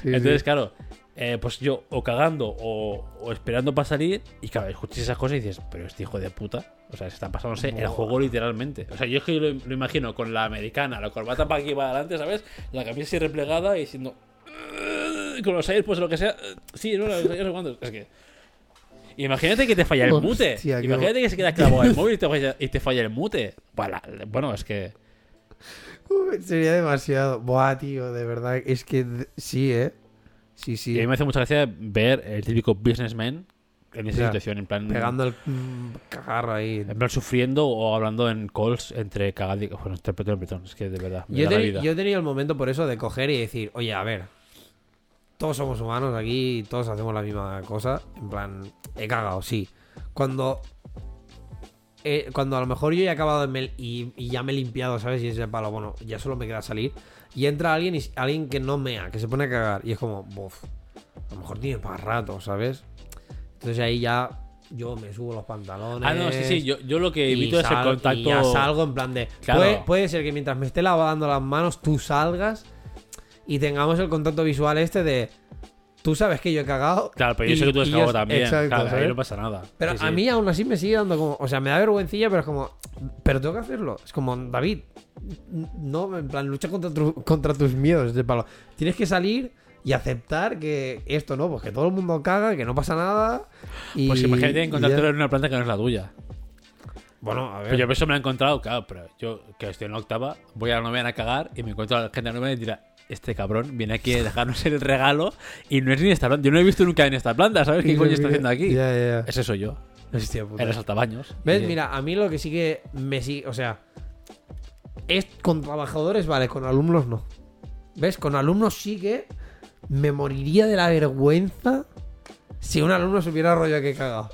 sí, Entonces, claro, eh, pues yo o cagando o, o esperando para salir y claro, escuchas esas cosas y dices, pero este hijo de puta, o sea, se está pasándose el juego literalmente. O sea, yo es que lo, lo imagino con la americana, la corbata para aquí y para adelante, ¿sabes? La camisa así replegada y diciendo, "Ugh", con los aires, pues lo que sea, "Ugh, sí, no, los aires cuántos. Es que... Imagínate que te falla el mute. Hostia, Imagínate que se queda clavado el móvil y te falla, y te falla el mute. Bueno, bueno, es que... Uy, sería demasiado. Buah, tío, de verdad. Es que sí, ¿eh? Sí, Y a sí. mí me hace mucha gracia ver el típico businessman en esa situación, en plan. Pegando el mm, cagarro ahí. En plan sufriendo o hablando en calls entre cagad y. Bueno, entre petón y petón. Es que de verdad. Me Yo, da la te- vida. yo he tenido el momento por eso de coger y decir, oye, a ver, todos somos humanos aquí, todos hacemos la misma cosa. En plan, he cagado, sí. Cuando. eh, cuando a lo mejor yo ya he acabado mel- y, y ya me he limpiado, ¿sabes? Y es el palo, bueno, ya solo me queda salir. Y entra alguien y alguien que no mea, que se pone a cagar. Y es como, buf, a lo mejor tiene para rato, ¿sabes? Entonces ahí ya yo me subo los pantalones. Ah, no, sí, sí. Yo, yo lo que evito es el contacto. Y ya salgo en plan de. Claro. Puede, puede ser que mientras me esté lavando las manos, tú salgas y tengamos el contacto visual este de. Tú sabes que yo he cagado. Claro, pero yo y- sé que tú has cagado yo- también. Exacto, claro, ahí ¿sabes? no pasa nada. Pero Sí, a sí. mí aún así me sigue dando como. O sea, me da vergüencilla, pero es como. Pero tengo que hacerlo. Es como, David. No, en plan, lucha contra, tu- contra tus miedos. De palo. Tienes que salir y aceptar que esto no, pues que todo el mundo caga, que no pasa nada. Y, Pues imagínate ya. en una planta que no es la tuya. Bueno, a ver. Pero yo por eso me lo he encontrado, claro, pero yo que estoy en la octava, voy a la novena a cagar y me encuentro a la gente de la novena y dirá, este cabrón viene aquí a dejarnos el regalo y no es ni esta planta. Yo no he visto nunca en esta planta, ¿sabes qué coño está haciendo aquí? Ya, ya, ya. Ese soy yo, Hostia puta. los altabaños. ¿Ves? Y- Mira, a mí lo que sí que me sigue. O sea. Es con trabajadores, vale, con alumnos no. ¿Ves? Con alumnos sí que me moriría de la vergüenza si un alumno supiera rollo que he cagado.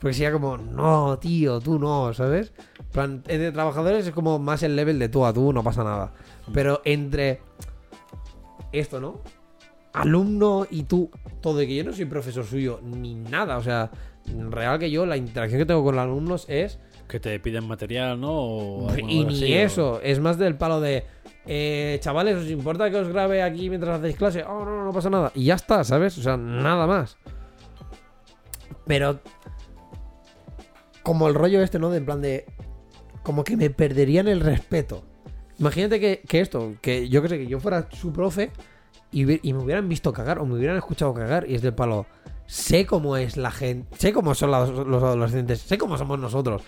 Porque sería como, no, tío, tú no, ¿sabes? Plan, entre trabajadores es como más el level de tú a tú, no pasa nada. Pero entre esto, ¿no? Alumno y tú, todo, y que yo no soy profesor suyo ni nada, o sea, real que yo la interacción que tengo con los alumnos es Que te piden material, ¿no? O y ni así, o- eso, es más del palo de eh, chavales, ¿os importa que os grabe aquí mientras hacéis clase? Oh, no, no, no pasa nada. Y ya está, ¿sabes? O sea, nada más. Pero como el rollo este, ¿no? De en plan de como que me perderían el respeto. Imagínate que, que esto, que yo que sé, que yo fuera su profe y, me hubieran visto cagar o me hubieran escuchado cagar y es del palo. Sé cómo es la gente, sé cómo son los, los adolescentes, sé cómo somos nosotros.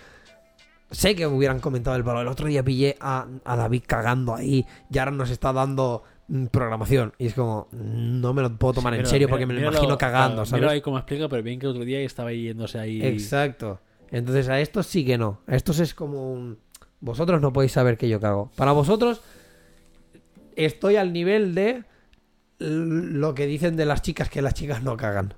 Sé que hubieran comentado el palo. El otro día pillé a, a David cagando ahí y ahora nos está dando mm, programación. Y es como, no me lo puedo tomar Sí, en serio mira- porque me lo imagino cagando, ¿sabes? ahí como explica, pero bien que otro día estaba yéndose ahí. Exacto. Entonces a estos sí que no. A estos es como un... Vosotros no podéis saber que yo cago. Para vosotros estoy al nivel de lo que dicen de las chicas que las chicas no cagan.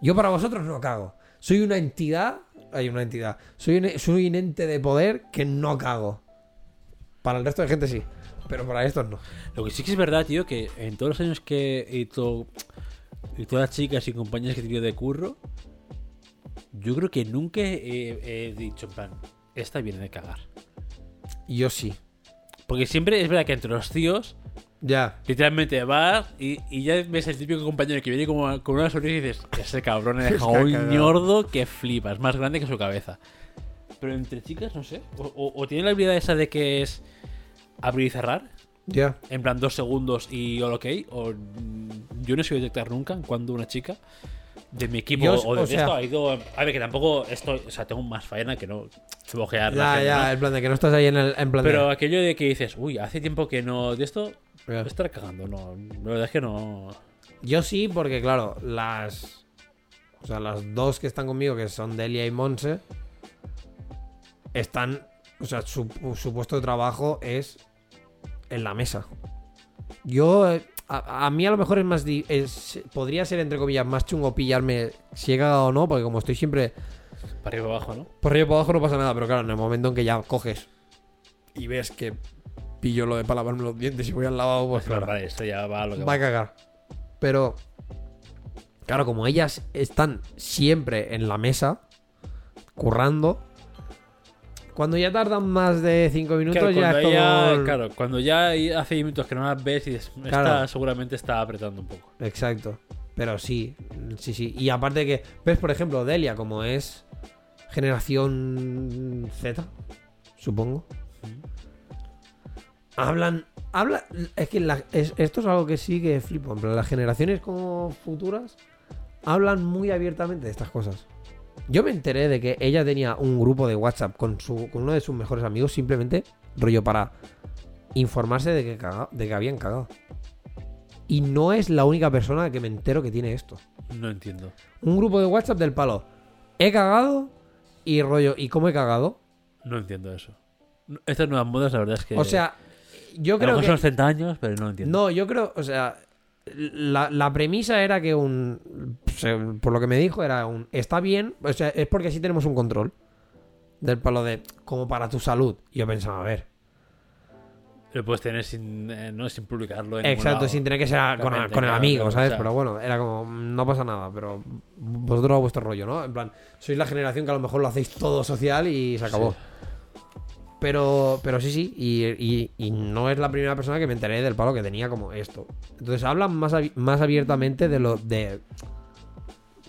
Yo para vosotros no cago. Soy una entidad... Hay una entidad. Soy un, soy un ente de poder que no cago. Para el resto de gente sí. Pero para estos no. Lo que sí que es verdad, tío, que en todos los años que he hecho y todas las chicas y compañeras que he tenido de curro, yo creo que nunca he, he dicho, en plan, esta viene de cagar. Yo sí. Porque siempre es verdad que entre los tíos, Ya. literalmente vas y, y ya ves el típico compañero que viene como con una sonrisa y dices, ese cabrón Es un cagado". ñordo que flipas, más grande que su cabeza. Pero entre chicas, no sé. O, o, o tiene la habilidad esa de que es abrir y cerrar. Ya. En plan, dos segundos y all ok. O yo no sé detectar nunca cuando una chica de mi equipo Yo, o de o sea- esto ha ido. A ver, que tampoco estoy. O sea, tengo más faena que no bojear Ya, ya. ¿no? En plan de que no estás ahí en el... En plan de- Pero aquello de que dices, uy, hace tiempo que no. De esto. Ya. Me estar cagando, no. La verdad es que no. Yo sí, porque claro, las. O sea, las dos que están conmigo, que son Delia y Monse, están. O sea, su, su puesto de trabajo es en la mesa. Yo. A, a mí a lo mejor es más. es- podría ser, entre comillas, más chungo pillarme si he cagado o no, porque como estoy siempre Para arriba y abajo, ¿no? por arriba y por abajo no pasa nada, pero claro, en el momento en que ya coges y ves que pillo lo de para lavarme los dientes y voy al lavabo, pues Claro, claro. esto ya va a lo que va a va. cagar. Pero, claro, como ellas están siempre en la mesa, currando, cuando ya tardan más de 5 minutos Claro, ya es como... claro, cuando ya hace minutos que no las ves y Claro. seguramente está apretando un poco. Exacto. Pero sí, sí, sí. Y aparte que, ves, por ejemplo, Delia, como es generación Z, supongo. Hablan, habla, es que la- es- esto es algo que sí que flipo. En plan, las generaciones como futuras hablan muy abiertamente de estas cosas. Yo me enteré de que ella tenía un grupo de WhatsApp con, su, con uno de sus mejores amigos, simplemente rollo para informarse de que, caga- de que habían cagado. Y no es la única persona que me entero que tiene esto. No entiendo. Un grupo de WhatsApp del palo. He cagado y rollo. ¿Y cómo he cagado? No entiendo eso. Estas nuevas modas, la verdad es que. O sea, yo a lo creo mejor que. son los 30 años, pero no lo entiendo. No, yo creo, o sea, la, la premisa era que un, por lo que me dijo, era un, está bien, o sea, es porque así tenemos un control del palo de, como para tu salud. Y yo pensaba, a ver, Lo puedes tener sin, eh, no, sin publicarlo. En exacto, lado. sin tener que ser con, el claro, amigo, claro, ¿sabes? o sea. Pero bueno, era como, no pasa nada, pero vosotros a vuestro rollo, ¿no? En plan, sois la generación que a lo mejor lo hacéis todo social y se acabó. Sí. Pero, pero sí, sí, y, y- y no es la primera persona que me enteré del palo que tenía como esto. Entonces hablan más, más abiertamente de lo de.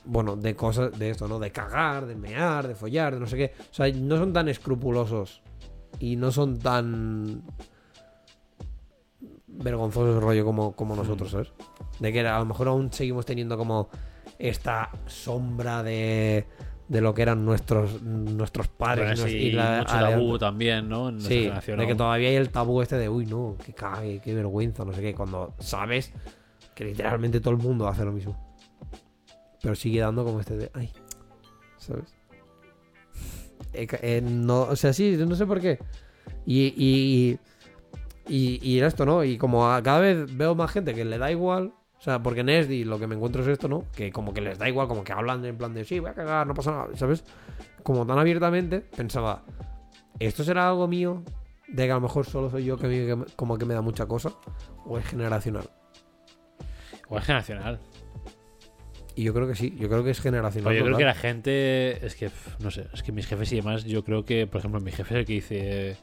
Bueno, de cosas de esto, ¿no? De cagar, de mear, de follar, de no sé qué. O sea, no son tan escrupulosos y no son tan vergonzosos rollo como, como nosotros, ¿sabes? De que a lo mejor aún seguimos teniendo como esta sombra de, de lo que eran nuestros, nuestros padres. Bueno, y nos- sí, y la- mucho tabú también, ¿no? En Sí, de que todavía hay el tabú este de, uy, no, que cague, qué vergüenza, no sé qué, cuando sabes que literalmente todo el mundo hace lo mismo. Pero sigue dando como este de, ay, ¿sabes? Eh, eh, no, o sea, sí, no sé por qué. Y, y, y, y esto, ¿no? Y como a- cada vez veo más gente que le da igual, sea, porque en ESDI lo que me encuentro es esto, ¿no? Que como que les da igual, como que hablan en plan de, sí, voy a cagar, no pasa nada, ¿sabes? Como tan abiertamente, pensaba, ¿esto será algo mío? De que a lo mejor solo soy yo que, me- como que me da mucha cosa, o es generacional. O es generacional. Y yo creo que sí, yo creo que es generacional. Pero yo creo que la gente. Es que, no sé, es que mis jefes y demás, yo creo que, por ejemplo, mi jefe es el que dice.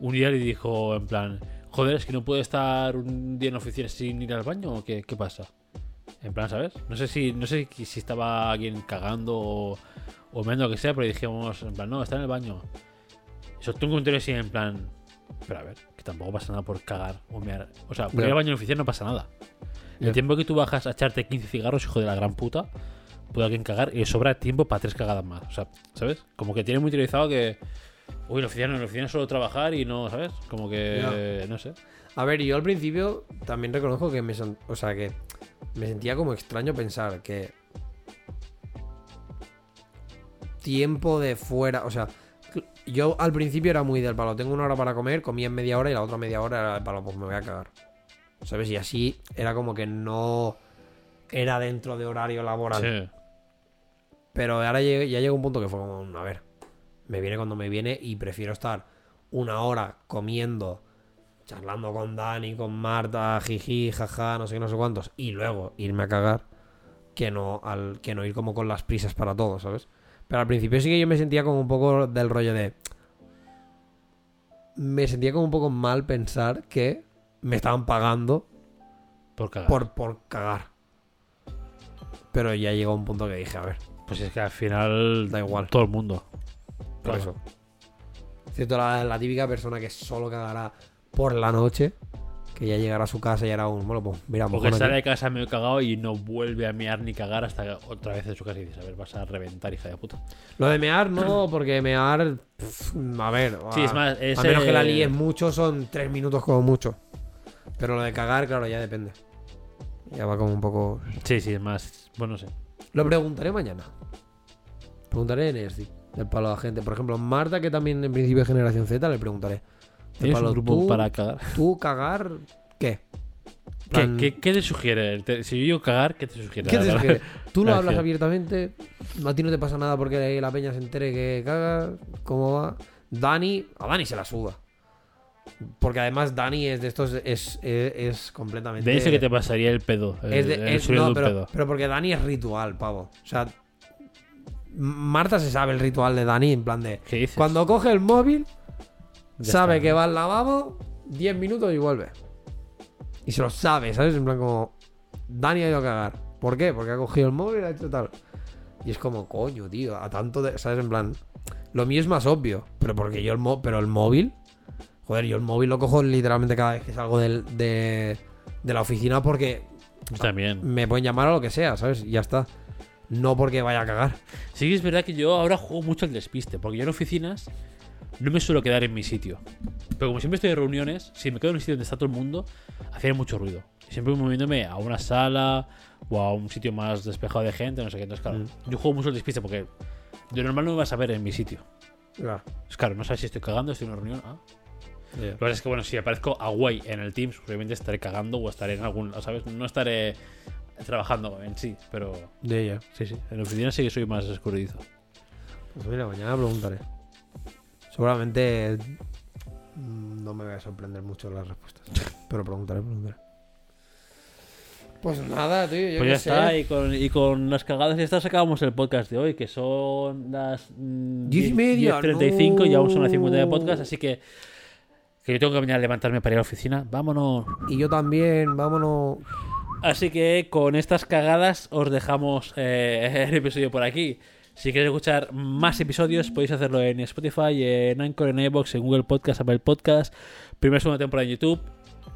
Un día le dijo, en plan, joder, es que no puedo estar un día en la oficina sin ir al baño o qué, qué pasa. En plan, ¿sabes? No sé si no sé si estaba alguien cagando o, o meando lo que sea, pero dijimos, en plan, no, está en el baño. Y soltó un así, en plan, pero a ver, que tampoco pasa nada por cagar o mear. O sea, por ir al baño en la oficina no pasa nada. El tiempo que tú bajas a echarte 15 cigarros, hijo de la gran puta, puede alguien cagar y le sobra tiempo para tres cagadas más. O sea, ¿sabes? Como que tiene muy utilizado que. Uy, en la oficina, no, oficina solo trabajar y no, ¿sabes? Como que. No sé. A ver, yo al principio también reconozco que me, o sea, que me sentía como extraño pensar que tiempo de fuera, o sea, yo al principio era muy del palo, tengo una hora para comer, comía en media hora y la otra media hora era del palo, pues me voy a cagar. ¿Sabes? Y así era como que no era dentro de horario laboral. Sí. Pero ahora ya llega un punto que fue como, a ver, me viene cuando me viene y prefiero estar una hora comiendo, charlando con Dani, con Marta, jiji, jaja, no sé qué, no sé cuántos, y luego irme a cagar, que no, al, que no ir como con las prisas para todo, ¿sabes? Pero al principio sí que yo me sentía como un poco del rollo de... Me sentía como un poco mal pensar que me estaban pagando Por cagar. por, por cagar. Pero ya llegó un punto que dije, a ver, Pues es que al final. Da igual. Todo el mundo. Por Claro. eso. Excepto la, la típica persona que solo cagará por la noche, que ya llegará a su casa y hará un. Bueno, pues mira, Porque sale aquí. de casa medio cagado y no vuelve a mear ni cagar hasta otra vez en su casa y dices, a ver, vas a reventar, hija de puta. Lo de mear no, porque mear. a ver. Sí, a- es más, es, a menos que la líes mucho, son tres minutos como mucho. Pero lo de cagar, claro, ya depende. Ya va como un poco. Sí, sí, es más. Bueno, no sé. Lo preguntaré mañana. Preguntaré en ESDI, del palo a la gente. Por ejemplo, Marta, que también en principio es generación Z, le preguntaré. ¿Tienes palo, un grupo ¿tú- para cagar? ¿Tú cagar qué? ¿Qué, Plan- qué, qué te sugiere? Si yo digo cagar, ¿qué te sugiere? ¿Qué te sugiere? Tú lo hablas abiertamente, a ti no te pasa nada porque la peña se entere que cagas, ¿cómo va? Dani, a Dani se la suda. Porque además Dani es de estos, es, es, es completamente... De ese que te pasaría el pedo. El, es de- el es- no, pero, pedo. pero porque Dani es ritual, pavo. O sea, Marta se sabe el ritual de Dani en plan de... ¿Qué dices? Cuando coge el móvil, Ya sabe está. que va al lavabo, 10 minutos y vuelve. Y se lo sabe, ¿sabes? En plan como... Dani ha ido a cagar. ¿Por qué? Porque ha cogido el móvil y ha hecho tal. Y es como, coño, tío, a tanto de... ¿Sabes? En plan... Lo mío es más obvio. Pero porque yo el, mo- pero el móvil... Joder, yo el móvil lo cojo literalmente cada vez que salgo del- de, de la oficina porque También. me pueden llamar a lo que sea, ¿sabes? Y ya está. No porque vaya a cagar. Sí que es verdad que yo ahora juego mucho al despiste, porque yo en oficinas no me suelo quedar en mi sitio. Pero como siempre estoy de reuniones, si me quedo en un sitio donde está todo el mundo, hacía mucho ruido. Siempre moviéndome a una sala o a un sitio más despejado de gente, no sé qué. Entonces, claro, Mm. yo juego mucho el despiste porque de normal no me vas a ver en mi sitio. Claro. Es claro, no sabes si estoy cagando, estoy en una reunión. Ah. Lo que pasa es que, bueno, si aparezco away en el Teams, obviamente estaré cagando o estaré en algún. ¿Sabes? No estaré trabajando en sí, pero De ella. sí, sí. En la oficina sí que soy más escurridizo. Pues mira, mañana preguntaré. Seguramente mm, no me voy a sorprender mucho las respuestas. Pero preguntaré, preguntaré. Pues nada, tío, yo Pues ya sé. está, y con, y con las cagadas y estas acabamos el podcast de hoy, que son las mm, Diez y media, 10.35, no. llevamos una 50 de podcast, así que, que yo tengo que venir a levantarme para ir a la oficina. Vámonos. Y yo también, vámonos. Así que con estas cagadas os dejamos eh, el episodio por aquí. Si queréis escuchar más episodios, podéis hacerlo en Spotify, en Anchor, en iVoox, en Google Podcast, Apple Podcast. Primera segunda temporada en YouTube.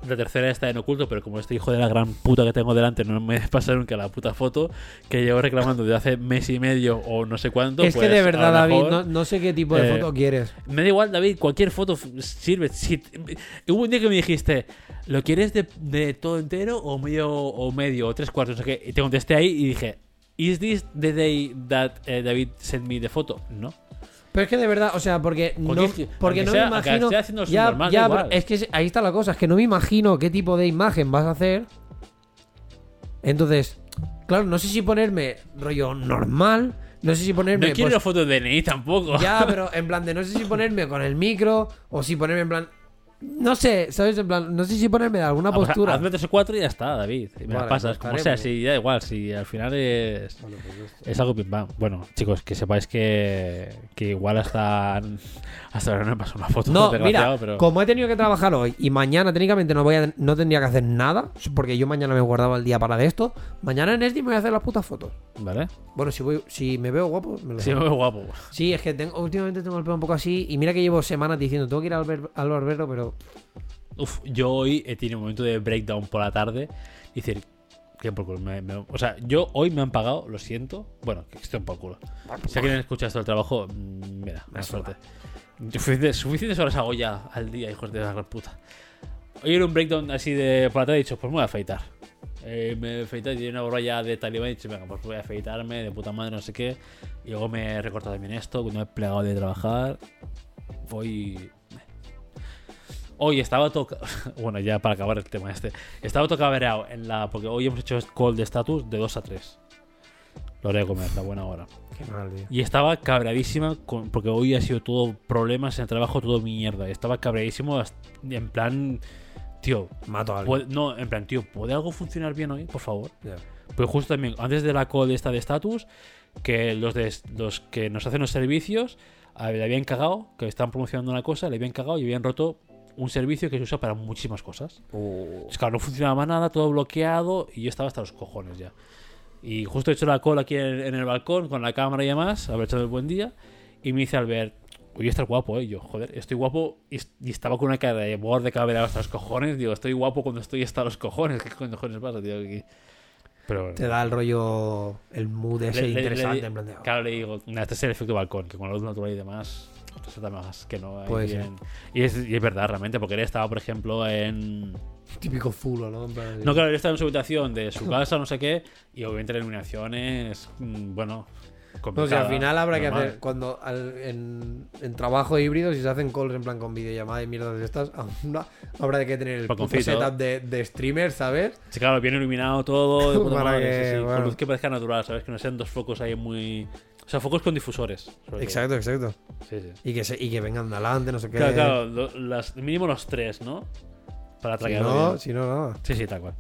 La tercera está en oculto, pero como este hijo de la gran puta que tengo delante no me pasa nunca la puta foto que llevo reclamando desde hace mes y medio o no sé cuánto. es que pues, de a verdad, David, mejor- no, no sé qué tipo de eh, foto quieres. me da igual, David, cualquier foto sirve. Si, hubo un día que me dijiste, ¿lo quieres de, de todo entero o medio o medio o tres cuartos? Sé qué? Y te contesté ahí y dije, ¿Is this the day that eh, David sent me the photo? No. Pero es que de verdad, o sea, porque no, Porque- porque aunque no sea- me aunque imagino. esté haciendo su ya, ya, pero es que ahí está la cosa, es que no me imagino qué tipo de imagen vas a hacer. Entonces, claro, no sé si ponerme rollo normal, no sé si ponerme. No quiero pues, una foto de DNI tampoco. ya, pero en plan de no sé si ponerme con el micro o si ponerme en plan. No sé, ¿sabes? En plan, no sé si ponerme de alguna Ah, pues, postura. Hazme tres o cuatro y ya está, David. Y me Vale, las pasas, pues como sea, si da igual, si al final es. Pues. Es algo pim pam. Bueno, chicos, que sepáis que, que igual hasta, hasta ahora no me pasó una foto. No, mira, pero... como he tenido que trabajar hoy y mañana técnicamente no voy a, no tendría que hacer nada, porque yo mañana me guardaba el día para de esto, mañana en Esdi me voy a hacer las putas fotos. ¿Vale? Bueno, si voy, si me veo guapo, me lo Sí, hago. muy guapo. Sí, es que tengo, últimamente tengo el pelo un poco así y mira que llevo semanas diciendo, tengo que ir al, bar- al barbero, pero Uf, yo hoy he tenido un momento de breakdown por la tarde. Y decir, por culo. me- me- o sea, yo hoy me han pagado, lo siento. Bueno, que estoy por culo. Si alguien escucha esto del trabajo, mm, mira, más suerte. Suficientes, suficientes horas hago ya al día, hijos de la gran puta. Hoy era un breakdown así de por tarde he dicho, pues me voy a afeitar. Eh, me he afeitado y tenía una borra ya de talibán y he dicho, venga, pues voy a afeitarme de puta madre, no sé qué. Y luego me he recortado también esto, cuando me he plegado de trabajar. Voy. Hoy estaba todo. Bueno, ya para acabar el tema este. Estaba todo cabreado en la. Porque hoy hemos hecho call de status de 2 a 3. Lo haré comer, la buena hora. qué mal, tío. Y estaba cabreadísima con, porque hoy ha sido todo problemas en el trabajo, todo mierda. Estaba cabreadísimo en plan. Tío, Mato a alguien. ¿puede- no, en plan, tío, ¿puede algo funcionar bien hoy, por favor? Ya. Pues justo también, antes de la call esta de status, que los, de, los que nos hacen los servicios a- le habían cagado, que estaban promocionando una cosa, le habían cagado y habían roto un servicio que se usa para muchísimas cosas. Uh, Es claro, no funcionaba nada, todo bloqueado y yo estaba hasta los cojones ya. Y justo he hecho la cola aquí en, en el balcón con la cámara y demás, haber echado el buen día. Y me dice Albert, oye, estás guapo, ¿eh? Y yo, joder, estoy guapo. Y, y estaba con una cara de borde cabreado hasta los cojones. Digo, estoy guapo cuando estoy hasta los cojones. ¿Qué cojones pasa, tío? Aquí? Pero bueno. te da el rollo, el mood ese Le- le- interesante, le- en plan de, Claro, le digo, "Nah, este es el efecto balcón, que con la luz natural y demás, da más que no. ser. bien. Y es, y es verdad, realmente, porque él estaba, por ejemplo, en. típico zulo, ¿no? No, claro, él estaba en su habitación de su casa, no sé qué, y obviamente la iluminación es. mm, Bueno. No, complicada, si al final habrá que hacer, cuando al- en, en trabajo híbrido, si se hacen calls en plan con videollamada y mierdas de estas, no- habrá que tener el puto setup de, de streamer, ¿sabes? Sí, claro, bien iluminado todo, de puta Para madre, que, sí, sí, bueno. con luz que parezca natural, ¿sabes? Que no sean dos focos ahí muy. O sea, focos con difusores. todo. Exacto, exacto. Sí, sí. Y que, se, y que vengan de adelante, no sé qué. Claro, claro, lo- las, mínimo los tres, ¿no? Para Si traquearlo no, bien. si no, nada. Sí, sí, tal cual.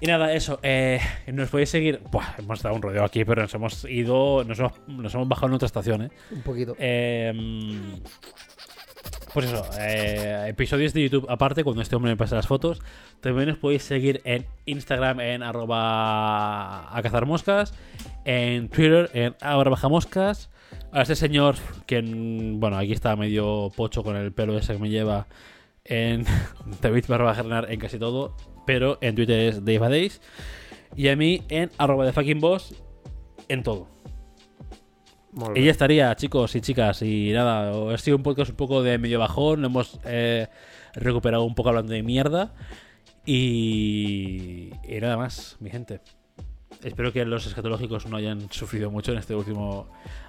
Y nada, eso. Eh, nos podéis seguir. Buah, hemos dado un rodeo aquí, pero nos hemos ido. Nos hemos, nos hemos bajado en otra estación, ¿eh? Un poquito. Eh, pues eso, eh, episodios de YouTube aparte, cuando este hombre me pase las fotos. También os podéis seguir en Instagram en arroba a cazar moscas, en Twitter en ahora baja. A este señor, mm, bueno, aquí está medio pocho con el pelo ese que me lleva, en David barra Gernar en casi todo, pero en Twitter es Dave Days. Y a mí en arroba de en todo. Molt Y bé. ya estaría, chicos y chicas. Y nada, ha sido un podcast un poco de medio bajón. Lo hemos eh, recuperado un poco hablando de mierda. Y, y nada más, mi gente. Espero que los escatológicos no hayan sufrido mucho en este último.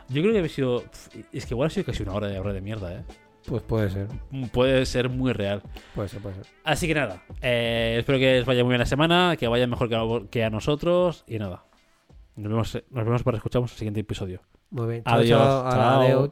Yo creo que ha sido. Es que igual ha sido casi una hora de hora de mierda, ¿eh? Pues puede ser, Puede ser muy real. puede ser, puede ser. Así que nada, eh, espero que os vaya muy bien la semana, que vaya mejor que a, que a nosotros y nada. Nos vemos, nos vemos para escuchamos el siguiente episodio. Muy bien. Adiós, Chao, chao.